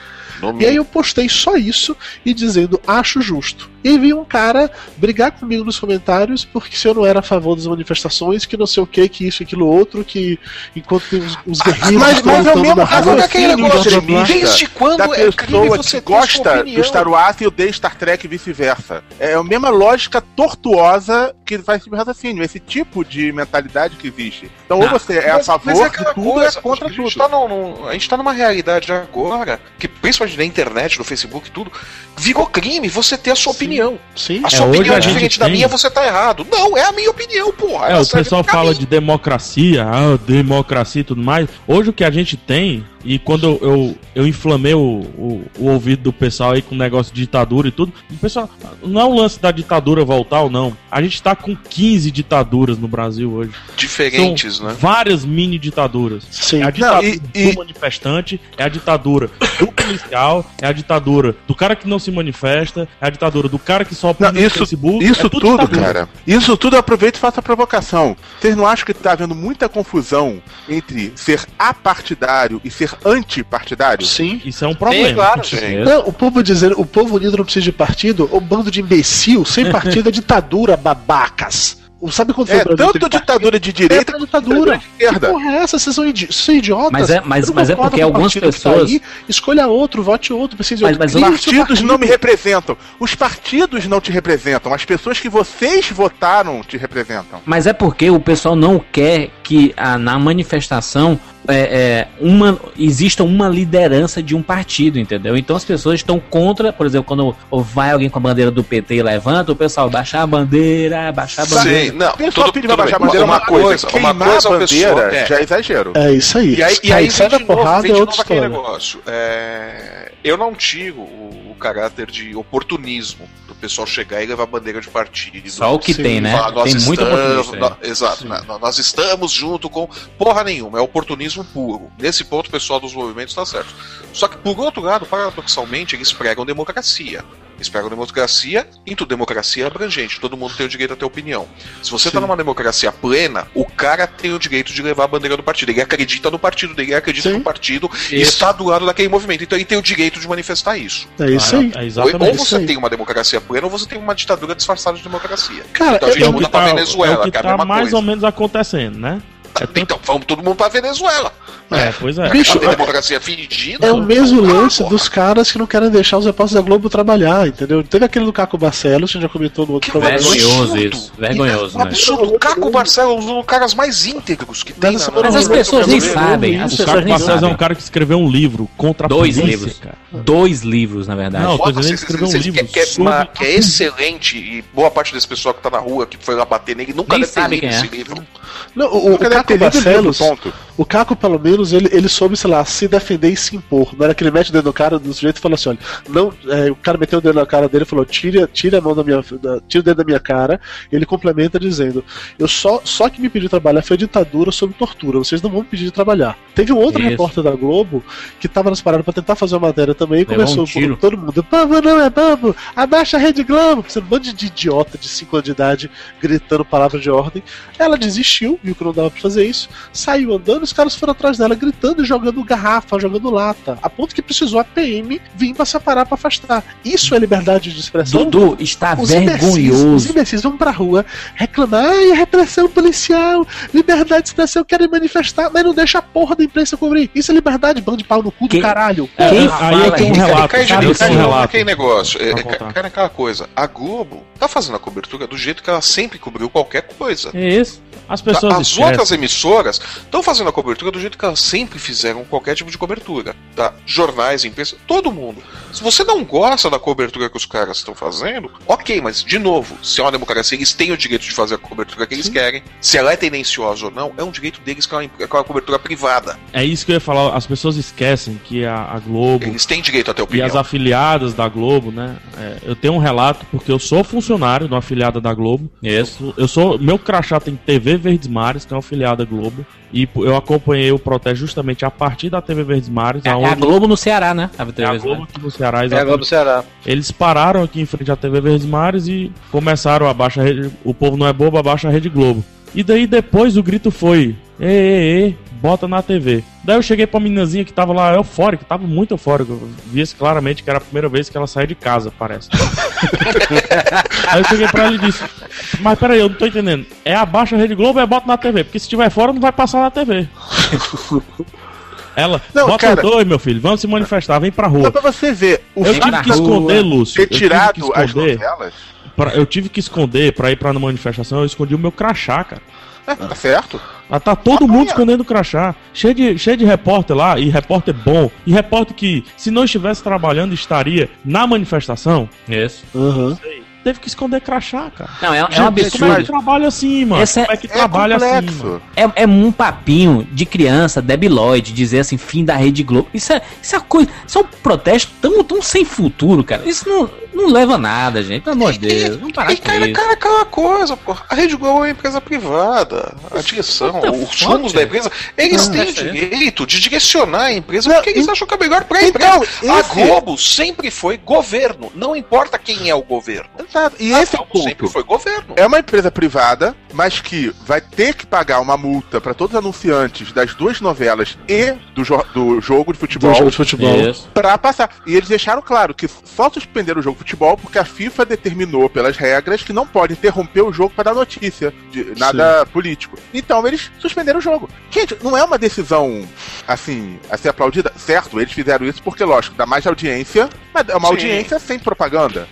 E aí eu postei só isso e dizendo, acho justo. E veio um cara brigar comigo nos comentários porque se eu não era a favor das manifestações, que não sei o que, que isso, aquilo, outro, que enquanto tem os, os guerreiros. Mas, mas é o mesmo caso daquele negócio. Desde quando da é pessoa você que gosta do Star Wars e odeia Star Trek e vice-versa. É a mesma lógica tortuosa que faz esse raciocínio, esse tipo de mentalidade que existe. Então, ou ah, você é a favor é de tudo ou é contra tudo. Tá no, a gente tá numa realidade agora que, principalmente na internet, no Facebook tudo, virou crime você ter a sua Sim. opinião. Sim. A sua é, opinião é diferente da minha, você tá errado. Não, é a minha opinião, porra. É, o pessoal fala de democracia, ah, democracia e tudo mais. Hoje o que a gente tem E quando eu, eu inflamei o, o, o ouvido do pessoal aí com o negócio de ditadura e tudo, o pessoal, não é o lance da ditadura voltar ou não. A gente tá com 15 ditaduras no Brasil hoje. Diferentes, São né? Várias mini ditaduras. Sim. É a ditadura Não, e- e- do manifestante, é a ditadura do policial, é a ditadura do cara que não se manifesta, é a ditadura do cara que só Não, no isso, Facebook. isso é tudo, ditadura. cara. Isso tudo eu aproveito e faço a provocação. Vocês não acham que tá havendo muita confusão entre ser apartidário e ser antipartidário? Sim. Isso é um problema. Sim, claro. Sim. Não, o povo dizendo, o povo unido não precisa de partido, o bando de imbecil, sem [laughs] partido é ditadura, babacas. O- Sabe quando foi É, o Brasil tanto ditadura de partido? direita É ditadura. de esquerda. Que porra é essa? Vocês são, idi são idiotas. Mas é- mas- mas é porque algumas partido tá pessoas- aí, escolha outro, vote outro, precisa de Mas- outro. mas Crie os partidos não me partido. representam. Os partidos não te representam. As pessoas que vocês votaram te representam. Mas é porque o pessoal não quer que ah, na manifestação é, é, uma, exista uma liderança de um partido, entendeu? Então as pessoas estão contra, por exemplo, quando vai alguém com a bandeira do PT e levanta, o pessoal baixar a bandeira, baixar a bandeira. Sim, não. Pessoal Tudo, pede tudo pra baixar a bandeira uma uma coisa. coisa, uma coisa a bandeira é. já é exagero. É isso aí. E aí, e Aí vem da de novo, porrada vem é de novo aquele negócio. É, Eu não tiro o, o caráter de oportunismo pessoal chegar e levar bandeira de partido. Só o que Sim. tem, né? Falar, nós Tem muito estamos, Exato, né? Nó- nós estamos junto com. Porra nenhuma, é oportunismo puro. Nesse ponto, o pessoal dos movimentos está certo. Só que, por outro lado, paradoxalmente, eles pregam democracia. Pregam democracia, into democracia é abrangente, todo mundo tem o direito a ter opinião. Se você está numa democracia plena, o cara tem o direito de levar a bandeira do partido. Ele acredita no partido dele, ele acredita Sim. que o partido está do lado daquele movimento. Então ele tem o direito de manifestar isso. É isso aí. É Ou, exatamente ou isso você aí. tem uma democracia plena ou você tem uma ditadura disfarçada de democracia. Cara, Então a gente É o muda que pra tá, Venezuela, é o que que é tá mais coisa. ou menos acontecendo, né? É tanto- Então vamos todo mundo pra Venezuela. É, pois é. Bicho, A democracia fingida. É o mesmo Ah, lance porra. dos caras que não querem deixar os repórteres da Globo trabalhar, entendeu? Teve aquele do Caco Barcelos, que já comentou no outro Que programa. Vergonhoso isso, vergonhoso, né? absurdo. O Caco Barcelos é um dos caras mais íntegros que tem. Mas na- Mas as pessoas nem sabem, as O pessoas Caco Barcelos é um cara que escreveu um livro contra a Dois polícia, livros. cara. Dois livros, na verdade. Não, tô dizendo que escreveu um que- livro que, é, uma- que é excelente e boa parte desse pessoal que tá na rua, que foi lá bater nele, nunca Nem deve ter sabe lido quem é. esse livro. Não, o, o deve Caco ter lido o livro, Barcelos, ponto. O Caco, pelo menos, ele, ele soube, sei lá, se defender e se impor. Não era que ele mete o dedo no cara do sujeito e fala assim: olha, não, é, o cara meteu o dedo na cara dele e falou: tira, tira a mão da minha. Da, tira o dedo da minha cara. Ele complementa dizendo: Eu só, só que me pediu trabalhar foi a ditadura sob tortura. Vocês não vão me pedir de trabalhar. Teve um outro Isso. repórter da Globo que tava nas paradas pra tentar fazer uma matéria também e Levou começou um todo mundo: Bobo não é bobo, abaixa a Rede Globo. Sendo um bando de idiota de 5 anos de idade gritando palavras de ordem. Ela desistiu, viu que não dava pra fazer isso, saiu andando, os caras foram atrás dela gritando e jogando garrafa, jogando lata, a ponto que precisou a PM vir pra separar pra afastar. Isso é liberdade de expressão? Dudu, está Os imbecis, os vergonhoso. imbecis vão pra rua reclamar, ai, a repressão policial, liberdade de expressão, querem manifestar, mas não deixa a porra da imprensa cobrir. Isso é liberdade, bando de pau no cu do Quem- caralho. É, Quem aí eu tenho um relato. Cai cai relato. naquele negócio. É, é, cai naquela coisa. A Globo tá fazendo a cobertura do jeito que ela sempre cobriu qualquer coisa. É isso. As pessoas Tá? As esquecem. outras emissoras estão fazendo a cobertura do jeito que elas sempre fizeram qualquer tipo de cobertura. Tá? Jornais, imprensa, todo mundo. Se você não gosta da cobertura que os caras estão fazendo, ok, mas de novo, se é uma democracia, eles têm o direito de fazer a cobertura que eles querem. Se ela é tendenciosa ou não, é um direito deles que é uma, que é uma cobertura privada. É isso que eu ia falar. As pessoas esquecem que a, a Globo Eles têm direito a ter e as afiliadas da Globo, né? é, eu tenho um relato porque eu sou funcionário de uma afiliada da Globo. Isso. Eu sou, meu crachá tem TV Verdes Mares, que é uma afiliada Globo, e eu acompanhei o protesto justamente a partir da TV Verdes Mares, É, é aonde a Globo no Ceará, né? A é a Globo aqui no Ceará, É a exatamente. Globo do Ceará. Eles pararam aqui em frente à TV Verdes Mares e começaram a baixar a rede. O povo não é bobo, abaixa a Rede Globo. E daí depois o grito foi: Ei, ei, ei, bota na TV. Daí eu cheguei pra meninazinha que tava lá eufórica, tava muito eufórica. Eu via claramente que era a primeira vez que ela saía de casa, parece. [laughs] Aí eu cheguei pra ela e disse: Mas peraí, eu não tô entendendo. É abaixa a Rede Globo ou é bota na TV? Porque se estiver fora não vai passar na TV. [laughs] Ela, Não, bota cara- os dois, meu filho, vamos se manifestar, vem pra rua. Só pra você ver, o Eu tive que rua, esconder, Lúcio. ter eu tive tirado que as esconder, novelas. pra- eu tive que esconder pra ir pra manifestação, eu escondi o meu crachá, cara. É, tá certo? Ah, Tá todo mundo Amanhã. escondendo o crachá. Cheio de, cheio de repórter lá, e repórter bom. E repórter que, se não estivesse trabalhando, estaria na manifestação. Isso. Aham. Teve que esconder crachá, cara. Não, é, é um absurdo. Como é que trabalha assim, mano? Essa é- como é que É trabalha assim, complexo. mano? É, é um papinho de criança debilóide, dizer assim, fim da Rede Globo. Isso é, isso é uma coisa. Isso é um protesto tão, tão sem futuro, cara. Isso não, não leva a nada, gente. Pelo amor de Deus. Vamos parar E, com cara, isso. cara, aquela coisa, pô. A Rede Globo é uma empresa privada. A direção, the os rumos da empresa, eles Ah, têm é direito de direcionar a empresa Não, porque eles e- acham que é melhor pra Então, empresa. A Globo sempre foi governo. Não importa quem é o governo. Exato. E A esse é o ponto. foi governo. É uma empresa privada, mas que vai ter que pagar uma multa para todos os anunciantes das duas novelas e do, jo- do jogo de futebol Do jogo de futebol. Pra passar. E eles deixaram claro que só suspenderam o jogo de futebol porque a FIFA determinou pelas regras que não pode interromper o jogo para dar notícia de nada político. Então eles suspenderam o jogo. Gente, não é uma decisão assim a ser aplaudida, certo? Eles fizeram isso porque lógico dá mais audiência, mas é uma Sim. audiência sem propaganda.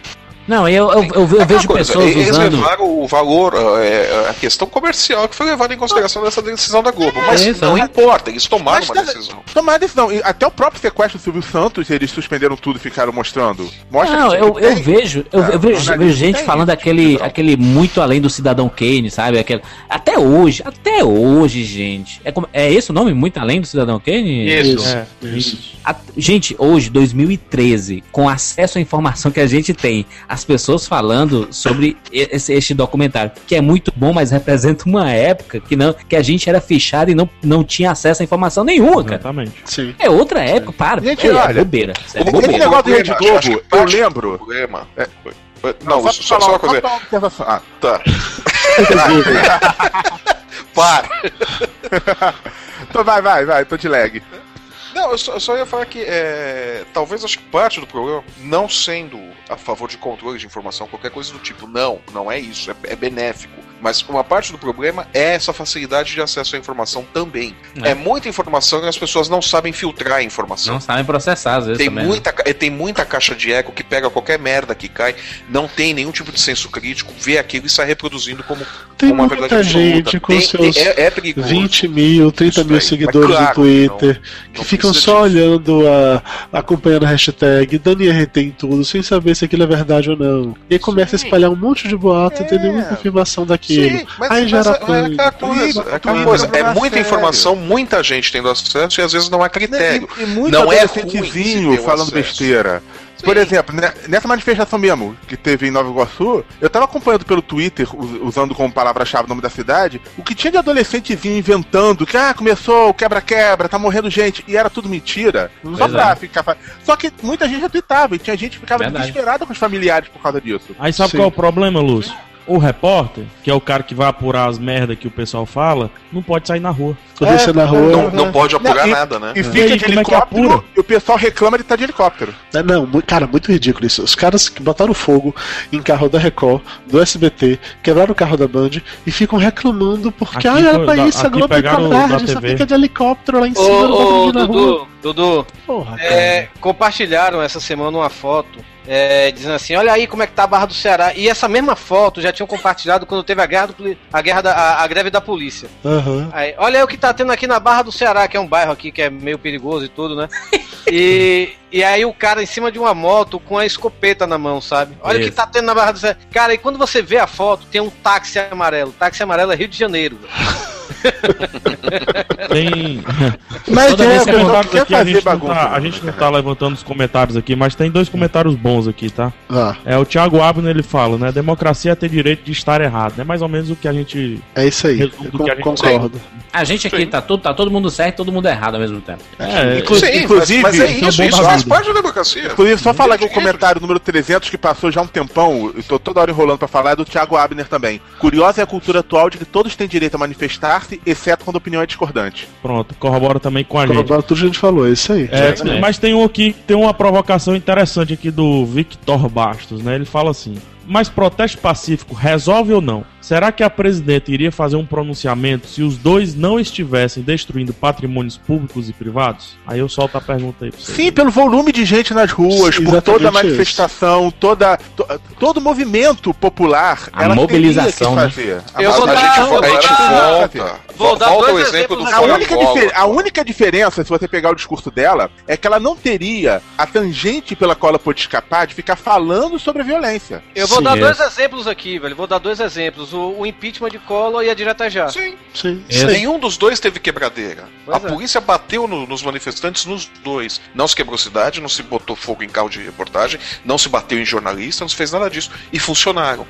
Não, eu, eu, eu, eu vejo coisa, pessoas eles usando. levaram o valor, é, a questão comercial que foi levada em consideração nessa decisão da Globo. Mas isso, não é. importa, eles tomaram Mas uma tá- decisão. Tomar decisão. E até o próprio sequestro do Silvio Santos, eles suspenderam tudo e ficaram mostrando. Mostra Não, que eu, eu vejo, eu, eu vejo, jornalista vejo gente falando isso, aquele, aquele muito além do Cidadão Kane, sabe? Aquele, até hoje, até hoje, gente. É, como- é esse o nome? Muito além do Cidadão Kane? Isso. É, isso. A- gente, hoje, 2013, com acesso à informação que a gente tem, as pessoas falando sobre esse, este documentário, que é muito bom, mas representa uma época que, não, que a gente era fechado e não, não tinha acesso a informação nenhuma, cara. Exatamente. Sim. É outra época, para. Gente, é, é olha, bobeira. isso é esse bobeira. negócio do Rede Globo, eu lembro. do problema- É. Não, só, só, só, uma coisa. Ah, Tá. [laughs] Para. [laughs] então vai, vai, vai, tô de lag. Não, eu só, eu só ia falar que é, talvez acho que parte do problema, não sendo a favor de controle de informação, qualquer coisa do tipo, não, não é isso, é, é benéfico. Mas uma parte do problema é essa facilidade de acesso à informação também. É. É, muita informação e as pessoas não sabem filtrar a informação. Não sabem processar, às vezes Tem também. né? muita, ca- tem muita caixa de eco que pega qualquer merda que cai, não tem nenhum tipo de senso crítico, vê aquilo e sai reproduzindo como, Tem como uma muita verdade gente absoluta. com Tem- seus é, é perigoso. 20 mil, 30 Isso mil seguidores Mas no claro, Twitter, não- que não ficam precisa só olhando, a, acompanhando a hashtag, dando IRT em tudo, sem saber se aquilo é verdade ou não. E aí começa a Sim. espalhar um monte de boato e tem É. nenhuma confirmação daquilo. Sim, mas, Aí mas gera é, é aquela coisa, é aquela coisa, não é é muita sério. informação, muita gente tendo acesso e às vezes não é critério. E, e muito Não é ruim um falando acesso. besteira. Por exemplo, né, nessa manifestação mesmo que teve em Nova Iguaçu, eu tava acompanhando pelo Twitter, us- usando como palavra-chave o nome da cidade, o que tinha de adolescentezinho inventando que, ah, começou o quebra-quebra, tá morrendo gente, e era tudo mentira. Só Pois pra é. ficar. fa- Só que muita gente retweetava e tinha gente que ficava Verdade. desesperada com os familiares por causa disso. Aí sabe Sim. qual é o problema, Lúcio? O repórter, que é o cara que vai apurar as merdas que o pessoal fala, não pode sair na rua. Quando você na rua. Não, não pode apurar Não, e- nada, né? E E fica aí, de é helicóptero apura? e o pessoal reclama de estar de helicóptero. É, Não, cara, muito ridículo isso. Os caras que botaram fogo em carro da Record, do SBT, quebraram o carro da Band e ficam reclamando porque, Aqui ah, era pra da- isso, a Globo é da covarde, só fica de helicóptero lá em Ô, cima, não ô, ir na rua. Dudu, Dudu, Porra, cara. é, compartilharam essa semana uma foto é, dizendo assim, olha aí como é que tá a Barra do Ceará. E essa mesma foto já tinham compartilhado quando teve a guerra, do, a, guerra da, a, a greve da polícia. Aham. Aí, olha aí o que tá tendo aqui na Barra do Ceará, que é um bairro aqui que é meio perigoso e tudo, né? [laughs] E, e aí o cara em cima de uma moto com a escopeta na mão, sabe? Olha o que Isso. tá tendo na Barra do Ceará. Cara, e quando você vê a foto, tem um táxi amarelo. táxi amarelo é Rio de Janeiro. velho. [laughs] Tem. [laughs] Mas Toda é, vez o que comentários aqui, a gente, não bagunça, tá, a gente não tá levantando os comentários aqui, mas tem dois comentários bons aqui, tá? Ah, É, o Thiago Abner ele fala, né? Democracia é ter direito de estar errado, né? Mais ou menos o que a gente. é isso aí. Que a gente concordo. A gente aqui tá todo, tá todo mundo certo e todo mundo errado ao mesmo tempo. É, Inclu- Sim, inclusive, mas, mas é isso é isso, isso faz parte da democracia. Inclusive, só falar que o comentário número 300, que passou já um tempão, eu tô toda hora enrolando pra falar, é do Thiago Abner também. Curiosa é a cultura atual de que todos têm direito a manifestar-se, exceto quando a opinião é discordante. pronto, corrobora também com a gente. Corrobora tudo que a gente falou, é isso aí. É, Exatamente. mas tem um aqui, tem uma provocação interessante aqui do Victor Bastos, né? Ele fala assim: mas protesto pacífico resolve ou não? Será que a presidente iria fazer um pronunciamento se os dois não estivessem destruindo patrimônios públicos e privados? Aí eu solto a pergunta aí pra vocês. Sim, pelo volume de gente nas ruas, Sim, por toda a manifestação, toda, to- todo o movimento popular. A ela mobilização, teria né? que fazer. A Eu vou a dar- gente, eu a gente dar- volta. Vou dar volta dois exemplo do exemplos A única, a única diferença, se você pegar o discurso dela, é que ela não teria a tangente pela qual ela pode escapar de ficar falando sobre a violência. Eu vou Sim, dar é. dois exemplos aqui, velho. Vou dar dois exemplos. O, o impeachment de Collor e a direta já. Sim, Sim, Esse- nenhum dos dois teve quebradeira. Pois a é. polícia bateu no- nos manifestantes nos dois. Não se quebrou cidade, não se botou fogo em carro de reportagem, não se bateu em jornalista, não se fez nada disso. E funcionaram.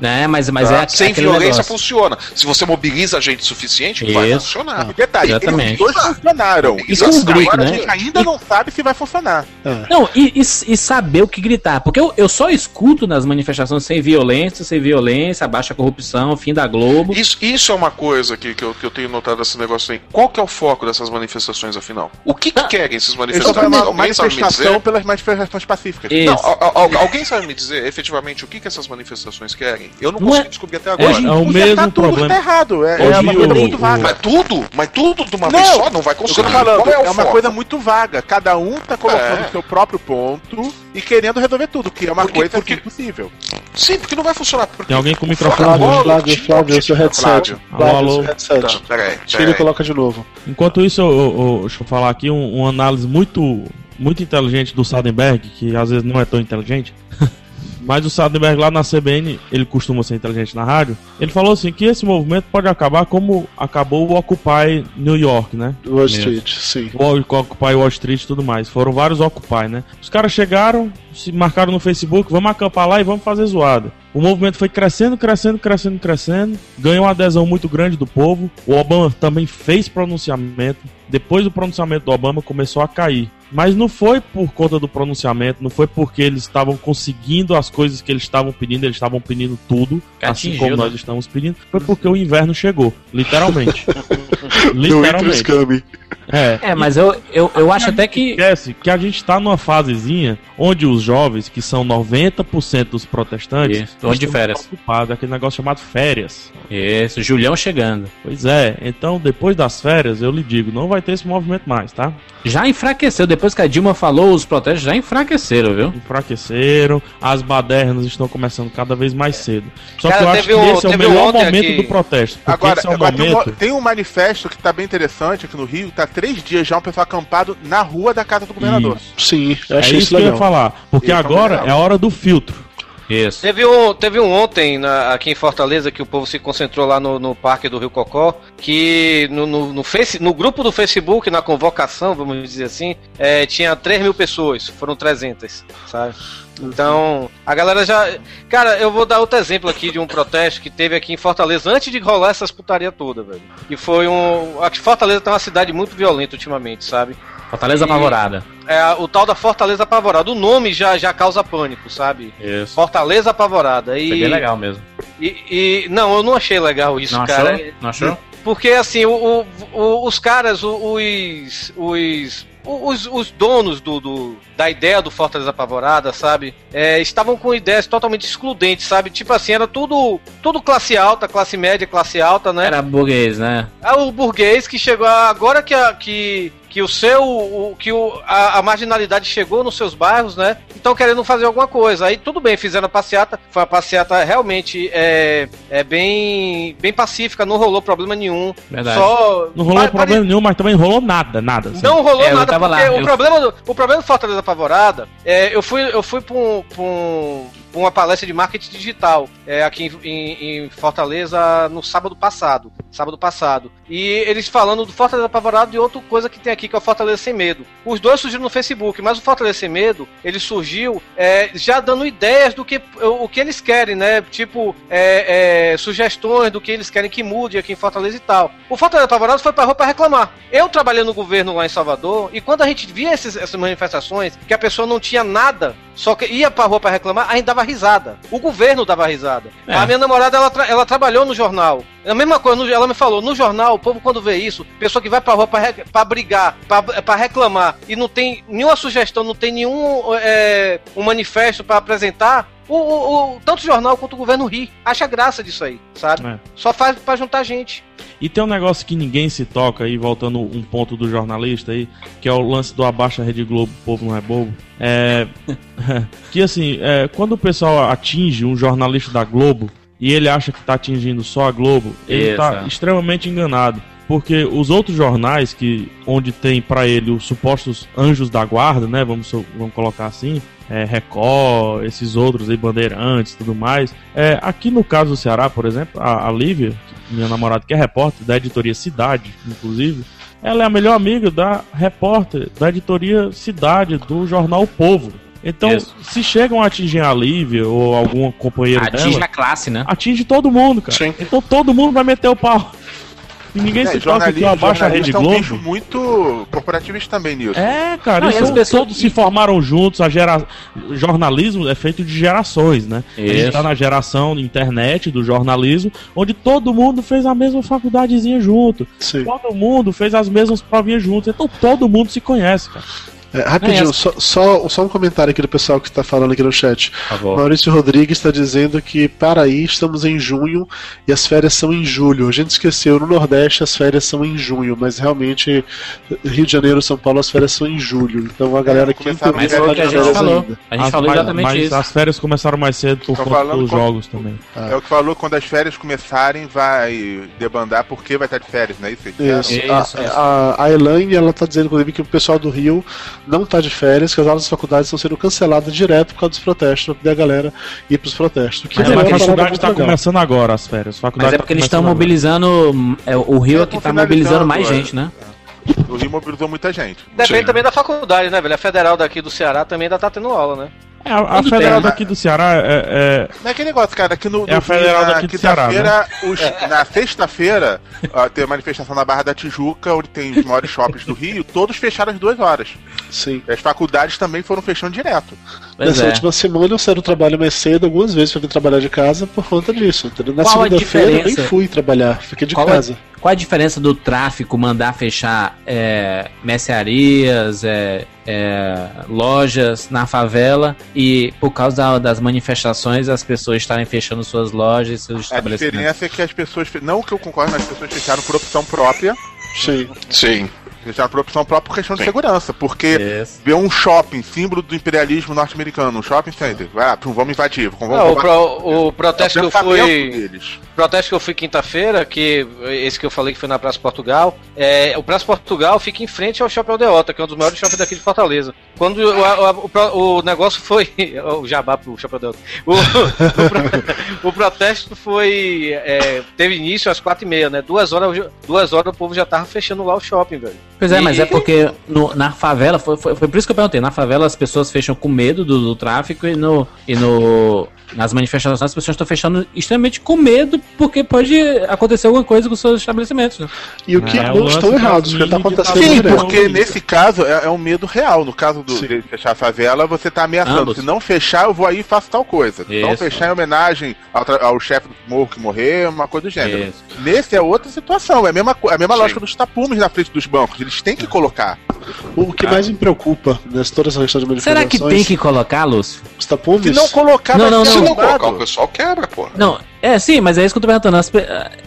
Né, mas, mas tá? é Sem violência negócio. funciona. Se você mobiliza gente suficiente, vai Isso. funcionar. E detalhe, Exatamente. os dois funcionaram. E com um grito, Agora né? a gente ainda não sabe se vai funcionar. Não, e, e, e saber o que gritar. Porque eu, eu só escuto nas manifestações sem violência, sem violência, baixa corrupção, fim da Globo. Isso, isso é uma coisa que, que, eu, que eu tenho notado nesse negócio aí. Qual que é o foco dessas manifestações, afinal? O que, que querem esses Isso manifestantes? uma Alguém manifestação pelas manifestações pacíficas. Isso. Não, al- al- alguém sabe me dizer efetivamente o que, que essas manifestações querem? Eu não Não consegui é- descobrir até agora. É, é o mesmo tudo que problema. tá errado. É, Hoje é uma coisa o- muito o- vaga. Mas tudo? Mas tudo de uma Não, vez só? Não vai Eu tô conseguir. falando, Qual é, o uma foco? coisa muito vaga. Cada um tá colocando É. o seu próprio ponto e querendo resolver tudo, que é uma Porque- coisa porque- impossível. Sim, porque não vai funcionar. Porque Tem alguém com o microfone Flávio, Flávio, Flávio, um seu headset. Flávio. Alô, Flávio, alô. headset. Tá, peraí, Tira e peraí. coloca de novo. Enquanto isso, eu, eu- eu- deixa eu falar aqui um, uma análise muito, muito inteligente do Sadenberg, que às vezes não é tão inteligente. [laughs] Mas o Sadenberg lá na CBN, ele costuma ser inteligente na rádio. Ele falou assim que esse movimento pode acabar como acabou o Occupy New York, né? Wall Street, sim. O Occupy Wall Street e tudo mais. Foram vários Occupy, né? Os caras chegaram, se marcaram no Facebook, vamos acampar lá e vamos fazer zoada. O movimento foi crescendo, crescendo, crescendo, crescendo. Ganhou uma adesão muito grande do povo. O Obama também fez pronunciamento. Depois do pronunciamento do Obama, começou a cair. Mas não foi por conta do pronunciamento, não foi porque eles estavam conseguindo as coisas que eles estavam pedindo, eles estavam pedindo tudo, Que assim atingiu, como né? nós estamos pedindo. Foi porque o inverno chegou, literalmente. [laughs] Literalmente. É. É, mas eu, eu, eu acho até que. Esquece que a gente tá numa fasezinha onde os jovens, que são 90% dos protestantes, Isso, estão de estão férias. ocupados, aquele negócio chamado férias. Isso, Julião chegando. Pois é, então depois das férias, eu lhe digo, não vai ter esse movimento mais, tá? Já enfraqueceu, depois que a Dilma falou, os protestos já enfraqueceram, viu? Enfraqueceram, as badernas estão começando cada vez mais cedo. Só Cara, que eu acho que um- esse é o melhor momento aqui- do protesto. Agora, esse é o agora tem, um, momento. tem um manifesto que tá bem interessante aqui no Rio, tá três dias já um pessoal acampado na rua da casa do governador. Sim, eu É achei isso isso que eu ia legal. falar. Porque é agora legal. é a hora do filtro. Isso. Teve um, teve um ontem na- aqui em Fortaleza que o povo se concentrou lá no, no Parque do Rio Cocó, que no, no, no, face, no grupo do Facebook, na convocação, vamos dizer assim, é, tinha 3 mil pessoas, foram 300, sabe? Então, a galera já. Cara, eu vou dar outro exemplo aqui de um protesto que teve aqui em Fortaleza antes de rolar essas putaria toda, velho. E foi um. Que Fortaleza tá uma cidade muito violenta ultimamente, sabe? Fortaleza E- apavorada. É o tal da Fortaleza Apavorada. O nome já, já causa pônico, sabe? Isso. Fortaleza Apavorada. E, Foi bem legal mesmo. E, e- não, eu não achei legal isso, Não cara. achou? Não achou? Porque assim, o, o- os caras, os. os os, os donos do, do- da ideia do Fortaleza Apavorada, sabe? É, estavam com ideias totalmente excludentes, sabe? Tipo assim, era tudo, tudo classe alta, classe média, classe alta, né? Era burguês, né? É o burguês que chegou a- agora que, a- que, que o seu o, que o, a, a marginalidade chegou nos seus bairros, né? Estão querendo fazer alguma coisa. Aí tudo bem, fizeram a passeata. Foi uma passeata realmente é, é bem, bem pacífica, não rolou problema nenhum. Verdade. Só Não rolou pa- problema nenhum, mas também rolou nada, nada. assim. não rolou É, nada, porque lá, o, eu- problema do, o problema do Fortaleza Apavorada, é, eu fui, eu fui pra, um, pra, um- uma palestra de marketing digital é, aqui em, em- Fortaleza no sábado passado. Sábado passado. E eles falando do Fortaleza Apavorado e outra coisa que tem aqui, que é o Fortaleza Sem Medo. Os dois surgiram no Facebook, mas o Fortaleza Sem Medo, ele surgiu é, já dando ideias do que, o, que eles querem, né? Tipo, é, é, sugestões do que eles querem que mude aqui em Fortaleza e tal. O Fortaleza Apavorado foi pra rua pra reclamar. Eu trabalhei no governo lá em Salvador, e quando a gente via esses- essas manifestações, que a pessoa não tinha nada, só que ia pra rua pra reclamar, a gente dava risada. O governo dava risada. É. A minha namorada, ela, tra- ela trabalhou no jornal. É a mesma coisa, ela me falou, no jornal, o povo quando vê isso, pessoa que vai pra rua pra, re- pra brigar, pra, pra reclamar, e não tem nenhuma sugestão, não tem nenhum é, um manifesto pra apresentar, O, o, o- tanto o jornal quanto o governo ri. Acha graça disso aí, sabe? É. Só faz pra juntar gente. E tem um negócio que ninguém se toca aí, voltando um ponto do jornalista aí, que é o lance do abaixa Rede Globo, o povo não é bobo. É. [laughs] [laughs] que assim, é, quando o pessoal atinge um jornalista da Globo e ele acha que tá atingindo só a Globo, ele Isso, tá é. extremamente enganado. Porque os outros jornais que onde tem pra ele os supostos anjos da guarda, né, vamos, vamos colocar assim, é, Record, esses outros aí, Bandeirantes, tudo mais. É, aqui no caso do Ceará, por exemplo, a, a Lívia, minha namorada que é repórter da editoria Cidade, inclusive, ela é a melhor amiga da repórter da editoria Cidade do jornal O Povo. Então, Isso. se chegam a atingir a Lívia ou algum companheiro Atinge dela, a classe, né? atinge todo mundo, cara. Sim. Então todo mundo vai meter o pau. E ninguém É, se toca que abaixa a Rede jornalista é um bicho Globo. muito corporativista também nisso. É, cara, Não, e isso as pessoas- todos se formaram juntos, a gera... jornalismo é feito de gerações, né? A gente Isso. tá na geração da internet, do jornalismo, onde todo mundo fez a mesma faculdadezinha junto. Sim. Todo mundo fez as mesmas provinhas juntos. Então todo mundo se conhece, cara. É, rapidinho, e só, só, só um comentário aqui do pessoal que está falando aqui no chat. Favor. Maurício Rodrigues está dizendo que para aí estamos em junho e as férias são em julho. A gente esqueceu, no Nordeste as férias são em junho, mas realmente Rio de Janeiro, São Paulo, as férias são em julho. Então a galera aqui É, foi o tá que a gente férias falou. ainda. A gente As- falou exatamente mas isso. as férias começaram mais cedo por Tô conta falando dos com- jogos também. É o que falou quando as férias começarem, vai debandar porque vai estar de férias, não é isso? Isso. Isso, a, isso. a, a Elaine, ela tá dizendo, inclusive, que o pessoal do Rio não tá de férias, que as aulas das faculdades estão sendo canceladas direto por causa dos protestos, pra poder a galera ir pros protestos. Que Mas é a uma parada faculdade tá legal. começando agora as férias. Mas é porque eles tá estão começando mobilizando. é, o Rio É, é que tá mobilizando mais é. gente, né? O Rio mobilizou muita gente. Depende Sim. também da faculdade, né, velho? A federal daqui do Ceará também ainda tá tendo aula, né? É, a, a federal tem, daqui do Ceará é- é, Não é aquele negócio, cara, que no, É a federal na daqui do Ceará, né? quinta-feira, os- na sexta-feira, ó, tem a manifestação na Barra da Tijuca, onde tem os maiores shoppings do Rio, todos fecharam às duas horas. Sim. E as faculdades também foram fechando direto. Pois Nessa é. última semana eu saí do trabalho mais cedo algumas vezes pra vir trabalhar de casa por conta disso. Entendeu? Na segunda-feira eu nem fui trabalhar, fiquei de Qual é- casa. Qual a diferença do tráfico mandar fechar é, mercearias, é, é, lojas na favela e por causa da- das manifestações as pessoas estarem fechando suas lojas e seus A estabelecimentos? diferença é que as pessoas, não que eu concordo, mas as pessoas fecharam por opção própria, Sim. Sim. Fecharam por opção própria por questão de Sim. segurança, porque ver um shopping, símbolo do imperialismo norte-americano, um shopping center, ah, pum, vamos invadir, vamos, Não, o, vamos o protesto é que o eu pensamento fui. deles. protesto que eu fui quinta-feira, que esse que eu falei que foi na Praça Portugal, é, o Praça Portugal fica em frente ao Shopping Aldeota, que é um dos maiores shoppings daqui de Fortaleza. Quando o, o o negócio foi. [laughs] O jabá pro Shopping Aldeota. O, [laughs] o protesto foi. é, teve início às quatro e meia, né? Duas horas, duas horas o povo já tava fechando lá o shopping, velho. Pois é, E- mas é porque no- na favela, foi, foi, foi por isso que eu perguntei, na favela as pessoas fecham com medo do, do tráfico e no. E no nas manifestações as pessoas estão fechando extremamente com medo porque pode acontecer alguma coisa com os seus estabelecimentos. Né? E o que É, não estão errados, porque tá mídias acontecendo Sim, porque nesse caso é, é um medo real. No caso do, Sim. de fechar a favela, você tá ameaçando. Ambos. Se não fechar, eu vou aí e faço tal coisa. Se não Isso. fechar em homenagem ao, ao chefe do morro que morrer, uma coisa do gênero. Isso. Nesse é outra situação. É a mesma, é a mesma Sim. lógica dos tapumes na frente dos bancos. Eles têm que colocar. O que mais me preocupa nessa toda essa questão de Será manifestações... que tem que colocar, Lúcio? Os tapumes? Se não colocar, Não, não, ser Se não colocar, o pessoal quebra, pô. Não, é sim, mas é isso que eu tô perguntando. As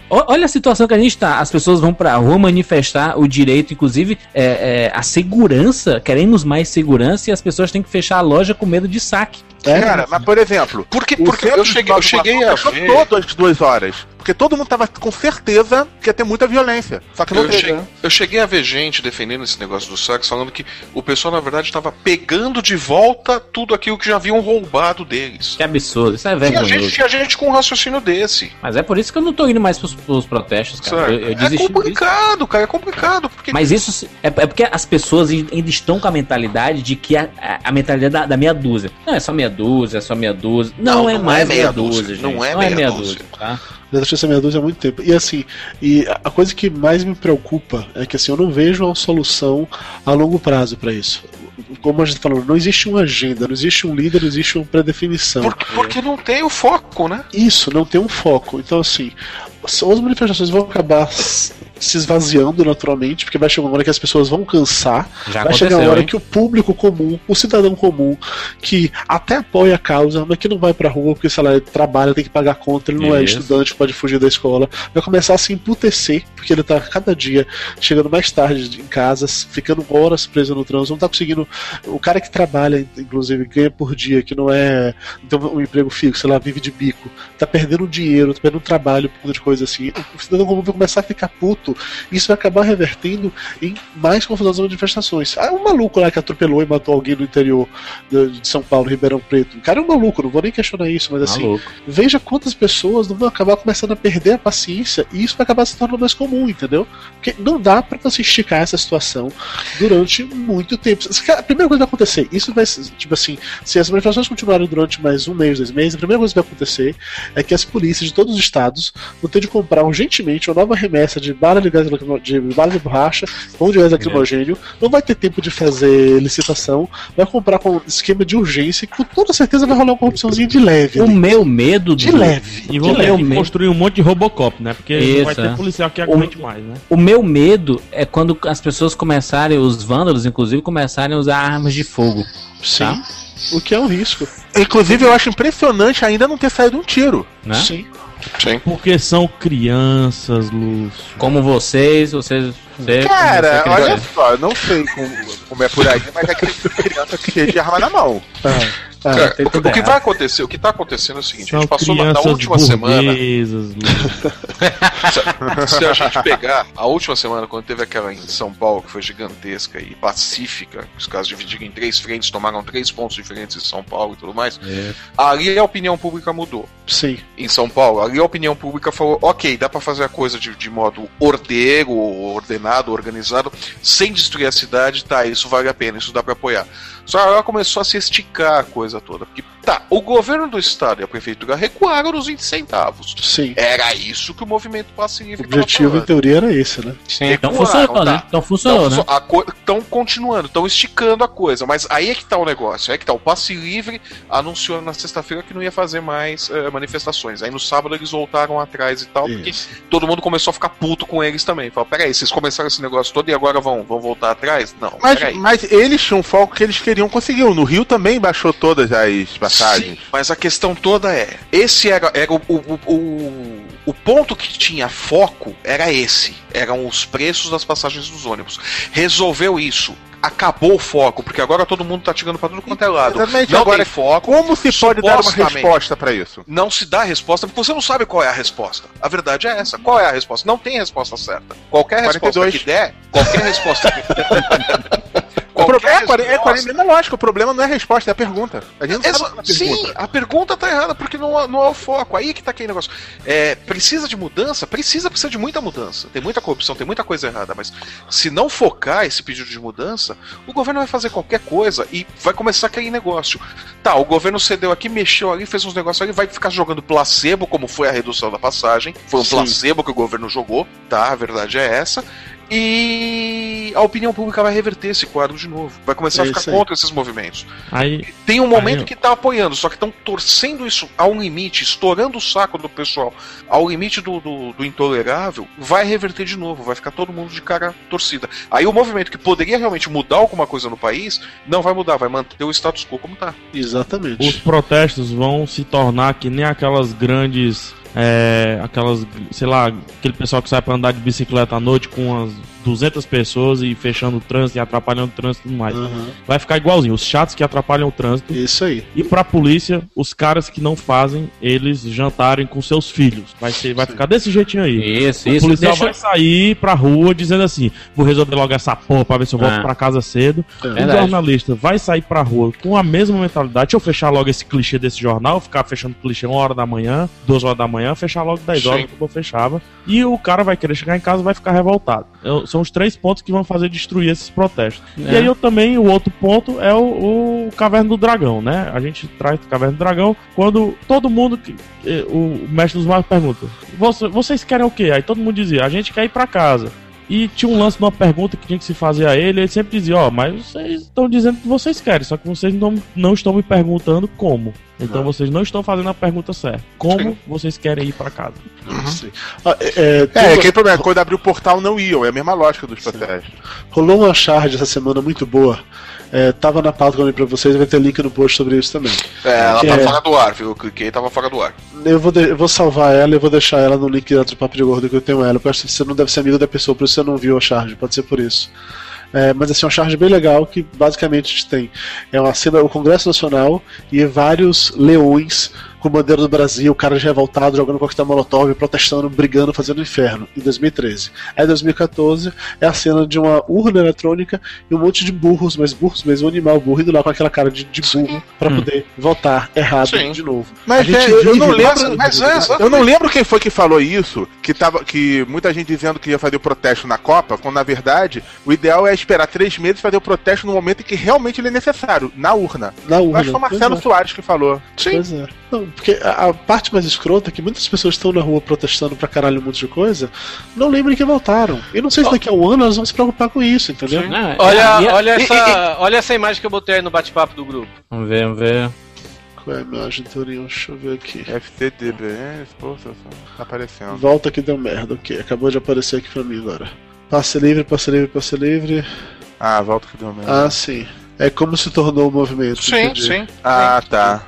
Olha a situação que a gente tá. As pessoas vão pra rua manifestar o direito, inclusive é, é, a segurança, queremos mais segurança e as pessoas têm que fechar a loja com medo de saque. É, Cara, mas por exemplo, Porque, porque eu cheguei, eu cheguei a fechou ver. todo às duas horas. Porque todo mundo tava com certeza que ia ter muita violência. Só que não Eu teve. cheguei, eu cheguei a ver gente defendendo esse negócio do sax, falando que o pessoal, na verdade, estava pegando de volta tudo aquilo que já haviam roubado deles. Que absurdo, isso é Tinha vergonhoso. gente, tinha gente com um raciocínio desse. Mas é por isso que eu não tô indo mais pros, pros protestos, cara. Eu, eu é desisti disso. complicado, cara, é complicado. Porque Mas isso é, é porque as pessoas ainda estão com a mentalidade de que a, a- a mentalidade da, da meia dúzia. Não, é só meia dúzia, é só meia dúzia. Não, Não, é não mais é meia meia dúzia, dúzia, gente. não é meia dúzia. tá? Já deixei essa meia dúzia há muito tempo. E assim, e a coisa que mais me preocupa é que assim, eu não vejo uma solução a longo prazo para isso. Como a gente falou, não existe uma agenda, não existe um líder, não existe uma predefinição. Porque, porque não tem o foco, né? Isso, não tem um foco. Então, assim, as manifestações vão acabar se esvaziando naturalmente, porque vai chegar uma hora que as pessoas vão cansar. Já vai chegar uma hora hein? que o público comum, o cidadão comum, que até apoia a causa, mas que não vai pra rua porque, sei lá, ele trabalha, tem que pagar conta, ele não é Isso. estudante, pode fugir da escola, vai começar a se emputecer, porque ele tá cada dia chegando mais tarde em casa, ficando horas preso no trânsito, não tá conseguindo. O cara que trabalha, inclusive, ganha por dia, que não é então, um emprego fixo, sei lá, vive de bico, tá perdendo dinheiro, tá perdendo trabalho por conta de coisa assim. O cidadão comum vai começar a ficar puto, isso vai acabar revertendo em mais confusões e manifestações. Ah, um maluco lá que atropelou e matou alguém no interior de de São Paulo, Ribeirão Preto. O cara é um maluco, não vou nem questionar isso, mas assim, Maluco. veja quantas pessoas não vão acabar começando a perder a paciência e isso vai acabar se tornando mais comum, entendeu? Porque não dá pra você esticar essa situação durante muito tempo. A primeira coisa que vai acontecer, isso vai tipo assim, se as manifestações continuarem durante mais um mês, dois meses, a primeira coisa que vai acontecer é que as polícias de todos os estados vão ter de comprar urgentemente uma nova remessa de bala de gás de bala de borracha, ou de gás lacrimogênio, não vai ter tempo de fazer licitação, vai comprar com esquema de urgência, que com toda certeza vai rolar uma corrupçãozinha de leve. O ali. meu medo De Dudu, leve. E vão construir um monte de Robocop, né? Porque não vai Isso, ter é. policial que aguente mais, né? O meu medo é quando as pessoas começarem, os vândalos, inclusive, começarem a usar armas de fogo. Sim. Tá? O que é um risco. Inclusive, eu acho impressionante ainda não ter saído um tiro. Né? Sim. Sim. Porque são crianças, Lúcio. Como vocês, vocês. Você- Cara, olha acredita? só, eu não sei como, como é por aí, mas é aquele criança que cheia de arma na mão. Ah, Cara, tem o, que vai acontecer, o que tá acontecendo é o seguinte, a São gente passou na, na última semana, Lúcio. [laughs] se, se a gente pegar a última semana, quando teve aquela em São Paulo, que foi gigantesca e pacífica, os caras dividiram em três frentes, tomaram três pontos diferentes em São Paulo e tudo mais, ali a opinião pública mudou. sim. Em São Paulo, ali a opinião pública falou: ok, dá pra fazer a coisa de, de modo ordeiro, ordenado, organizado, sem destruir a cidade, tá, isso vale a pena, isso dá pra apoiar. Só que ela começou a se esticar a coisa toda. Porque, tá, o governo do estado e a prefeitura recuaram nos 20 centavos. Sim. Era isso que o movimento Passe O Livre tava objetivo, em teoria, era esse, né? Sim, então funcionou, tá. né? Então funcionou, né? Estão continuando, estão esticando a coisa, mas aí é que tá o negócio. Aí é que tá. O Passe Livre anunciou na sexta-feira que não ia fazer mais eh, manifestações. Aí no sábado eles voltaram atrás e tal, porque Isso. todo mundo começou a ficar puto com eles também. Fala, peraí, vocês começaram esse negócio todo e agora vão, vão voltar atrás? Não, Mas, peraí. mas eles tinham um foco que eles queriam conseguir. No Rio também baixou todas as passagens. Sim, mas a questão toda é: esse era, era o, o, o, o ponto que tinha foco era esse. Eram os preços das passagens dos ônibus. Resolveu isso. Acabou o foco, porque agora todo mundo tá tirando pra tudo quanto é lado. Exatamente, Não agora tem foco. Como se pode dar uma resposta pra isso? Não se dá resposta porque você não sabe qual é a resposta. A verdade é essa. Qual é a resposta? Não tem resposta certa. Qualquer resposta 42. que der, qualquer resposta que [laughs] O pro- é, Qualquer 40, é resposta- 40, não, lógico, o problema não é a resposta, é a pergunta. A gente não sabe a Sim, pergunta. a pergunta tá errada porque não, há- não é o foco. Aí que tá aquele negócio. É, precisa de mudança? Precisa, precisa de muita mudança. Tem muita corrupção, tem muita coisa errada, mas se não focar esse pedido de mudança, o governo vai fazer qualquer coisa e vai começar aquele negócio. Tá, o governo cedeu aqui, mexeu ali, fez uns negócios ali, vai ficar jogando placebo, como foi a redução da passagem. Foi um Sim. placebo que o governo jogou, tá? A verdade é essa. E a opinião pública vai reverter esse quadro de novo. Vai começar É a ficar contra esses movimentos. Aí, Tem um momento Aí, que tá apoiando, só que estão torcendo isso ao limite, estourando o saco do pessoal ao limite do, do, do intolerável, vai reverter de novo, vai ficar todo mundo de cara torcida. Aí o movimento que poderia realmente mudar alguma coisa no país, não vai mudar, vai manter o status quo como tá. Exatamente. os protestos vão se tornar que nem aquelas grandes. É, aquelas, sei lá, aquele pessoal que sai pra andar de bicicleta à noite com umas 200 pessoas e fechando o trânsito e atrapalhando o trânsito e tudo mais. Aham. Vai ficar igualzinho, os chatos que atrapalham o trânsito. Isso aí. E pra polícia, os caras que não fazem eles jantarem com seus filhos. Vai, ser, vai Sim. ficar desse jeitinho aí. Isso, O isso. policial Deixa... vai sair pra rua dizendo assim: vou resolver logo essa porra pra ver se eu volto Ah. pra casa cedo. É. O Verdade. jornalista vai sair pra rua com a mesma mentalidade. Deixa eu fechar logo esse clichê desse jornal, ficar fechando clichê uma hora da manhã, duas horas da manhã, fechar logo 10 horas Sim. que eu fechava. E o cara vai querer chegar em casa e vai ficar revoltado. Eu- são os três pontos que vão fazer destruir esses protestos. E É. aí eu também, o outro ponto é o, o Caverna do Dragão, né? A gente traz o Caverna do Dragão quando todo mundo, eh, o mestre dos magos pergunta: "Você- vocês querem o quê? Aí todo mundo dizia: a gente quer ir pra casa. E tinha um lance de uma pergunta que tinha que se fazer a ele, ele sempre dizia, ó, mas vocês estão dizendo que vocês querem, só que vocês não, não estão me perguntando como. Então vocês não estão fazendo a pergunta certa. Como vocês querem ir pra casa? Sim. Ah, é, é, É, tudo- aquele problema, quando abriu o portal não iam, é a mesma lógica dos protestos. Rolou uma charge essa semana muito boa. É, tava na pauta que eu pra vocês, vai ter link no post sobre isso também. É, ela Que tá é- fora do ar, viu? Eu cliquei e tava fora do ar. Eu vou, de- eu vou salvar ela e vou deixar ela no link dentro do Papo de Gordo que eu tenho ela. porque Eu acho que você não deve ser amigo da pessoa, por isso você não viu a charge, pode ser por isso. É, mas assim, é uma charge bem legal que basicamente a gente tem. É uma cena, o Congresso Nacional e vários leões com bandeira do Brasil, caras revoltados, jogando coquetel molotov, protestando, brigando, fazendo inferno, em 2013. Aí em 2014 é a cena de uma urna eletrônica e um monte de burros, mas burros mesmo, um animal burro, indo lá com aquela cara de, de burro pra poder votar errado Sim. de novo. Mas é, eu não lembro. mas é, eu não lembro quem foi que falou isso, que, tava, que muita gente dizendo que ia fazer o protesto na Copa, quando na verdade o ideal é esperar três meses e fazer o protesto no momento em que realmente ele é necessário, na urna. Na Eu urna. acho que foi o Marcelo Pois é. Soares que falou. Pois é. Não, porque a, a parte mais escrota é que muitas pessoas estão na rua protestando pra caralho um monte de coisa, não lembrem que votaram. E não sei se daqui a um ano elas vão se preocupar com isso, entendeu? Não, Olha, e- e- olha, essa, olha essa imagem que eu botei aí no bate-papo do grupo. Vamos ver, vamos ver. Qual é a imagem, Torinho? Deixa eu ver aqui. Só- só tá aparecendo. Volta que deu merda, ok. Acabou de aparecer aqui pra mim agora. Passe livre, passe livre, passe livre. Ah, volta que deu mesmo. Ah, sim. É como se tornou o movimento. Sim, entendi. sim. Ah, tá.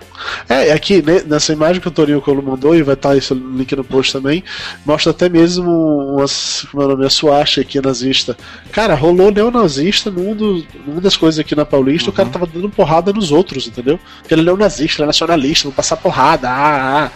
É, aqui né, nessa imagem que o Torinho Colo mandou, e vai estar esse link no post também, mostra até mesmo umas, como é o nome, a Suache aqui nazista. Cara, rolou neonazista num do, numa das coisas aqui na Paulista, o cara tava dando porrada nos outros, entendeu? Porque ele é neonazista, ele é nacionalista, vou passar porrada, ah, ah.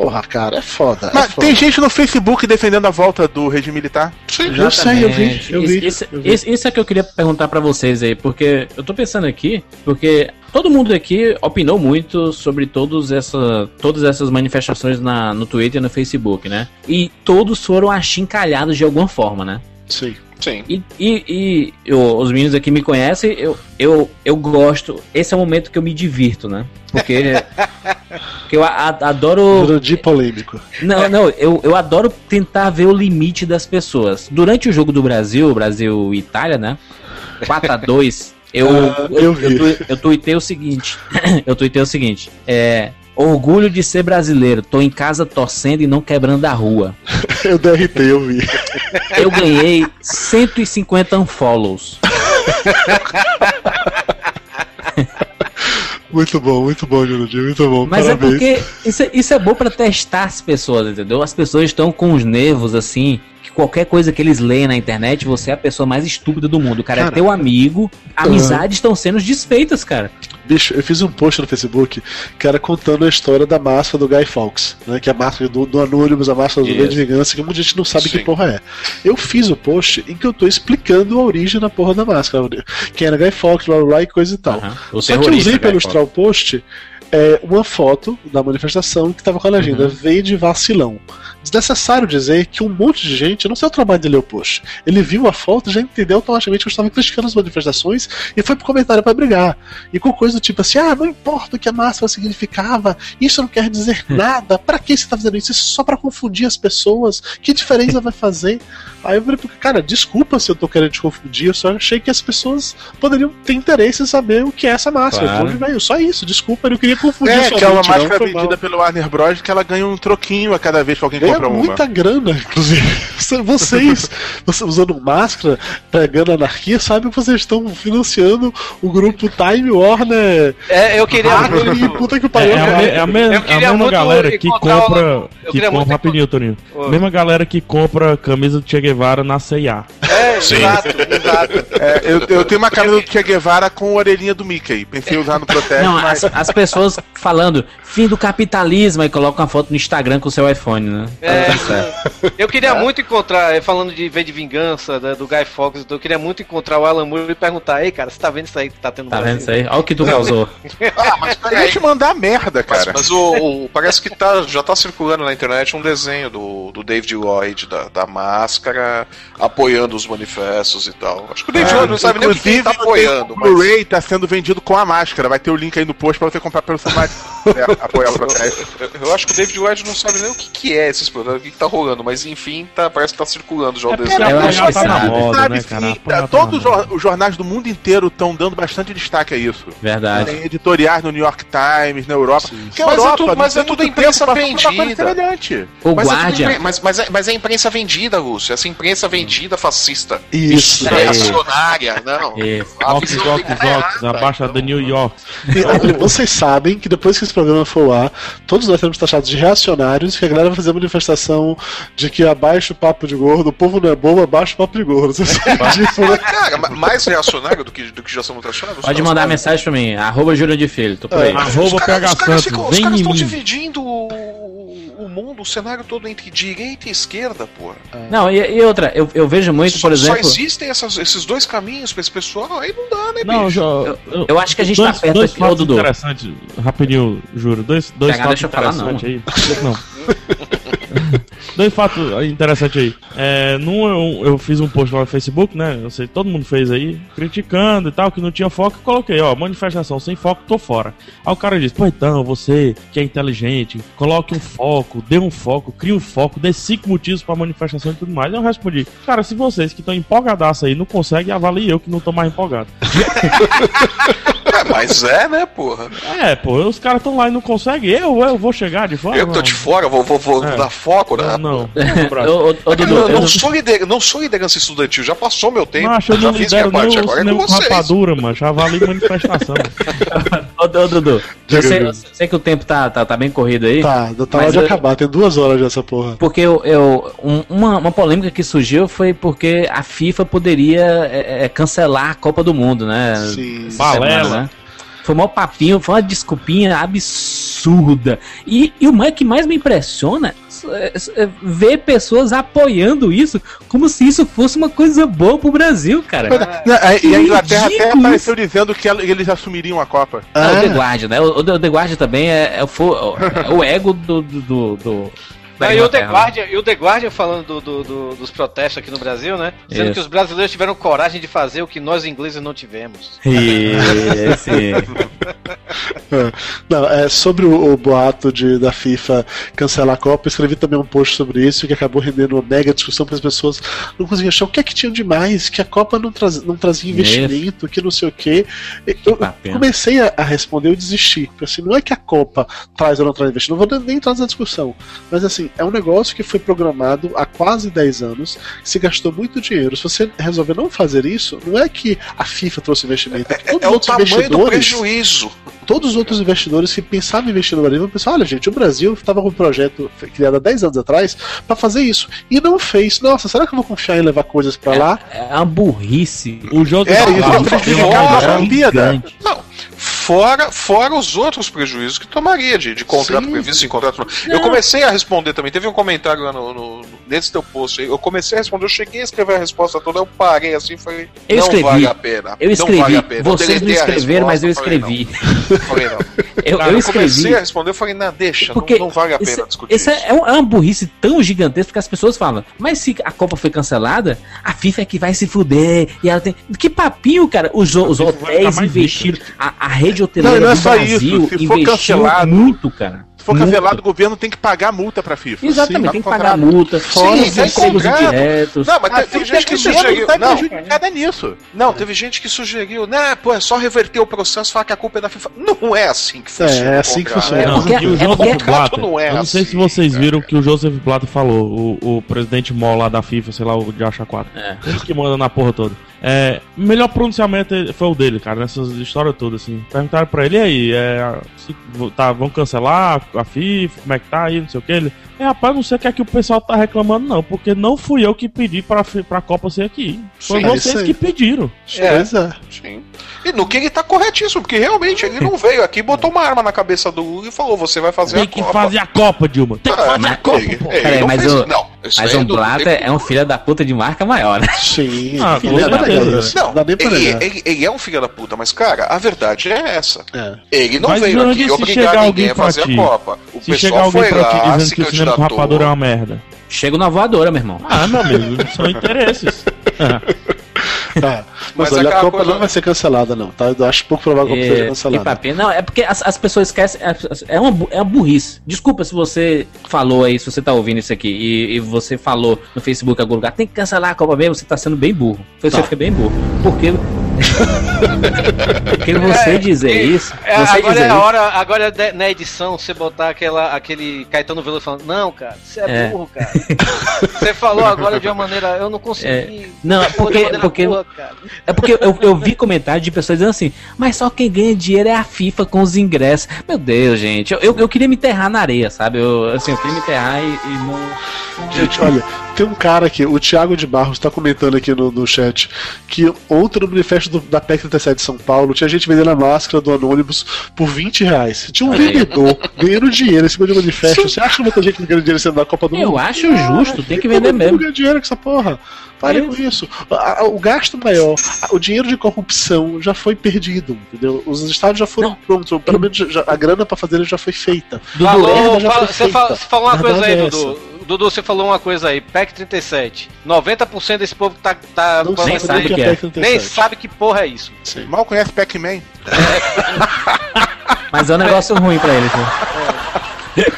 Porra, cara, é foda. é Mas foda. tem gente no Facebook defendendo a volta do regime militar? Eu sei, eu vi, eu vi. Isso, eu vi. isso- isso é que eu queria perguntar pra vocês aí, porque eu tô pensando aqui, porque todo mundo aqui opinou muito sobre todos essa, todas essas manifestações na, no Twitter e no Facebook, né? E todos foram achincalhados de alguma forma, né? Sim. Sim. E, e, e eu- os meninos aqui me conhecem, eu, eu, eu gosto. Esse é o momento que eu me divirto, né? Porque, [laughs] porque eu a- a- adoro. Grande polêmico. Não, não, eu, eu adoro tentar ver o limite das pessoas. Durante o jogo do Brasil, Brasil e Itália, né? 4x2, eu, Ah, eu eu, eu, tu- eu tuitei o seguinte. [coughs] eu tuitei o seguinte. É. Orgulho de ser brasileiro, tô em casa torcendo e não quebrando a rua. [laughs] Eu derritei, eu vi. Eu ganhei 150 unfollows. [laughs] Muito bom, muito bom, Jurandir, muito bom. Mas Parabéns. é porque isso, é- isso é bom pra testar as pessoas, entendeu? As pessoas estão com os nervos assim, que qualquer coisa que eles leem na internet, você é a pessoa mais estúpida do mundo. O cara, é Cara. teu amigo, amizades estão sendo desfeitas, cara. Bicho, eu fiz um post no Facebook que era contando a história da máscara do Guy Fawkes, né? Que é a máscara do, do Anonymous, a máscara do Isso. V de Vingança, que muita gente não sabe Sim. que porra é. Eu fiz o post em que eu tô explicando a origem da porra da máscara. Quem era Guy Fawkes, blá blá blá e coisa e tal. Só que eu usei pra cara, ilustrar o post é, uma foto da manifestação que tava com a legenda Veio de vacilão. Desnecessário dizer que um monte de gente, eu não sei o trabalho de post, ele viu a foto e já entendeu automaticamente que eu estava criticando as manifestações e foi pro comentário pra brigar. E com coisa do tipo assim, ah, não importa o que a máscara significava, isso não quer dizer [laughs] nada, pra que você tá fazendo isso? Isso é só pra confundir as pessoas, que diferença vai fazer? Aí eu falei, cara, desculpa se eu tô querendo te confundir, eu só achei que as pessoas poderiam ter interesse em saber o que é essa máscara, Claro. onde veio, só isso, desculpa, eu não queria confundir É, que é uma máscara vendida pelo Warner Bros. que ela ganha um troquinho a cada vez que alguém Uma. muita grana, inclusive. Vocês, [laughs] vocês usando máscara, pegando anarquia, sabem que vocês estão financiando o grupo Time Warner. É, eu queria e muito. puta que É, pariu. é a, me- é a me- é a mesma galera que compra. Que compra rapidinho, Toninho. Oi. Mesma galera que compra camisa do Che Guevara na CIA. É, exato, exato. É, eu, eu tenho uma camisa do Che Guevara com a orelhinha do Mickey. Pensei em usar no protesto, Não, mas. as, as pessoas falando fim do capitalismo e colocam uma foto no Instagram com o seu iPhone, né? É, Tá eu queria [laughs] muito encontrar, eh, falando de V de Vingança, da- do Guy Fawkes, eu queria muito encontrar o Alan Moore e perguntar, ei, cara, você tá vendo isso aí que tá tendo Tá Brasil?" vendo isso aí? Olha o que tu causou. [laughs] Ah, mas Eu ia te mandar merda, Mas, cara. mas o, o- parece que tá, já tá circulando na internet um desenho do, do David Lloyd, da, da máscara, apoiando os manifestos e tal. Acho que o David É, Lloyd não sabe nem o que tá apoiando. O Mas... Blu-ray tá sendo vendido com a máscara. Vai ter o link aí no post pra você comprar pelo seu marido. [laughs] é, apoiar o. Eu, eu acho que o David Lloyd não sabe nem o que, que é esses explorando o que, que tá rolando, mas enfim, tá, parece que tá circulando já o É desenho. Eu acho que tá na sabe. moda, Sabe né, cara? tá- todos os jor- os jornais do mundo inteiro estão dando bastante destaque a isso. Verdade. Tem editoriais no New York Times, na Europa. A Mas é Europa, tudo- mas é tudo imprensa vendida. O Mas é, Guardian. impre- mas, mas, é, mas é imprensa vendida, Lúcio. Essa imprensa vendida fascista. Isso. É. Reacionária, não. Isso. Ox, Ox, Ox, abaixo da. New York. Vocês sabem que depois que esse programa for lá, todos nós seremos taxados de reacionários, que a galera vai fazer manifestação de que abaixo o papo de gordo, o povo não é bobo, abaixo o papo de gordo. Vocês sabem disso, né? Cara, ma- mais reacionário do que, do que já somos reacionários? Pode mandar caras- mensagem pra mim, arroba Júlio de Filho, tô por aí. Arroba Os caras, PH caras Santos, ficam- os vem caras estão dividindo o, mundo, o cenário todo entre direita e esquerda, porra. Não, e, e outra, eu, eu vejo muito, Só, por só exemplo. existem essas- esses dois caminhos pra esse pessoal, aí não dá, né, Não, bicho? já, Eu- eu acho que a gente dois, tá perto dois aqui, ô, fatos Dudu. interessantes, rapidinho, juro. Dois, dois fatos deixa eu falar, não. interessantes aí. [laughs] Não. Dois fatos interessantes aí. É, num eu, eu fiz um post lá no Facebook, né? Eu sei, todo mundo fez aí, criticando e tal, que não tinha foco. Eu coloquei, ó, manifestação sem foco, tô fora. Aí o cara disse, pô, então, você que é inteligente, coloque um foco, dê um foco, crie um foco, dê cinco motivos pra manifestação e tudo mais. Eu respondi, cara, se vocês que estão empolgadaço aí não conseguem, avalie eu que não tô mais empolgado. [laughs] É, mas é, né, porra? É, pô, os caras estão lá e não conseguem. Eu, eu vou chegar de fora. Eu que tô de fora, vou, vou, vou É. dar foco, né? Não, não. Ô, ô, ô, Dudu, Eu eu não não- sou, lider, não sou liderança estudantil, já passou meu tempo. Macho, eu já não fiz minha parte, agora é nem com vocês. rapadura, mano. Já vale manifestação. [laughs] Ô, ô, Dudu, eu sei, eu sei que o tempo tá, tá, tá bem corrido aí. Tá, tá hora de eu- acabar, tem duas horas dessa porra. Porque eu, eu- um- uma, uma polêmica que surgiu foi porque a FIFA poderia é, é, cancelar a Copa do Mundo, né? Sim. Essa Balela. semana, né? Foi um maior papinho, foi uma desculpinha absurda. E, e o mais que mais me impressiona é, é ver pessoas apoiando isso como se isso fosse uma coisa boa pro Brasil, cara. Não, é, E a Inglaterra até apareceu dizendo que eles assumiriam a Copa. É, o Ah. The Guardian, né? O, o The Guardian também é, é, o, é o ego do, do, do- da e, o The né? Guardian, e o The Guardian falando do- do- do- dos protestos aqui no Brasil, né? Dizendo Isso. que os brasileiros tiveram coragem de fazer o que nós ingleses não tivemos. Esse. [laughs] Não, é, sobre o, o boato de, da FIFA cancelar a Copa, eu escrevi também um post sobre isso que acabou rendendo uma mega discussão porque as pessoas não conseguiam achar o que é que tinham demais, que a Copa não, traz, não trazia investimento, que não sei o quê. Eu comecei a, a responder, eu desisti. Porque, assim, não é que a Copa traz ou não traz investimento, não vou nem trazer a discussão. Mas assim, é um negócio que foi programado há quase 10 anos, se gastou muito dinheiro. Se você resolver não fazer isso, não é que a FIFA trouxe investimento, é É os o tamanho do prejuízo. todos os outros investidores que pensavam em investir no Brasil vão pensar: olha, gente, o Brasil estava com um projeto criado há 10 anos atrás para fazer isso e não fez. Nossa, será que eu vou confiar em levar coisas para lá? É uma burrice. O jogo É, tá isso lá, é prejudicial tem uma da galera- Olimpíada. gigante. Não. Fora, fora os outros prejuízos que tomaria de, de contrato Sim. previsto em contrato. Eu comecei a responder também. Teve um comentário lá no, no- nesse teu post aí. Eu comecei a responder, eu cheguei a escrever a resposta toda, eu parei assim e falei. Eu não escrevi. vale a pena. Eu Não escrevi. vale a pena. Eu Vocês não escreveram, mas eu falei, escrevi. não. Falei, não. [laughs] Eu, Cara, eu eu comecei escrevi. a responder, eu falei, não, deixa, Porque não, não vale a pena esse, discutir esse isso. é, um- é uma burrice tão gigantesca porque as pessoas falam, mas se a Copa foi cancelada, a FIFA é que vai se fuder. E ela tem. Que papinho, cara. Os, os hotéis investiram. A, a rede hoteleira Não, não é do só Brasil isso, se for investiu cancelado- muito, cara. Se for Muito. cancelado, o governo tem que pagar multa pra FIFA. Exatamente, Sim, tem que tá pagar multa, fora Sim, os empregos indiretos. Não, mas A te- teve gente que sugeriu. tá Não, prejudicada nisso. não, teve gente que sugeriu, né, pô, é só reverter o processo e falar que a culpa é da FIFA. Não é assim que funciona. é o assim que funciona. É Não, porque- e o é Joseph Blatter, não é eu não sei se assim, vocês cara. viram o que o Joseph Blatter falou, o, o presidente mó lá da FIFA, sei lá, o de Acha 4. É. Ele que manda na porra toda. É, o melhor pronunciamento foi o dele, cara, nessas histórias todas, assim. Perguntaram pra ele, e aí, é, se, tá, vão cancelar a FIFA, como é que tá aí, não sei o que. Ele, é, rapaz, não sei o que é que o pessoal tá reclamando, não, porque não fui eu que pedi pra, pra Copa ser aqui. Foi Sim, é vocês que pediram. Pois é. Sim. E no que ele tá corretíssimo, porque realmente ele não veio aqui, botou uma arma na cabeça do Lula e falou: você vai fazer Tem a que Copa. fazer a Copa, Dilma. Tem que Ah, fazer a Copa, pô. ele Peraí, não mas fez- o- não, isso Mas o não- Blatter tem- é um filho da puta de marca maior. né? Sim. Ah, pra certeza. negar isso. Não, dá pra ele, negar. ele- ele é um filho da puta, mas cara, a verdade é essa. É. Ele não Mas, veio aqui se obrigar chegar ninguém alguém a pra fazer ti, a Copa. O Se chegar pessoal alguém foi pra ti lá, dizendo se que o cinema com rapadura é uma merda. Chego na voadora, meu irmão. Ah, meu amigo, são interesses. [laughs] Tá. [laughs] Mas, mas olha, a Copa coisa... não vai ser cancelada, não, tá? Eu acho pouco provável que a Copa seja cancelada. Papinha, não, é porque as, as pessoas esquecem. É, é uma, é uma burrice. Desculpa se você falou aí, se você tá ouvindo isso aqui e, e você falou no Facebook algum lugar, tem que cancelar a Copa mesmo, você tá sendo bem burro. Você tá. foi bem burro. Porque porque você é, dizer é, isso. É, você agora dizer é a hora, isso. agora é na edição você botar aquela, aquele Caetano Veloso falando, não, cara, você é, é. burro, cara. você falou agora de uma maneira, eu não consegui. É. Não, porque, porque burra, é porque eu, eu vi comentários de pessoas dizendo assim, mas só quem ganha dinheiro é a FIFA com os ingressos. Meu Deus, gente, eu, eu, eu queria me enterrar na areia, sabe? Eu, assim, eu queria me enterrar e, e não. Gente, olha, tem um cara aqui, o Thiago de Barros está comentando aqui no, no chat que ontem no manifesto do, da PEC 37 de São Paulo tinha gente vendendo a máscara do Anônibus por 20 reais. Tinha um vendedor ganhando dinheiro em cima de um manifesto. Você acha que muita gente ganhando dinheiro sendo da Copa do Mundo? Eu acho justo, tem que vender mesmo. ganha dinheiro com essa porra. Pare com isso. O gasto maior, o dinheiro de corrupção já foi perdido, entendeu? Os estados já foram Não. prontos, pelo menos já, a grana para fazer ele já foi feita. Dudu, Falou, já foi você, feita. Fala, você falou uma coisa aí, é Dudu. Dudu, você falou uma coisa aí, PEC 37. 90% desse povo tá. tá não nem sabe que é. Nem sabe que porra é isso. Sim. Mal conhece Pac-Man. [laughs] Mas é um negócio ruim pra eles, né?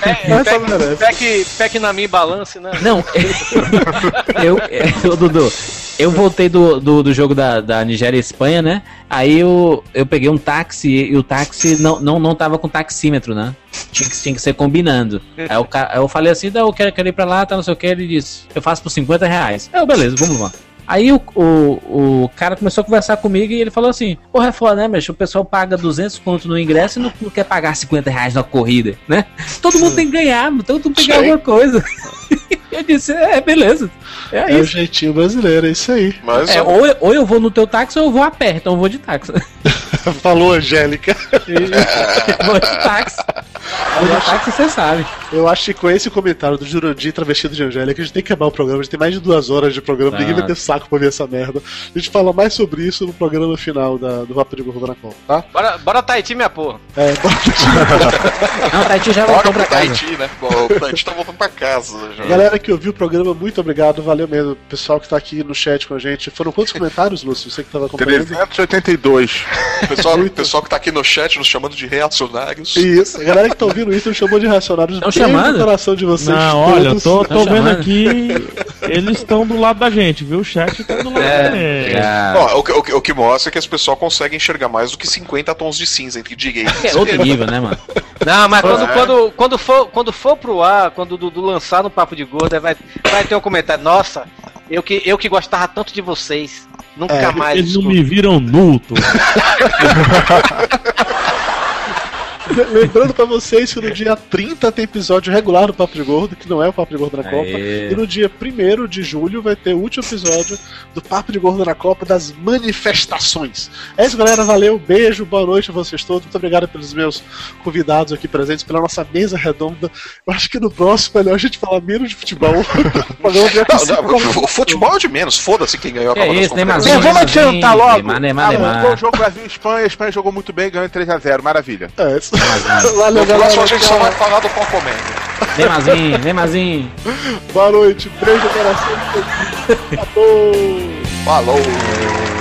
É, pack, pack, na minha balance, né? Não, [laughs] eu, eu, Dudu, eu voltei do, do, do, jogo da, da Nigéria e Espanha, né? Aí eu, eu peguei um táxi e o táxi não, não, não tava com taxímetro, né? Tinha que, tinha que ser combinando. Aí eu, eu falei assim, eu quero, quero ir pra lá, tá, não sei o que. Ele disse, eu faço por 50 reais. Eu, beleza, vamos lá. Aí o, o, o, cara começou a conversar comigo e ele falou assim: Porra, é foda, né, mas o pessoal paga 200 conto no ingresso e não, não, quer pagar 50 reais na corrida, né? Todo mundo tem que ganhar, todo mundo tem que ganhar alguma coisa. [laughs] eu disse: É, beleza. É, é o jeitinho brasileiro, é isso aí. Mas, é, ou, eu, ou eu vou no teu táxi ou eu vou a pé, então eu vou de táxi. [laughs] Falou, Angélica. [laughs] vou de táxi. Vou de táxi, você sabe. Eu acho que com esse comentário do Jurandir travestido de Angélica, a gente tem que acabar o programa. A gente tem mais de duas horas de programa, ninguém vai ter saco pra ver essa merda. A gente fala mais sobre isso no programa final da, do Vapo de Gordo na Copa, tá? Bora, bora Tahiti, minha porra. É, bora Tahiti. [laughs] Não, Tahiti já voltou pra casa. Tahiti, né? o Tahiti tá voltando pra casa. Já. Galera que ouviu o programa, muito obrigado, valeu mesmo. Pessoal que tá aqui no chat com a gente. Foram quantos comentários, Lúcio? Você que tava acompanhando? 382. [laughs] pessoal, pessoal que tá aqui no chat nos chamando de reacionários. Isso, a galera que tá ouvindo isso nos chamou de reacionários. Estão chamando? coração de vocês. Não, olha, eu tô, tô vendo aqui. Eles estão do lado da gente, viu? O chat tá do lado é, da gente. É. Ó, o, o, o, que mostra é que as pessoas conseguem enxergar mais do que 50 tons de cinza entre e É outro nível, né, mano? Não, mas quando, é. quando, quando, for, quando for pro ar, quando o Dudu lançar no Papo de Gorda, vai, vai ter um comentário. Nossa, eu que, eu que gostava tanto de vocês. Nunca é, mais. Eles não me viram nu, [laughs] [laughs] Lembrando pra vocês que no dia 30 tem episódio regular do Papo de Gordo, que não é o Papo de Gordo na Copa. E no dia 1 de julho vai ter o último episódio do Papo de Gordo na Copa das manifestações. É isso, galera. Valeu, beijo, boa noite a vocês todos. Muito obrigado pelos meus convidados aqui presentes, pela nossa mesa redonda. Eu acho que no próximo é melhor a gente falar menos de futebol. [laughs] o futebol é de menos, foda-se quem ganhou a Copa é isso, das Neymar, Vamos adiantar logo. Neymar, Neymar, Neymar. O jogo [laughs] Brasil-Espanha, a Espanha jogou muito bem, ganhou 3x0, maravilha. É, isso. Valeu, galera. Próximo a gente só vai falar do pau comendo. Neymarzinho, Neymarzinho. Boa noite, beijo no coração. [laughs] Falou. Falou.